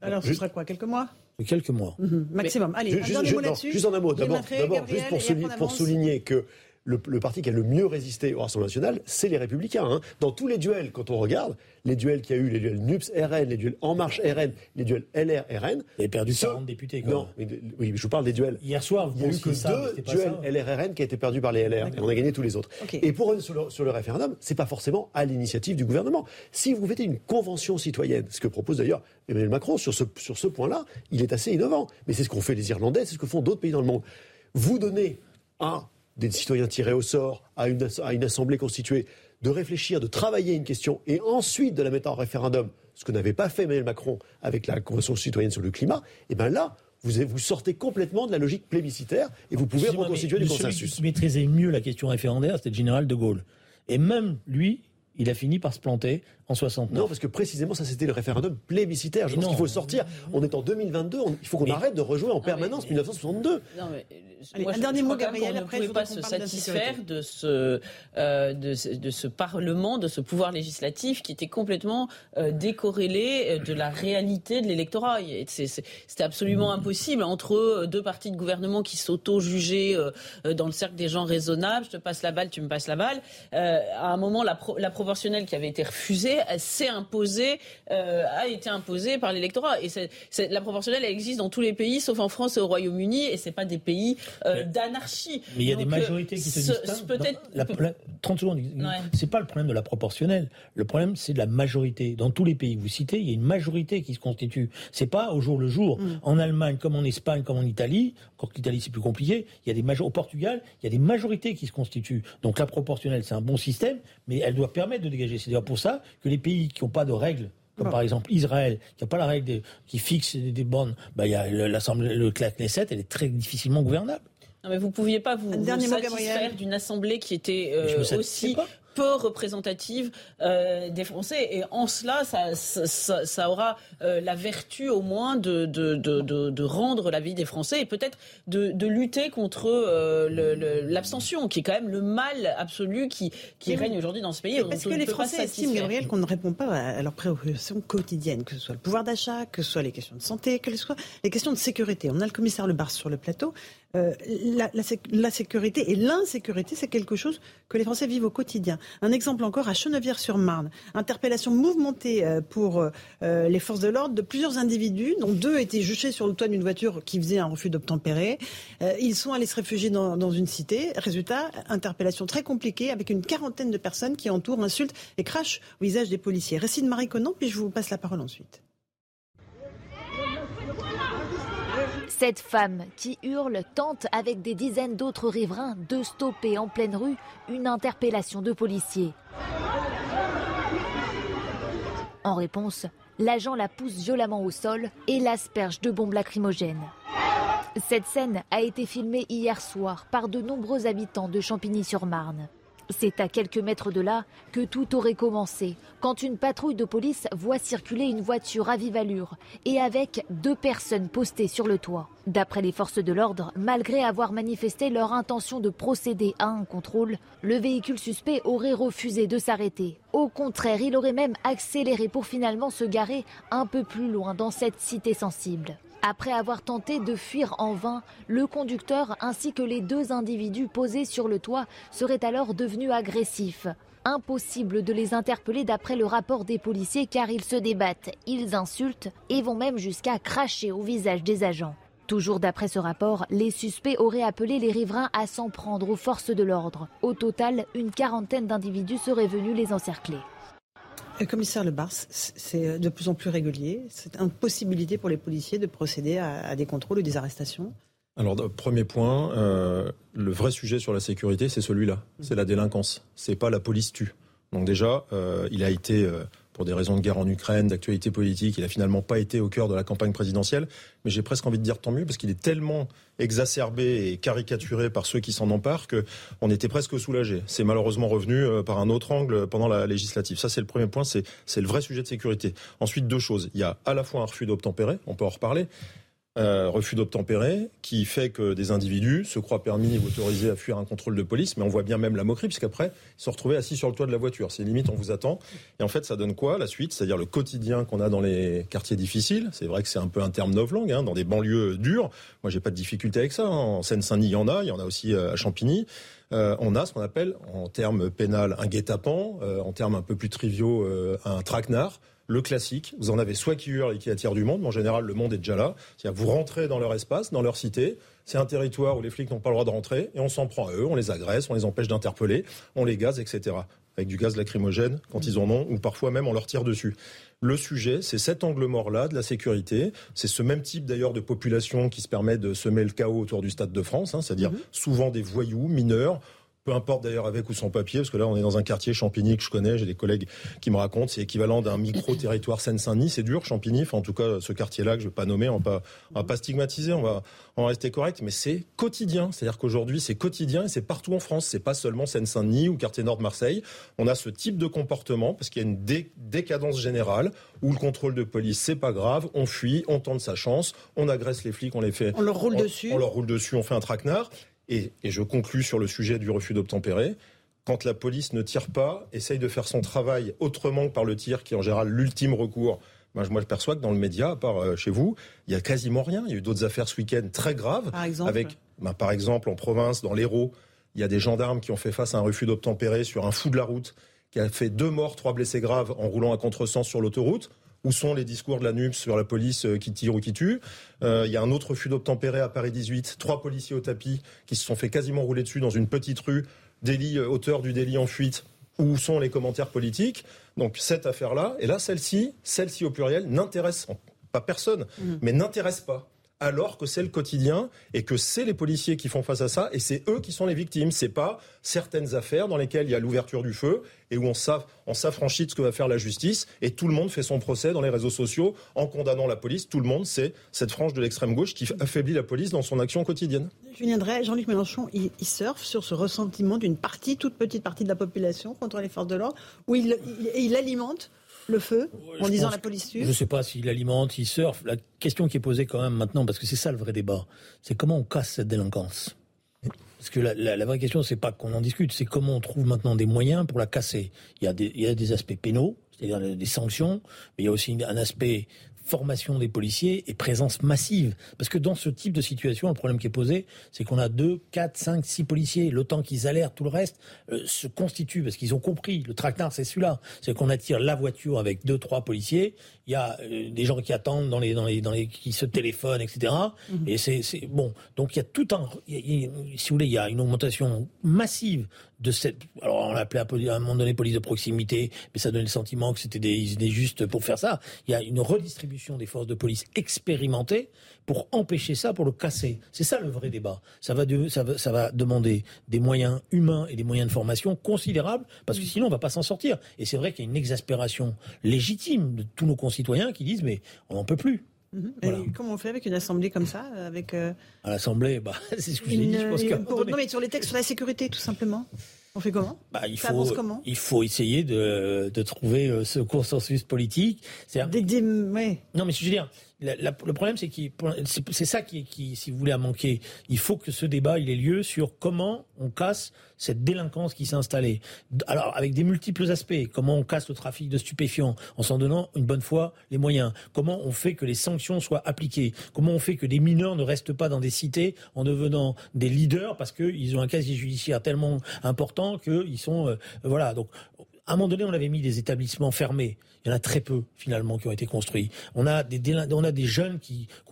Alors, ce sera quoi Quelques mois Quelques mois. Mhm, maximum. Allez, un dernier mot là-dessus. Juste un mot. D'abord, juste pour, pour souligner que le, parti qui a le mieux résisté au Rassemblement national, c'est les Républicains. Hein. Dans tous les duels, quand on regarde, les duels qu'il y a eu, les duels NUPS RN, les duels En Marche RN, les duels LR RN. Vous avez perdu 40 députés, quoi. Non, mais, oui, je vous parle des duels. Hier soir, il n'y a eu que deux duels LR RN qui a été perdus par les LR. Et on a gagné tous les autres. Et pour sur le, sur le référendum, c'est pas forcément à l'initiative du gouvernement. Si vous faites une convention citoyenne, ce que propose d'ailleurs Emmanuel Macron sur ce, sur ce point-là, il est assez innovant. Mais c'est ce qu'ont fait les Irlandais, c'est ce que font d'autres pays dans le monde. Vous donnez un des citoyens tirés au sort à une, à une assemblée constituée, de réfléchir, de travailler une question et ensuite de la mettre en référendum, ce que n'avait pas fait Emmanuel Macron avec la Convention citoyenne sur le climat, et eh bien là, vous, vous, sortez complètement de la logique plébiscitaire et vous pouvez reconstituer du consensus. Celui qui maîtrisait mieux la question référendaire, c'était le général de Gaulle. Et même lui, il a fini par se planter en 69. Non, parce que précisément, ça c'était le référendum plébiscitaire. Je pense qu'il faut sortir. On est en 2022, il faut qu'on arrête de rejouer en permanence 1962. Non, mais, un dernier mot, Gabriel. On après, ne pouvait pas se satisfaire de ce, euh, de, de, ce Parlement, de ce pouvoir législatif qui était complètement euh, décorrélé euh, de la réalité de l'électorat. C'était absolument impossible entre deux partis de gouvernement qui s'auto-jugeaient dans le cercle des gens raisonnables. Je te passe la balle, tu me passes la balle. à un moment, la, la proportionnelle qui avait été refusée s'est imposée, euh, a été imposée par l'électorat. Et la proportionnelle, elle existe dans tous les pays, sauf en France et au Royaume-Uni, et c'est pas des pays euh, d'anarchie. Mais il y a des majorités qui se distinguent. Peut-être. 30 secondes. C'est pas le problème de la proportionnelle. Le problème, c'est de la majorité. Dans tous les pays que vous citez, il y a une majorité qui se constitue. C'est pas au jour le jour. Mm. En Allemagne, comme en Espagne, comme en Italie, que l'Italie c'est plus compliqué, il y a des. Au Portugal, il y a des majorités qui se constituent. Donc la proportionnelle, c'est un bon système, mais elle doit permettre de dégager. C'est d'ailleurs pour ça que les pays qui n'ont pas de règles comme par exemple Israël, qui n'a pas la règle qui fixe des, bonnes, bah, il y a l'Assemblée, le Knesset, elle est très difficilement gouvernable. Non, mais vous ne pouviez pas vous, satisfaire d'une assemblée qui était euh, aussi peu représentative euh, des Français. Et en cela, ça, ça, ça aura euh, la vertu au moins de, de, de, de, rendre la vie des Français et peut-être de, de lutter contre euh, l'abstention, qui est quand même le mal absolu qui, qui règne aujourd'hui dans ce pays. Parce que les Français estiment, Gabriel, qu'on ne répond pas à leurs préoccupations quotidiennes, que ce soit le pouvoir d'achat, que ce soit les questions de santé, que ce soit les questions de sécurité. On a le commissaire Le Bar sur le plateau. Euh, la, sécurité et l'insécurité, c'est quelque chose que les Français vivent au quotidien. Un exemple encore à Chenevière-sur-Marne. Interpellation mouvementée euh, pour euh, les forces de l'ordre de plusieurs individus, dont deux étaient juchés sur le toit d'une voiture qui faisait un refus d'obtempérer. ils sont allés se réfugier dans, dans, une cité. Résultat, interpellation très compliquée avec une quarantaine de personnes qui entourent, insultent et crachent au visage des policiers. Récit de Marie Conan, puis je vous passe la parole ensuite? Cette femme qui hurle tente avec des dizaines d'autres riverains de stopper en pleine rue une interpellation de policiers. En réponse, l'agent la pousse violemment au sol et l'asperge de bombes lacrymogènes. Cette scène a été filmée hier soir par de nombreux habitants de Champigny-sur-Marne. C'est à quelques mètres de là que tout aurait commencé, quand une patrouille de police voit circuler une voiture à vive allure et avec deux personnes postées sur le toit. D'après les forces de l'ordre, malgré avoir manifesté leur intention de procéder à un contrôle, le véhicule suspect aurait refusé de s'arrêter. Au contraire, il aurait même accéléré pour finalement se garer un peu plus loin dans cette cité sensible. Après avoir tenté de fuir en vain, le conducteur ainsi que les deux individus posés sur le toit seraient alors devenus agressifs. Impossible de les interpeller d'après le rapport des policiers car ils se débattent, ils insultent et vont même jusqu'à cracher au visage des agents. Toujours d'après ce rapport, les suspects auraient appelé les riverains à s'en prendre aux forces de l'ordre. Au total, une quarantaine d'individus seraient venus les encercler. Le commissaire Le Bars, c'est de plus en plus régulier. C'est une possibilité pour les policiers de procéder à, des contrôles ou des arrestations alors, premier point, euh, le vrai sujet sur la sécurité, c'est celui-là. C'est la délinquance. C'est pas la police tue. Donc déjà, euh, il a été euh, pour des raisons de guerre en Ukraine, d'actualité politique. Il a finalement pas été au cœur de la campagne présidentielle, mais j'ai presque envie de dire tant mieux parce qu'il est tellement exacerbé et caricaturé par ceux qui s'en emparent que on était presque soulagé. C'est malheureusement revenu euh, par un autre angle pendant la législative. Ça, c'est le premier point, c'est le vrai sujet de sécurité. Ensuite, deux choses. Il y a à la fois un refus d'obtempérer, on peut en reparler, euh, refus d'obtempérer, qui fait que des individus se croient permis ou autorisés à fuir un contrôle de police, mais on voit bien même la moquerie, puisqu'après, ils sont retrouvés assis sur le toit de la voiture. C'est limite, on vous attend. Et en fait, ça donne quoi, la suite? C'est-à-dire le quotidien qu'on a dans les quartiers difficiles. C'est vrai que c'est un peu un terme novlangue, hein, dans des banlieues dures. Moi, j'ai pas de difficulté avec ça. Hein. En Seine-Saint-Denis, il y en a, il y en a aussi euh, à Champigny. Euh, on a ce qu'on appelle, en termes pénal, un guet-apens, en termes un peu plus triviaux, un traquenard le classique. Vous en avez soit qui hurlent et qui attirent du monde, mais en général, le monde est déjà là. C'est-à-dire, vous rentrez dans leur espace, dans leur cité. C'est un territoire où les flics n'ont pas le droit de rentrer et on s'en prend à eux, on les agresse, on les empêche d'interpeller, on les gaze, etc. Avec du gaz lacrymogène quand ils en ont, ou parfois même on leur tire dessus. Le sujet, c'est cet angle mort-là de la sécurité. C'est ce même type d'ailleurs de population qui se permet de semer le chaos autour du Stade de France, hein, c'est-à-dire mhm. souvent des voyous mineurs peu importe d'ailleurs avec ou sans papier, parce que là on est dans un quartier Champigny que je connais, j'ai des collègues qui me racontent, c'est équivalent d'un micro-territoire Seine-Saint-Denis, c'est dur Champigny, enfin en tout cas ce quartier-là que je vais pas nommer, on va pas, va pas stigmatiser, on va, en rester correct, mais c'est quotidien, c'est-à-dire qu'aujourd'hui c'est quotidien et c'est partout en France, c'est pas seulement Seine-Saint-Denis ou quartier nord de Marseille, on a ce type de comportement parce qu'il y a une décadence générale où le contrôle de police c'est pas grave, on fuit, on tente sa chance, on agresse les flics, on les fait, on leur roule dessus, on leur roule dessus, on fait un traquenard. Et, je conclus sur le sujet du refus d'obtempérer. Quand la police ne tire pas, essaye de faire son travail autrement que par le tir, qui est en général l'ultime recours. Moi, je perçois que dans le média, à part euh, chez vous, il y a quasiment rien. Il y a eu d'autres affaires ce week-end très graves. Par exemple avec, ben, Par exemple, en province, dans l'Hérault, il y a des gendarmes qui ont fait face à un refus d'obtempérer sur un fou de la route, qui a fait deux morts, trois blessés graves en roulant à contresens sur l'autoroute. Où sont les discours de la NUPS sur la police euh, qui tire ou qui tue? Euh, Il y a un autre refus d'obtempérer à Paris 18. Trois policiers au tapis qui se sont fait quasiment rouler dessus dans une petite rue. Délit, euh, auteur du délit en fuite. Où sont les commentaires politiques? Donc cette affaire-là, et là celle-ci, celle-ci au pluriel, n'intéresse pas personne, mmh. mais n'intéresse pas alors que c'est le quotidien et que c'est les policiers qui font face à ça et c'est eux qui sont les victimes. C'est pas certaines affaires dans lesquelles il y a l'ouverture du feu et où on s'affranchit de ce que va faire la justice et tout le monde fait son procès dans les réseaux sociaux en condamnant la police. Tout le monde, c'est cette frange de l'extrême gauche qui affaiblit la police dans son action quotidienne. Julien Drey, Jean-Luc Mélenchon, il, surfe sur ce ressentiment d'une partie, toute petite partie de la population contre les forces de l'ordre, où il, il alimente le feu en disant la police tue Je ne sais pas s'il alimente, il surfe. La question qui est posée quand même maintenant, parce que c'est ça le vrai débat, c'est comment on casse cette délinquance? Parce que la, vraie question, c'est pas qu'on en discute, c'est comment on trouve maintenant des moyens pour la casser. Il y a des, il y a des aspects pénaux, c'est-à-dire des sanctions, mais il y a aussi un aspect formation des policiers et présence massive. Parce que dans ce type de situation, le problème qui est posé, c'est qu'on a 2, 4, 5, 6 policiers. Le temps qu'ils alertent, tout le reste euh, se constitue, parce qu'ils ont compris. Le traquenard, c'est celui-là. C'est qu'on attire la voiture avec 2, 3 policiers. Il y a euh, des gens qui attendent, dans les, dans les, dans les, qui se téléphonent, etc. Et mhm. c'est bon. Donc il y a tout un... si vous voulez, il y a une augmentation massive de cette. Alors on l'appelait à un moment donné police de proximité, mais ça donnait le sentiment que c'était des, des justes pour faire ça. Il y a une redistribution des forces de police expérimentées pour empêcher ça, pour le casser. C'est ça le vrai débat. Ça va, ça, va, ça va, demander des moyens humains et des moyens de formation considérables, parce que sinon on va pas s'en sortir. Et c'est vrai qu'il y a une exaspération légitime de tous nos concitoyens qui disent mais on n'en peut plus. Mhm. comment on fait avec une assemblée comme ça avec euh, À l'assemblée, bah, c'est ce que j'ai dit. Je pense non, mais sur les textes sur la sécurité, tout simplement. On fait comment bah, il, faut, comment il faut essayer de, de trouver euh, ce consensus politique. Des, des, ouais. Non, mais je veux dire, le problème, c'est que c'est ça qui, si vous voulez, a manqué. Il faut que ce débat il ait lieu sur comment on casse cette délinquance qui s'est installée. Alors, avec des multiples aspects. Comment on casse le trafic de stupéfiants en s'en donnant une bonne fois les moyens. Comment on fait que les sanctions soient appliquées. Comment on fait que des mineurs ne restent pas dans des cités en devenant des leaders parce qu'ils ont un casier judiciaire tellement important qu'ils sont, euh, voilà. Donc, à un moment donné, on avait mis des établissements fermés. Il y en a très peu finalement qui ont été construits. On a des, jeunes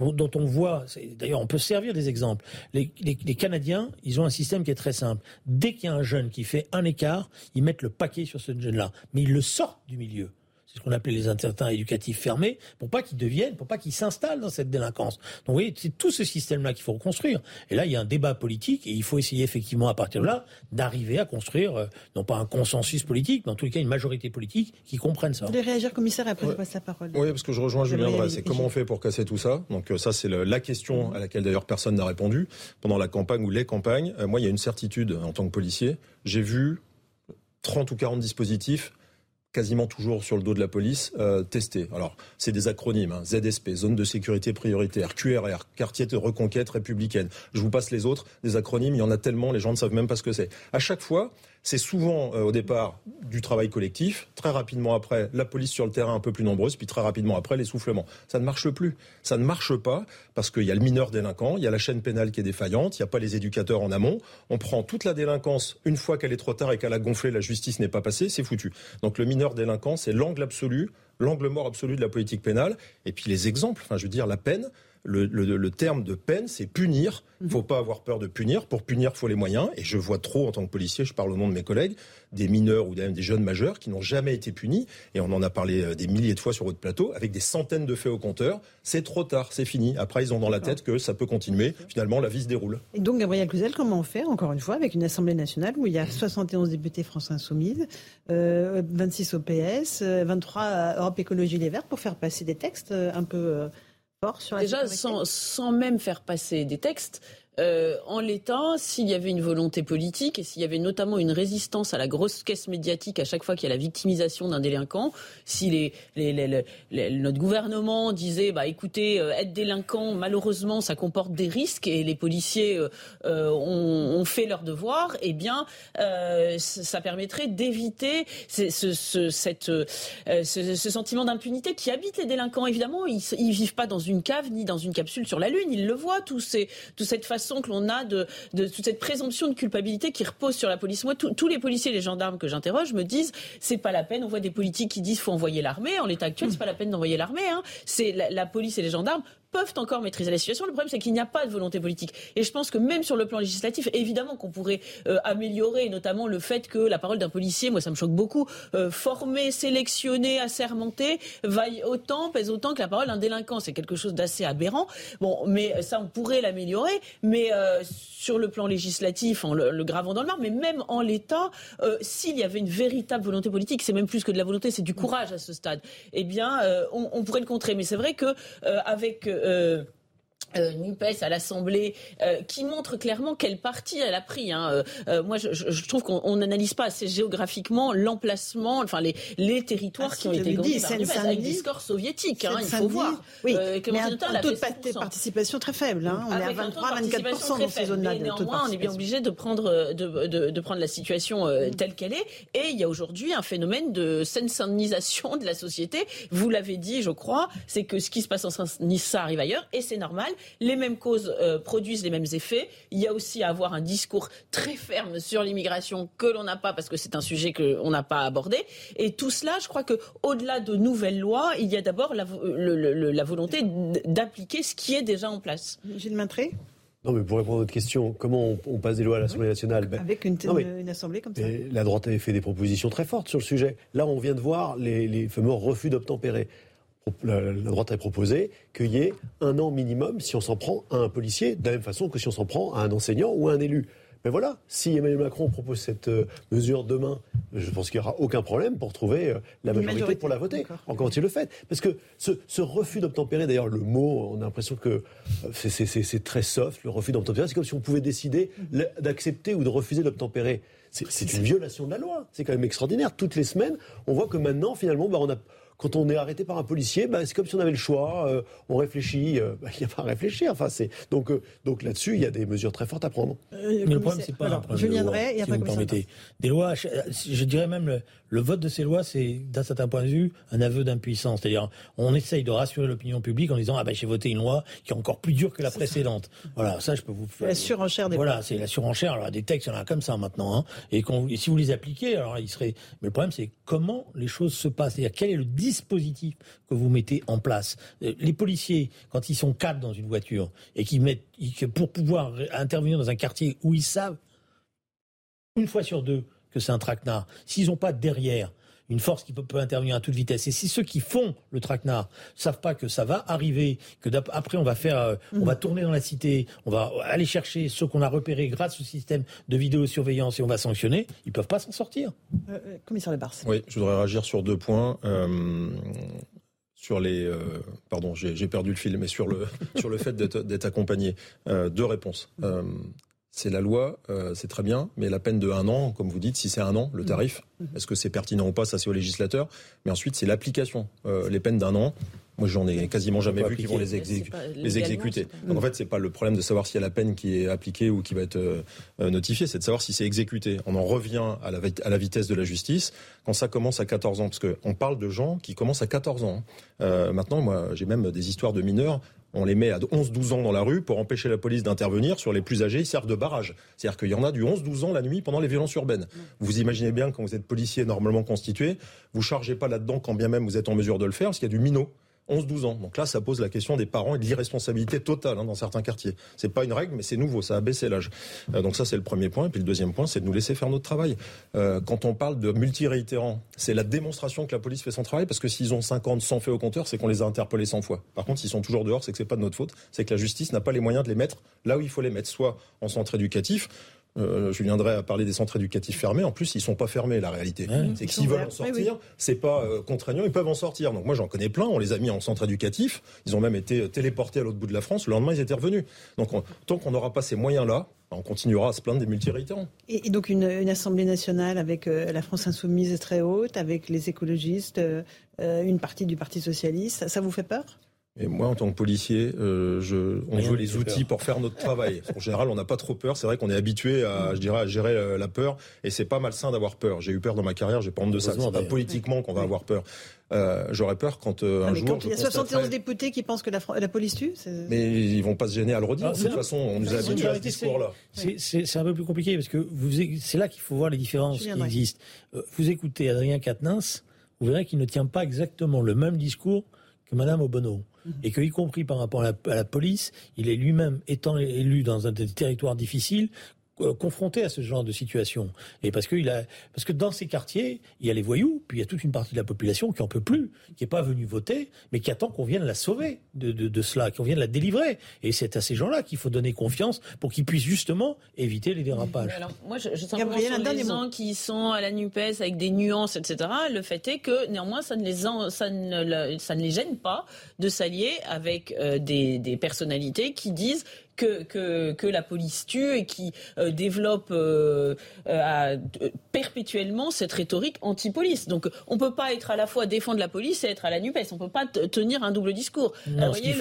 dont on voit, d'ailleurs on peut servir des exemples. Les, les, Canadiens, ils ont un système qui est très simple. Dès qu'il y a un jeune qui fait un écart, ils mettent le paquet sur ce jeune-là. Mais ils le sortent du milieu ce qu'on appelait les internats éducatifs fermés, pour pas qu'ils deviennent, pour pas qu'ils s'installent dans cette délinquance. Donc vous voyez, c'est tout ce système-là qu'il faut reconstruire. Et là, il y a un débat politique et il faut essayer effectivement à partir de là d'arriver à construire, euh, non pas un consensus politique, mais en tous les cas une majorité politique qui comprenne ça. Vous voulez réagir, commissaire, après je passe la parole. Oui, parce que je rejoins Julien Drey. C'est comment on fait pour casser tout ça Donc euh, ça, c'est la question à laquelle d'ailleurs personne n'a répondu pendant la campagne ou les campagnes. Euh, moi, il y a une certitude en tant que policier. J'ai vu 30 ou 40 dispositifs quasiment toujours sur le dos de la police, euh, testés. Alors, c'est des acronymes, hein. ZSP, zone de sécurité prioritaire, QRR, quartier de reconquête républicaine. Je vous passe les autres, des acronymes, il y en a tellement, les gens ne savent même pas ce que c'est. À chaque fois, c'est souvent euh, au départ du travail collectif, très rapidement après la police sur le terrain un peu plus nombreuse, puis très rapidement après l'essoufflement. Ça ne marche plus. Ça ne marche pas parce qu'il y a le mineur délinquant, il y a la chaîne pénale qui est défaillante, il n'y a pas les éducateurs en amont. On prend toute la délinquance une fois qu'elle est trop tard et qu'elle a gonflé, la justice n'est pas passée, c'est foutu. Donc le mineur délinquant, c'est l'angle absolu, l'angle mort absolu de la politique pénale. Et puis les exemples, enfin je veux dire la peine, le, terme de peine, c'est punir. Il ne faut pas avoir peur de punir. Pour punir, il faut les moyens. Et je vois trop, en tant que policier, je parle au nom de mes collègues, des mineurs ou même des jeunes majeurs qui n'ont jamais été punis. Et on en a parlé euh, des milliers de fois sur votre plateau, avec des centaines de faits au compteur. C'est trop tard, c'est fini. Après, ils ont dans la tête que ça peut continuer. Finalement, la vie se déroule. Et donc, Gabriel Cluzel, comment on fait, encore une fois, avec une Assemblée nationale où il y a 71 députés France Insoumise, 26 OPS, 23 Europe Écologie Les Verts, pour faire passer des textes euh, un peu Déjà, sans, même faire passer des textes, euh, en l'état, s'il y avait une volonté politique et s'il y avait notamment une résistance à la grosse caisse médiatique à chaque fois qu'il y a la victimisation d'un délinquant, si notre gouvernement disait, bah écoutez, euh, être délinquant, malheureusement, ça comporte des risques et les policiers euh, ont, fait leur devoir, eh bien, ça permettrait d'éviter ce, sentiment d'impunité qui habite les délinquants. Évidemment, ils, ils vivent pas dans une cave ni dans une capsule sur la lune, ils le voient, tous ces, toute cette façon que l'on a de, toute cette présomption de culpabilité qui repose sur la police. Moi, tous les policiers et les gendarmes que j'interroge me disent c'est pas la peine. On voit des politiques qui disent faut envoyer l'armée. En l'état actuel, c'est pas la peine d'envoyer l'armée. Hein. C'est la, police et les gendarmes peuvent encore maîtriser la situation. Le problème, c'est qu'il n'y a pas de volonté politique. Et je pense que même sur le plan législatif, évidemment qu'on pourrait euh, améliorer, notamment le fait que la parole d'un policier, moi ça me choque beaucoup, euh, formé, sélectionné, assermenté, vaille autant, pèse autant que la parole d'un délinquant. C'est quelque chose d'assez aberrant. Bon, mais ça, on pourrait l'améliorer. Mais euh, sur le plan législatif, en le, gravant dans le marbre, mais même en l'état, s'il y avait une véritable volonté politique, c'est même plus que de la volonté, c'est du courage à ce stade. Eh bien, on, on, pourrait le contrer. Mais c'est vrai que avec euh, euh, NUPES à l'Assemblée, euh, qui montre clairement quelle partie elle a pris. Hein. Euh, moi, je, je, trouve qu'on n'analyse pas assez géographiquement l'emplacement, enfin les, les territoires ah, qui ont été gagnés par NUPES, avec des scores soviétiques, hein, il faut voir. Oui, mais un, taux de participation très faible. Hein. On est à 23-24% dans ces zones-là. Néanmoins, on est bien obligé de prendre, de, de, de prendre la situation mm. telle qu'elle est. Et il y a aujourd'hui un phénomène de seine-saint-denisation de la société. Vous l'avez dit, je crois, c'est que ce qui se passe en Saint-Denis, ça arrive ailleurs, et c'est normal les mêmes causes euh, produisent les mêmes effets. Il y a aussi à avoir un discours très ferme sur l'immigration que l'on n'a pas parce que c'est un sujet qu'on n'a pas abordé. Et tout cela, je crois que au-delà de nouvelles lois, il y a d'abord la, volonté d'appliquer ce qui est déjà en place. Gilles Maintré? Non, mais pour répondre à votre question, comment on, passe des lois à l'Assemblée nationale? Ben, Avec une, assemblée comme ça. La droite avait fait des propositions très fortes sur le sujet. Là, on vient de voir les, les fameux refus d'obtempérer la, droite a proposé qu'il y ait un an minimum si on s'en prend à un policier, de la même façon que si on s'en prend à un enseignant ou à un élu. Mais voilà, si Emmanuel Macron propose cette euh, mesure demain, je pense qu'il n'y aura aucun problème pour trouver euh, la majorité, pour la voter. Encore il le fait. Parce que ce, refus d'obtempérer, d'ailleurs, le mot, on a l'impression que euh, c'est très soft, le refus d'obtempérer. C'est comme si on pouvait décider d'accepter ou de refuser d'obtempérer. C'est une violation de la loi. C'est quand même extraordinaire. Toutes les semaines, on voit que maintenant, finalement, bah, on a quand on est arrêté par un policier, bah, c'est comme si on avait le choix. Euh, on réfléchit. Euh, bah, il n'y a pas à réfléchir. Enfin, c'est donc euh, donc là-dessus, il y a des mesures très fortes à prendre. Mais le problème, c'est pas un problème je viendrai. si vous permettez. Des lois. Je, dirais même le, vote de ces lois, c'est d'un certain point de vue un aveu d'impuissance. C'est-à-dire, on essaye de rassurer l'opinion publique en disant ah ben j'ai voté une loi qui est encore plus dure que la précédente. Voilà, ça je peux vous. La surenchère des. Voilà, c'est la surenchère. Alors des textes, il y en a comme ça maintenant. Hein, et, et si vous les appliquez, alors il serait. Mais le problème, c'est comment les choses se passent. C'est-à-dire quel est le dispositif que vous mettez en place. Euh, les policiers, quand ils sont quatre dans une voiture et qu'ils mettent, pour pouvoir intervenir dans un quartier où ils savent une fois sur deux que c'est un traquenard, s'ils n'ont pas derrière une force qui peut, intervenir à toute vitesse. Et si ceux qui font le traquenard savent pas que ça va arriver, que après on va faire, euh, on va tourner dans la cité, on va aller chercher ceux qu'on a repérés grâce au système de vidéosurveillance et on va sanctionner, ils peuvent pas s'en sortir. Euh, euh commissaire de Bars. Oui, je voudrais réagir sur deux points. Euh, sur les, pardon, j'ai perdu le fil, mais sur le sur le fait d'être accompagné. deux réponses c'est la loi, euh, c'est très bien, mais la peine de un an, comme vous dites, si c'est un an, le mmh. tarif, mmh. est-ce que c'est pertinent ou pas, ça c'est au législateur. Mais ensuite, c'est l'application. Euh, les peines d'un an, moi j'en ai quasiment jamais vu qui vont les, les exécuter. Donc en fait, c'est pas le problème de savoir s'il y a la peine qui est appliquée ou qui va être euh, notifiée, c'est de savoir si c'est exécuté. On en revient à la, à la, vitesse de la justice quand ça commence à 14 ans, parce qu'on parle de gens qui commencent à 14 ans. Hein. maintenant, moi j'ai même des histoires de mineurs on les met à 11-12 ans dans la rue pour empêcher la police d'intervenir. Sur les plus âgés, ils servent de barrage. C'est-à-dire qu'il y en a du 11-12 ans la nuit pendant les violences urbaines. Vous imaginez bien, quand vous êtes policier normalement constitué, vous chargez pas là-dedans quand bien même vous êtes en mesure de le faire, parce qu'il y a du minot. 11-12 ans. Donc là, ça pose la question des parents et de l'irresponsabilité totale hein, dans certains quartiers. C'est pas une règle, mais c'est nouveau, ça a baissé l'âge. Euh, donc ça, c'est le premier point. Et puis le deuxième point, c'est de nous laisser faire notre travail. Euh, quand on parle de multi-réitérants, c'est la démonstration que la police fait son travail, parce que s'ils ont 50, 100 faits au compteur, c'est qu'on les a interpellés 100 fois. Par contre, s'ils sont toujours dehors, c'est que c'est pas de notre faute, c'est que la justice n'a pas les moyens de les mettre là où il faut les mettre, soit en centre éducatif, euh, je viendrai à parler des centres éducatifs fermés. En plus, ils sont pas fermés, la réalité. c'est que s'ils veulent en sortir, c'est pas euh, contraignant, ils peuvent en sortir. Donc moi, j'en connais plein. On les a mis en centre éducatif. Ils ont même été téléportés à l'autre bout de la France. Le lendemain, ils étaient revenus. Donc tant qu'on n'aura pas ces moyens-là, on continuera à se plaindre des multiréitérants. Et, donc une, Assemblée nationale avec euh, la France insoumise très haute, avec les écologistes, une partie du Parti socialiste, ça vous fait peur? Et moi, en tant que policier, euh, je, on veut les outils pour faire notre travail. En général, on n'a pas trop peur. C'est vrai qu'on est habitué à, je dirais, à gérer euh, la peur, et c'est pas malsain d'avoir peur. J'ai eu peur dans ma carrière. J'ai pas honte de ça. C'est pas politiquement qu'on va avoir peur. Euh, J'aurais peur quand euh, un jour. Quand il y a 71 députés qui pensent que la, la police tue. Mais ils vont pas se gêner à le redire. Ah, de toute façon, on nous a habitués à ce discours-là. C'est un peu plus compliqué parce que c'est là qu'il faut voir les différences qui existent. Vous écoutez Adrien Quatennens, vous verrez qu'il ne tient pas exactement le même discours que Madame Obono et que, y compris par rapport à la, police, il est lui-même, étant élu dans un difficiles, euh, confronté à ce genre de situation. Et parce que, il a, parce que dans ces quartiers, il y a les voyous, puis il y a toute une partie de la population qui en peut plus, qui n'est pas venue voter, mais qui attend qu'on vienne la sauver de, de, de cela, qu'on vienne la délivrer. Et c'est à ces gens-là qu'il faut donner confiance pour qu'ils puissent justement éviter les dérapages. Alors, moi, je, je sens sur les gens qui sont à la NUPES avec des nuances, etc. Le fait est que, néanmoins, ça ne les, ça ne, ça ne les gêne pas de s'allier avec euh, des, des personnalités qui disent que, que, que la police tue et qui euh, développe euh, euh, perpétuellement cette rhétorique anti-police. Donc on ne peut pas être à la fois défendre la police et être à la NUPES. On ne peut pas tenir un double discours. ce qu'il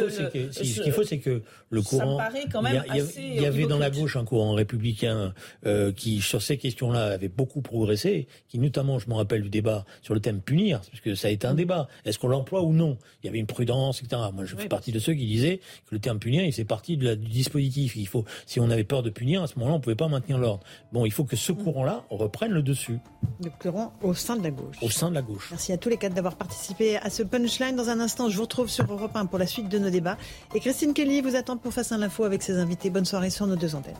faut, c'est que, le courant... Il y, avait dans la gauche un courant républicain qui, sur ces questions-là, avait beaucoup progressé, qui notamment, je me rappelle du débat sur le thème punir, parce que ça a été un débat. Est-ce qu'on l'emploie ou non? Il y avait une prudence, etc. Moi, je fais partie de ceux qui disaient que le terme punir, il fait partie de la, du dispositif. Il faut, si on avait peur de punir, à ce moment-là, on ne pouvait pas maintenir l'ordre. Bon, il faut que ce mm. courant-là reprenne le dessus. Le courant au sein de la gauche. Au sein de la gauche. Merci à tous les quatre d'avoir participé à ce punchline. Dans un instant, je vous retrouve sur Europe 1 pour la suite de nos débats. Et Christine Kelly vous attend pour Face à l'info avec ses invités. Bonne soirée sur nos deux antennes.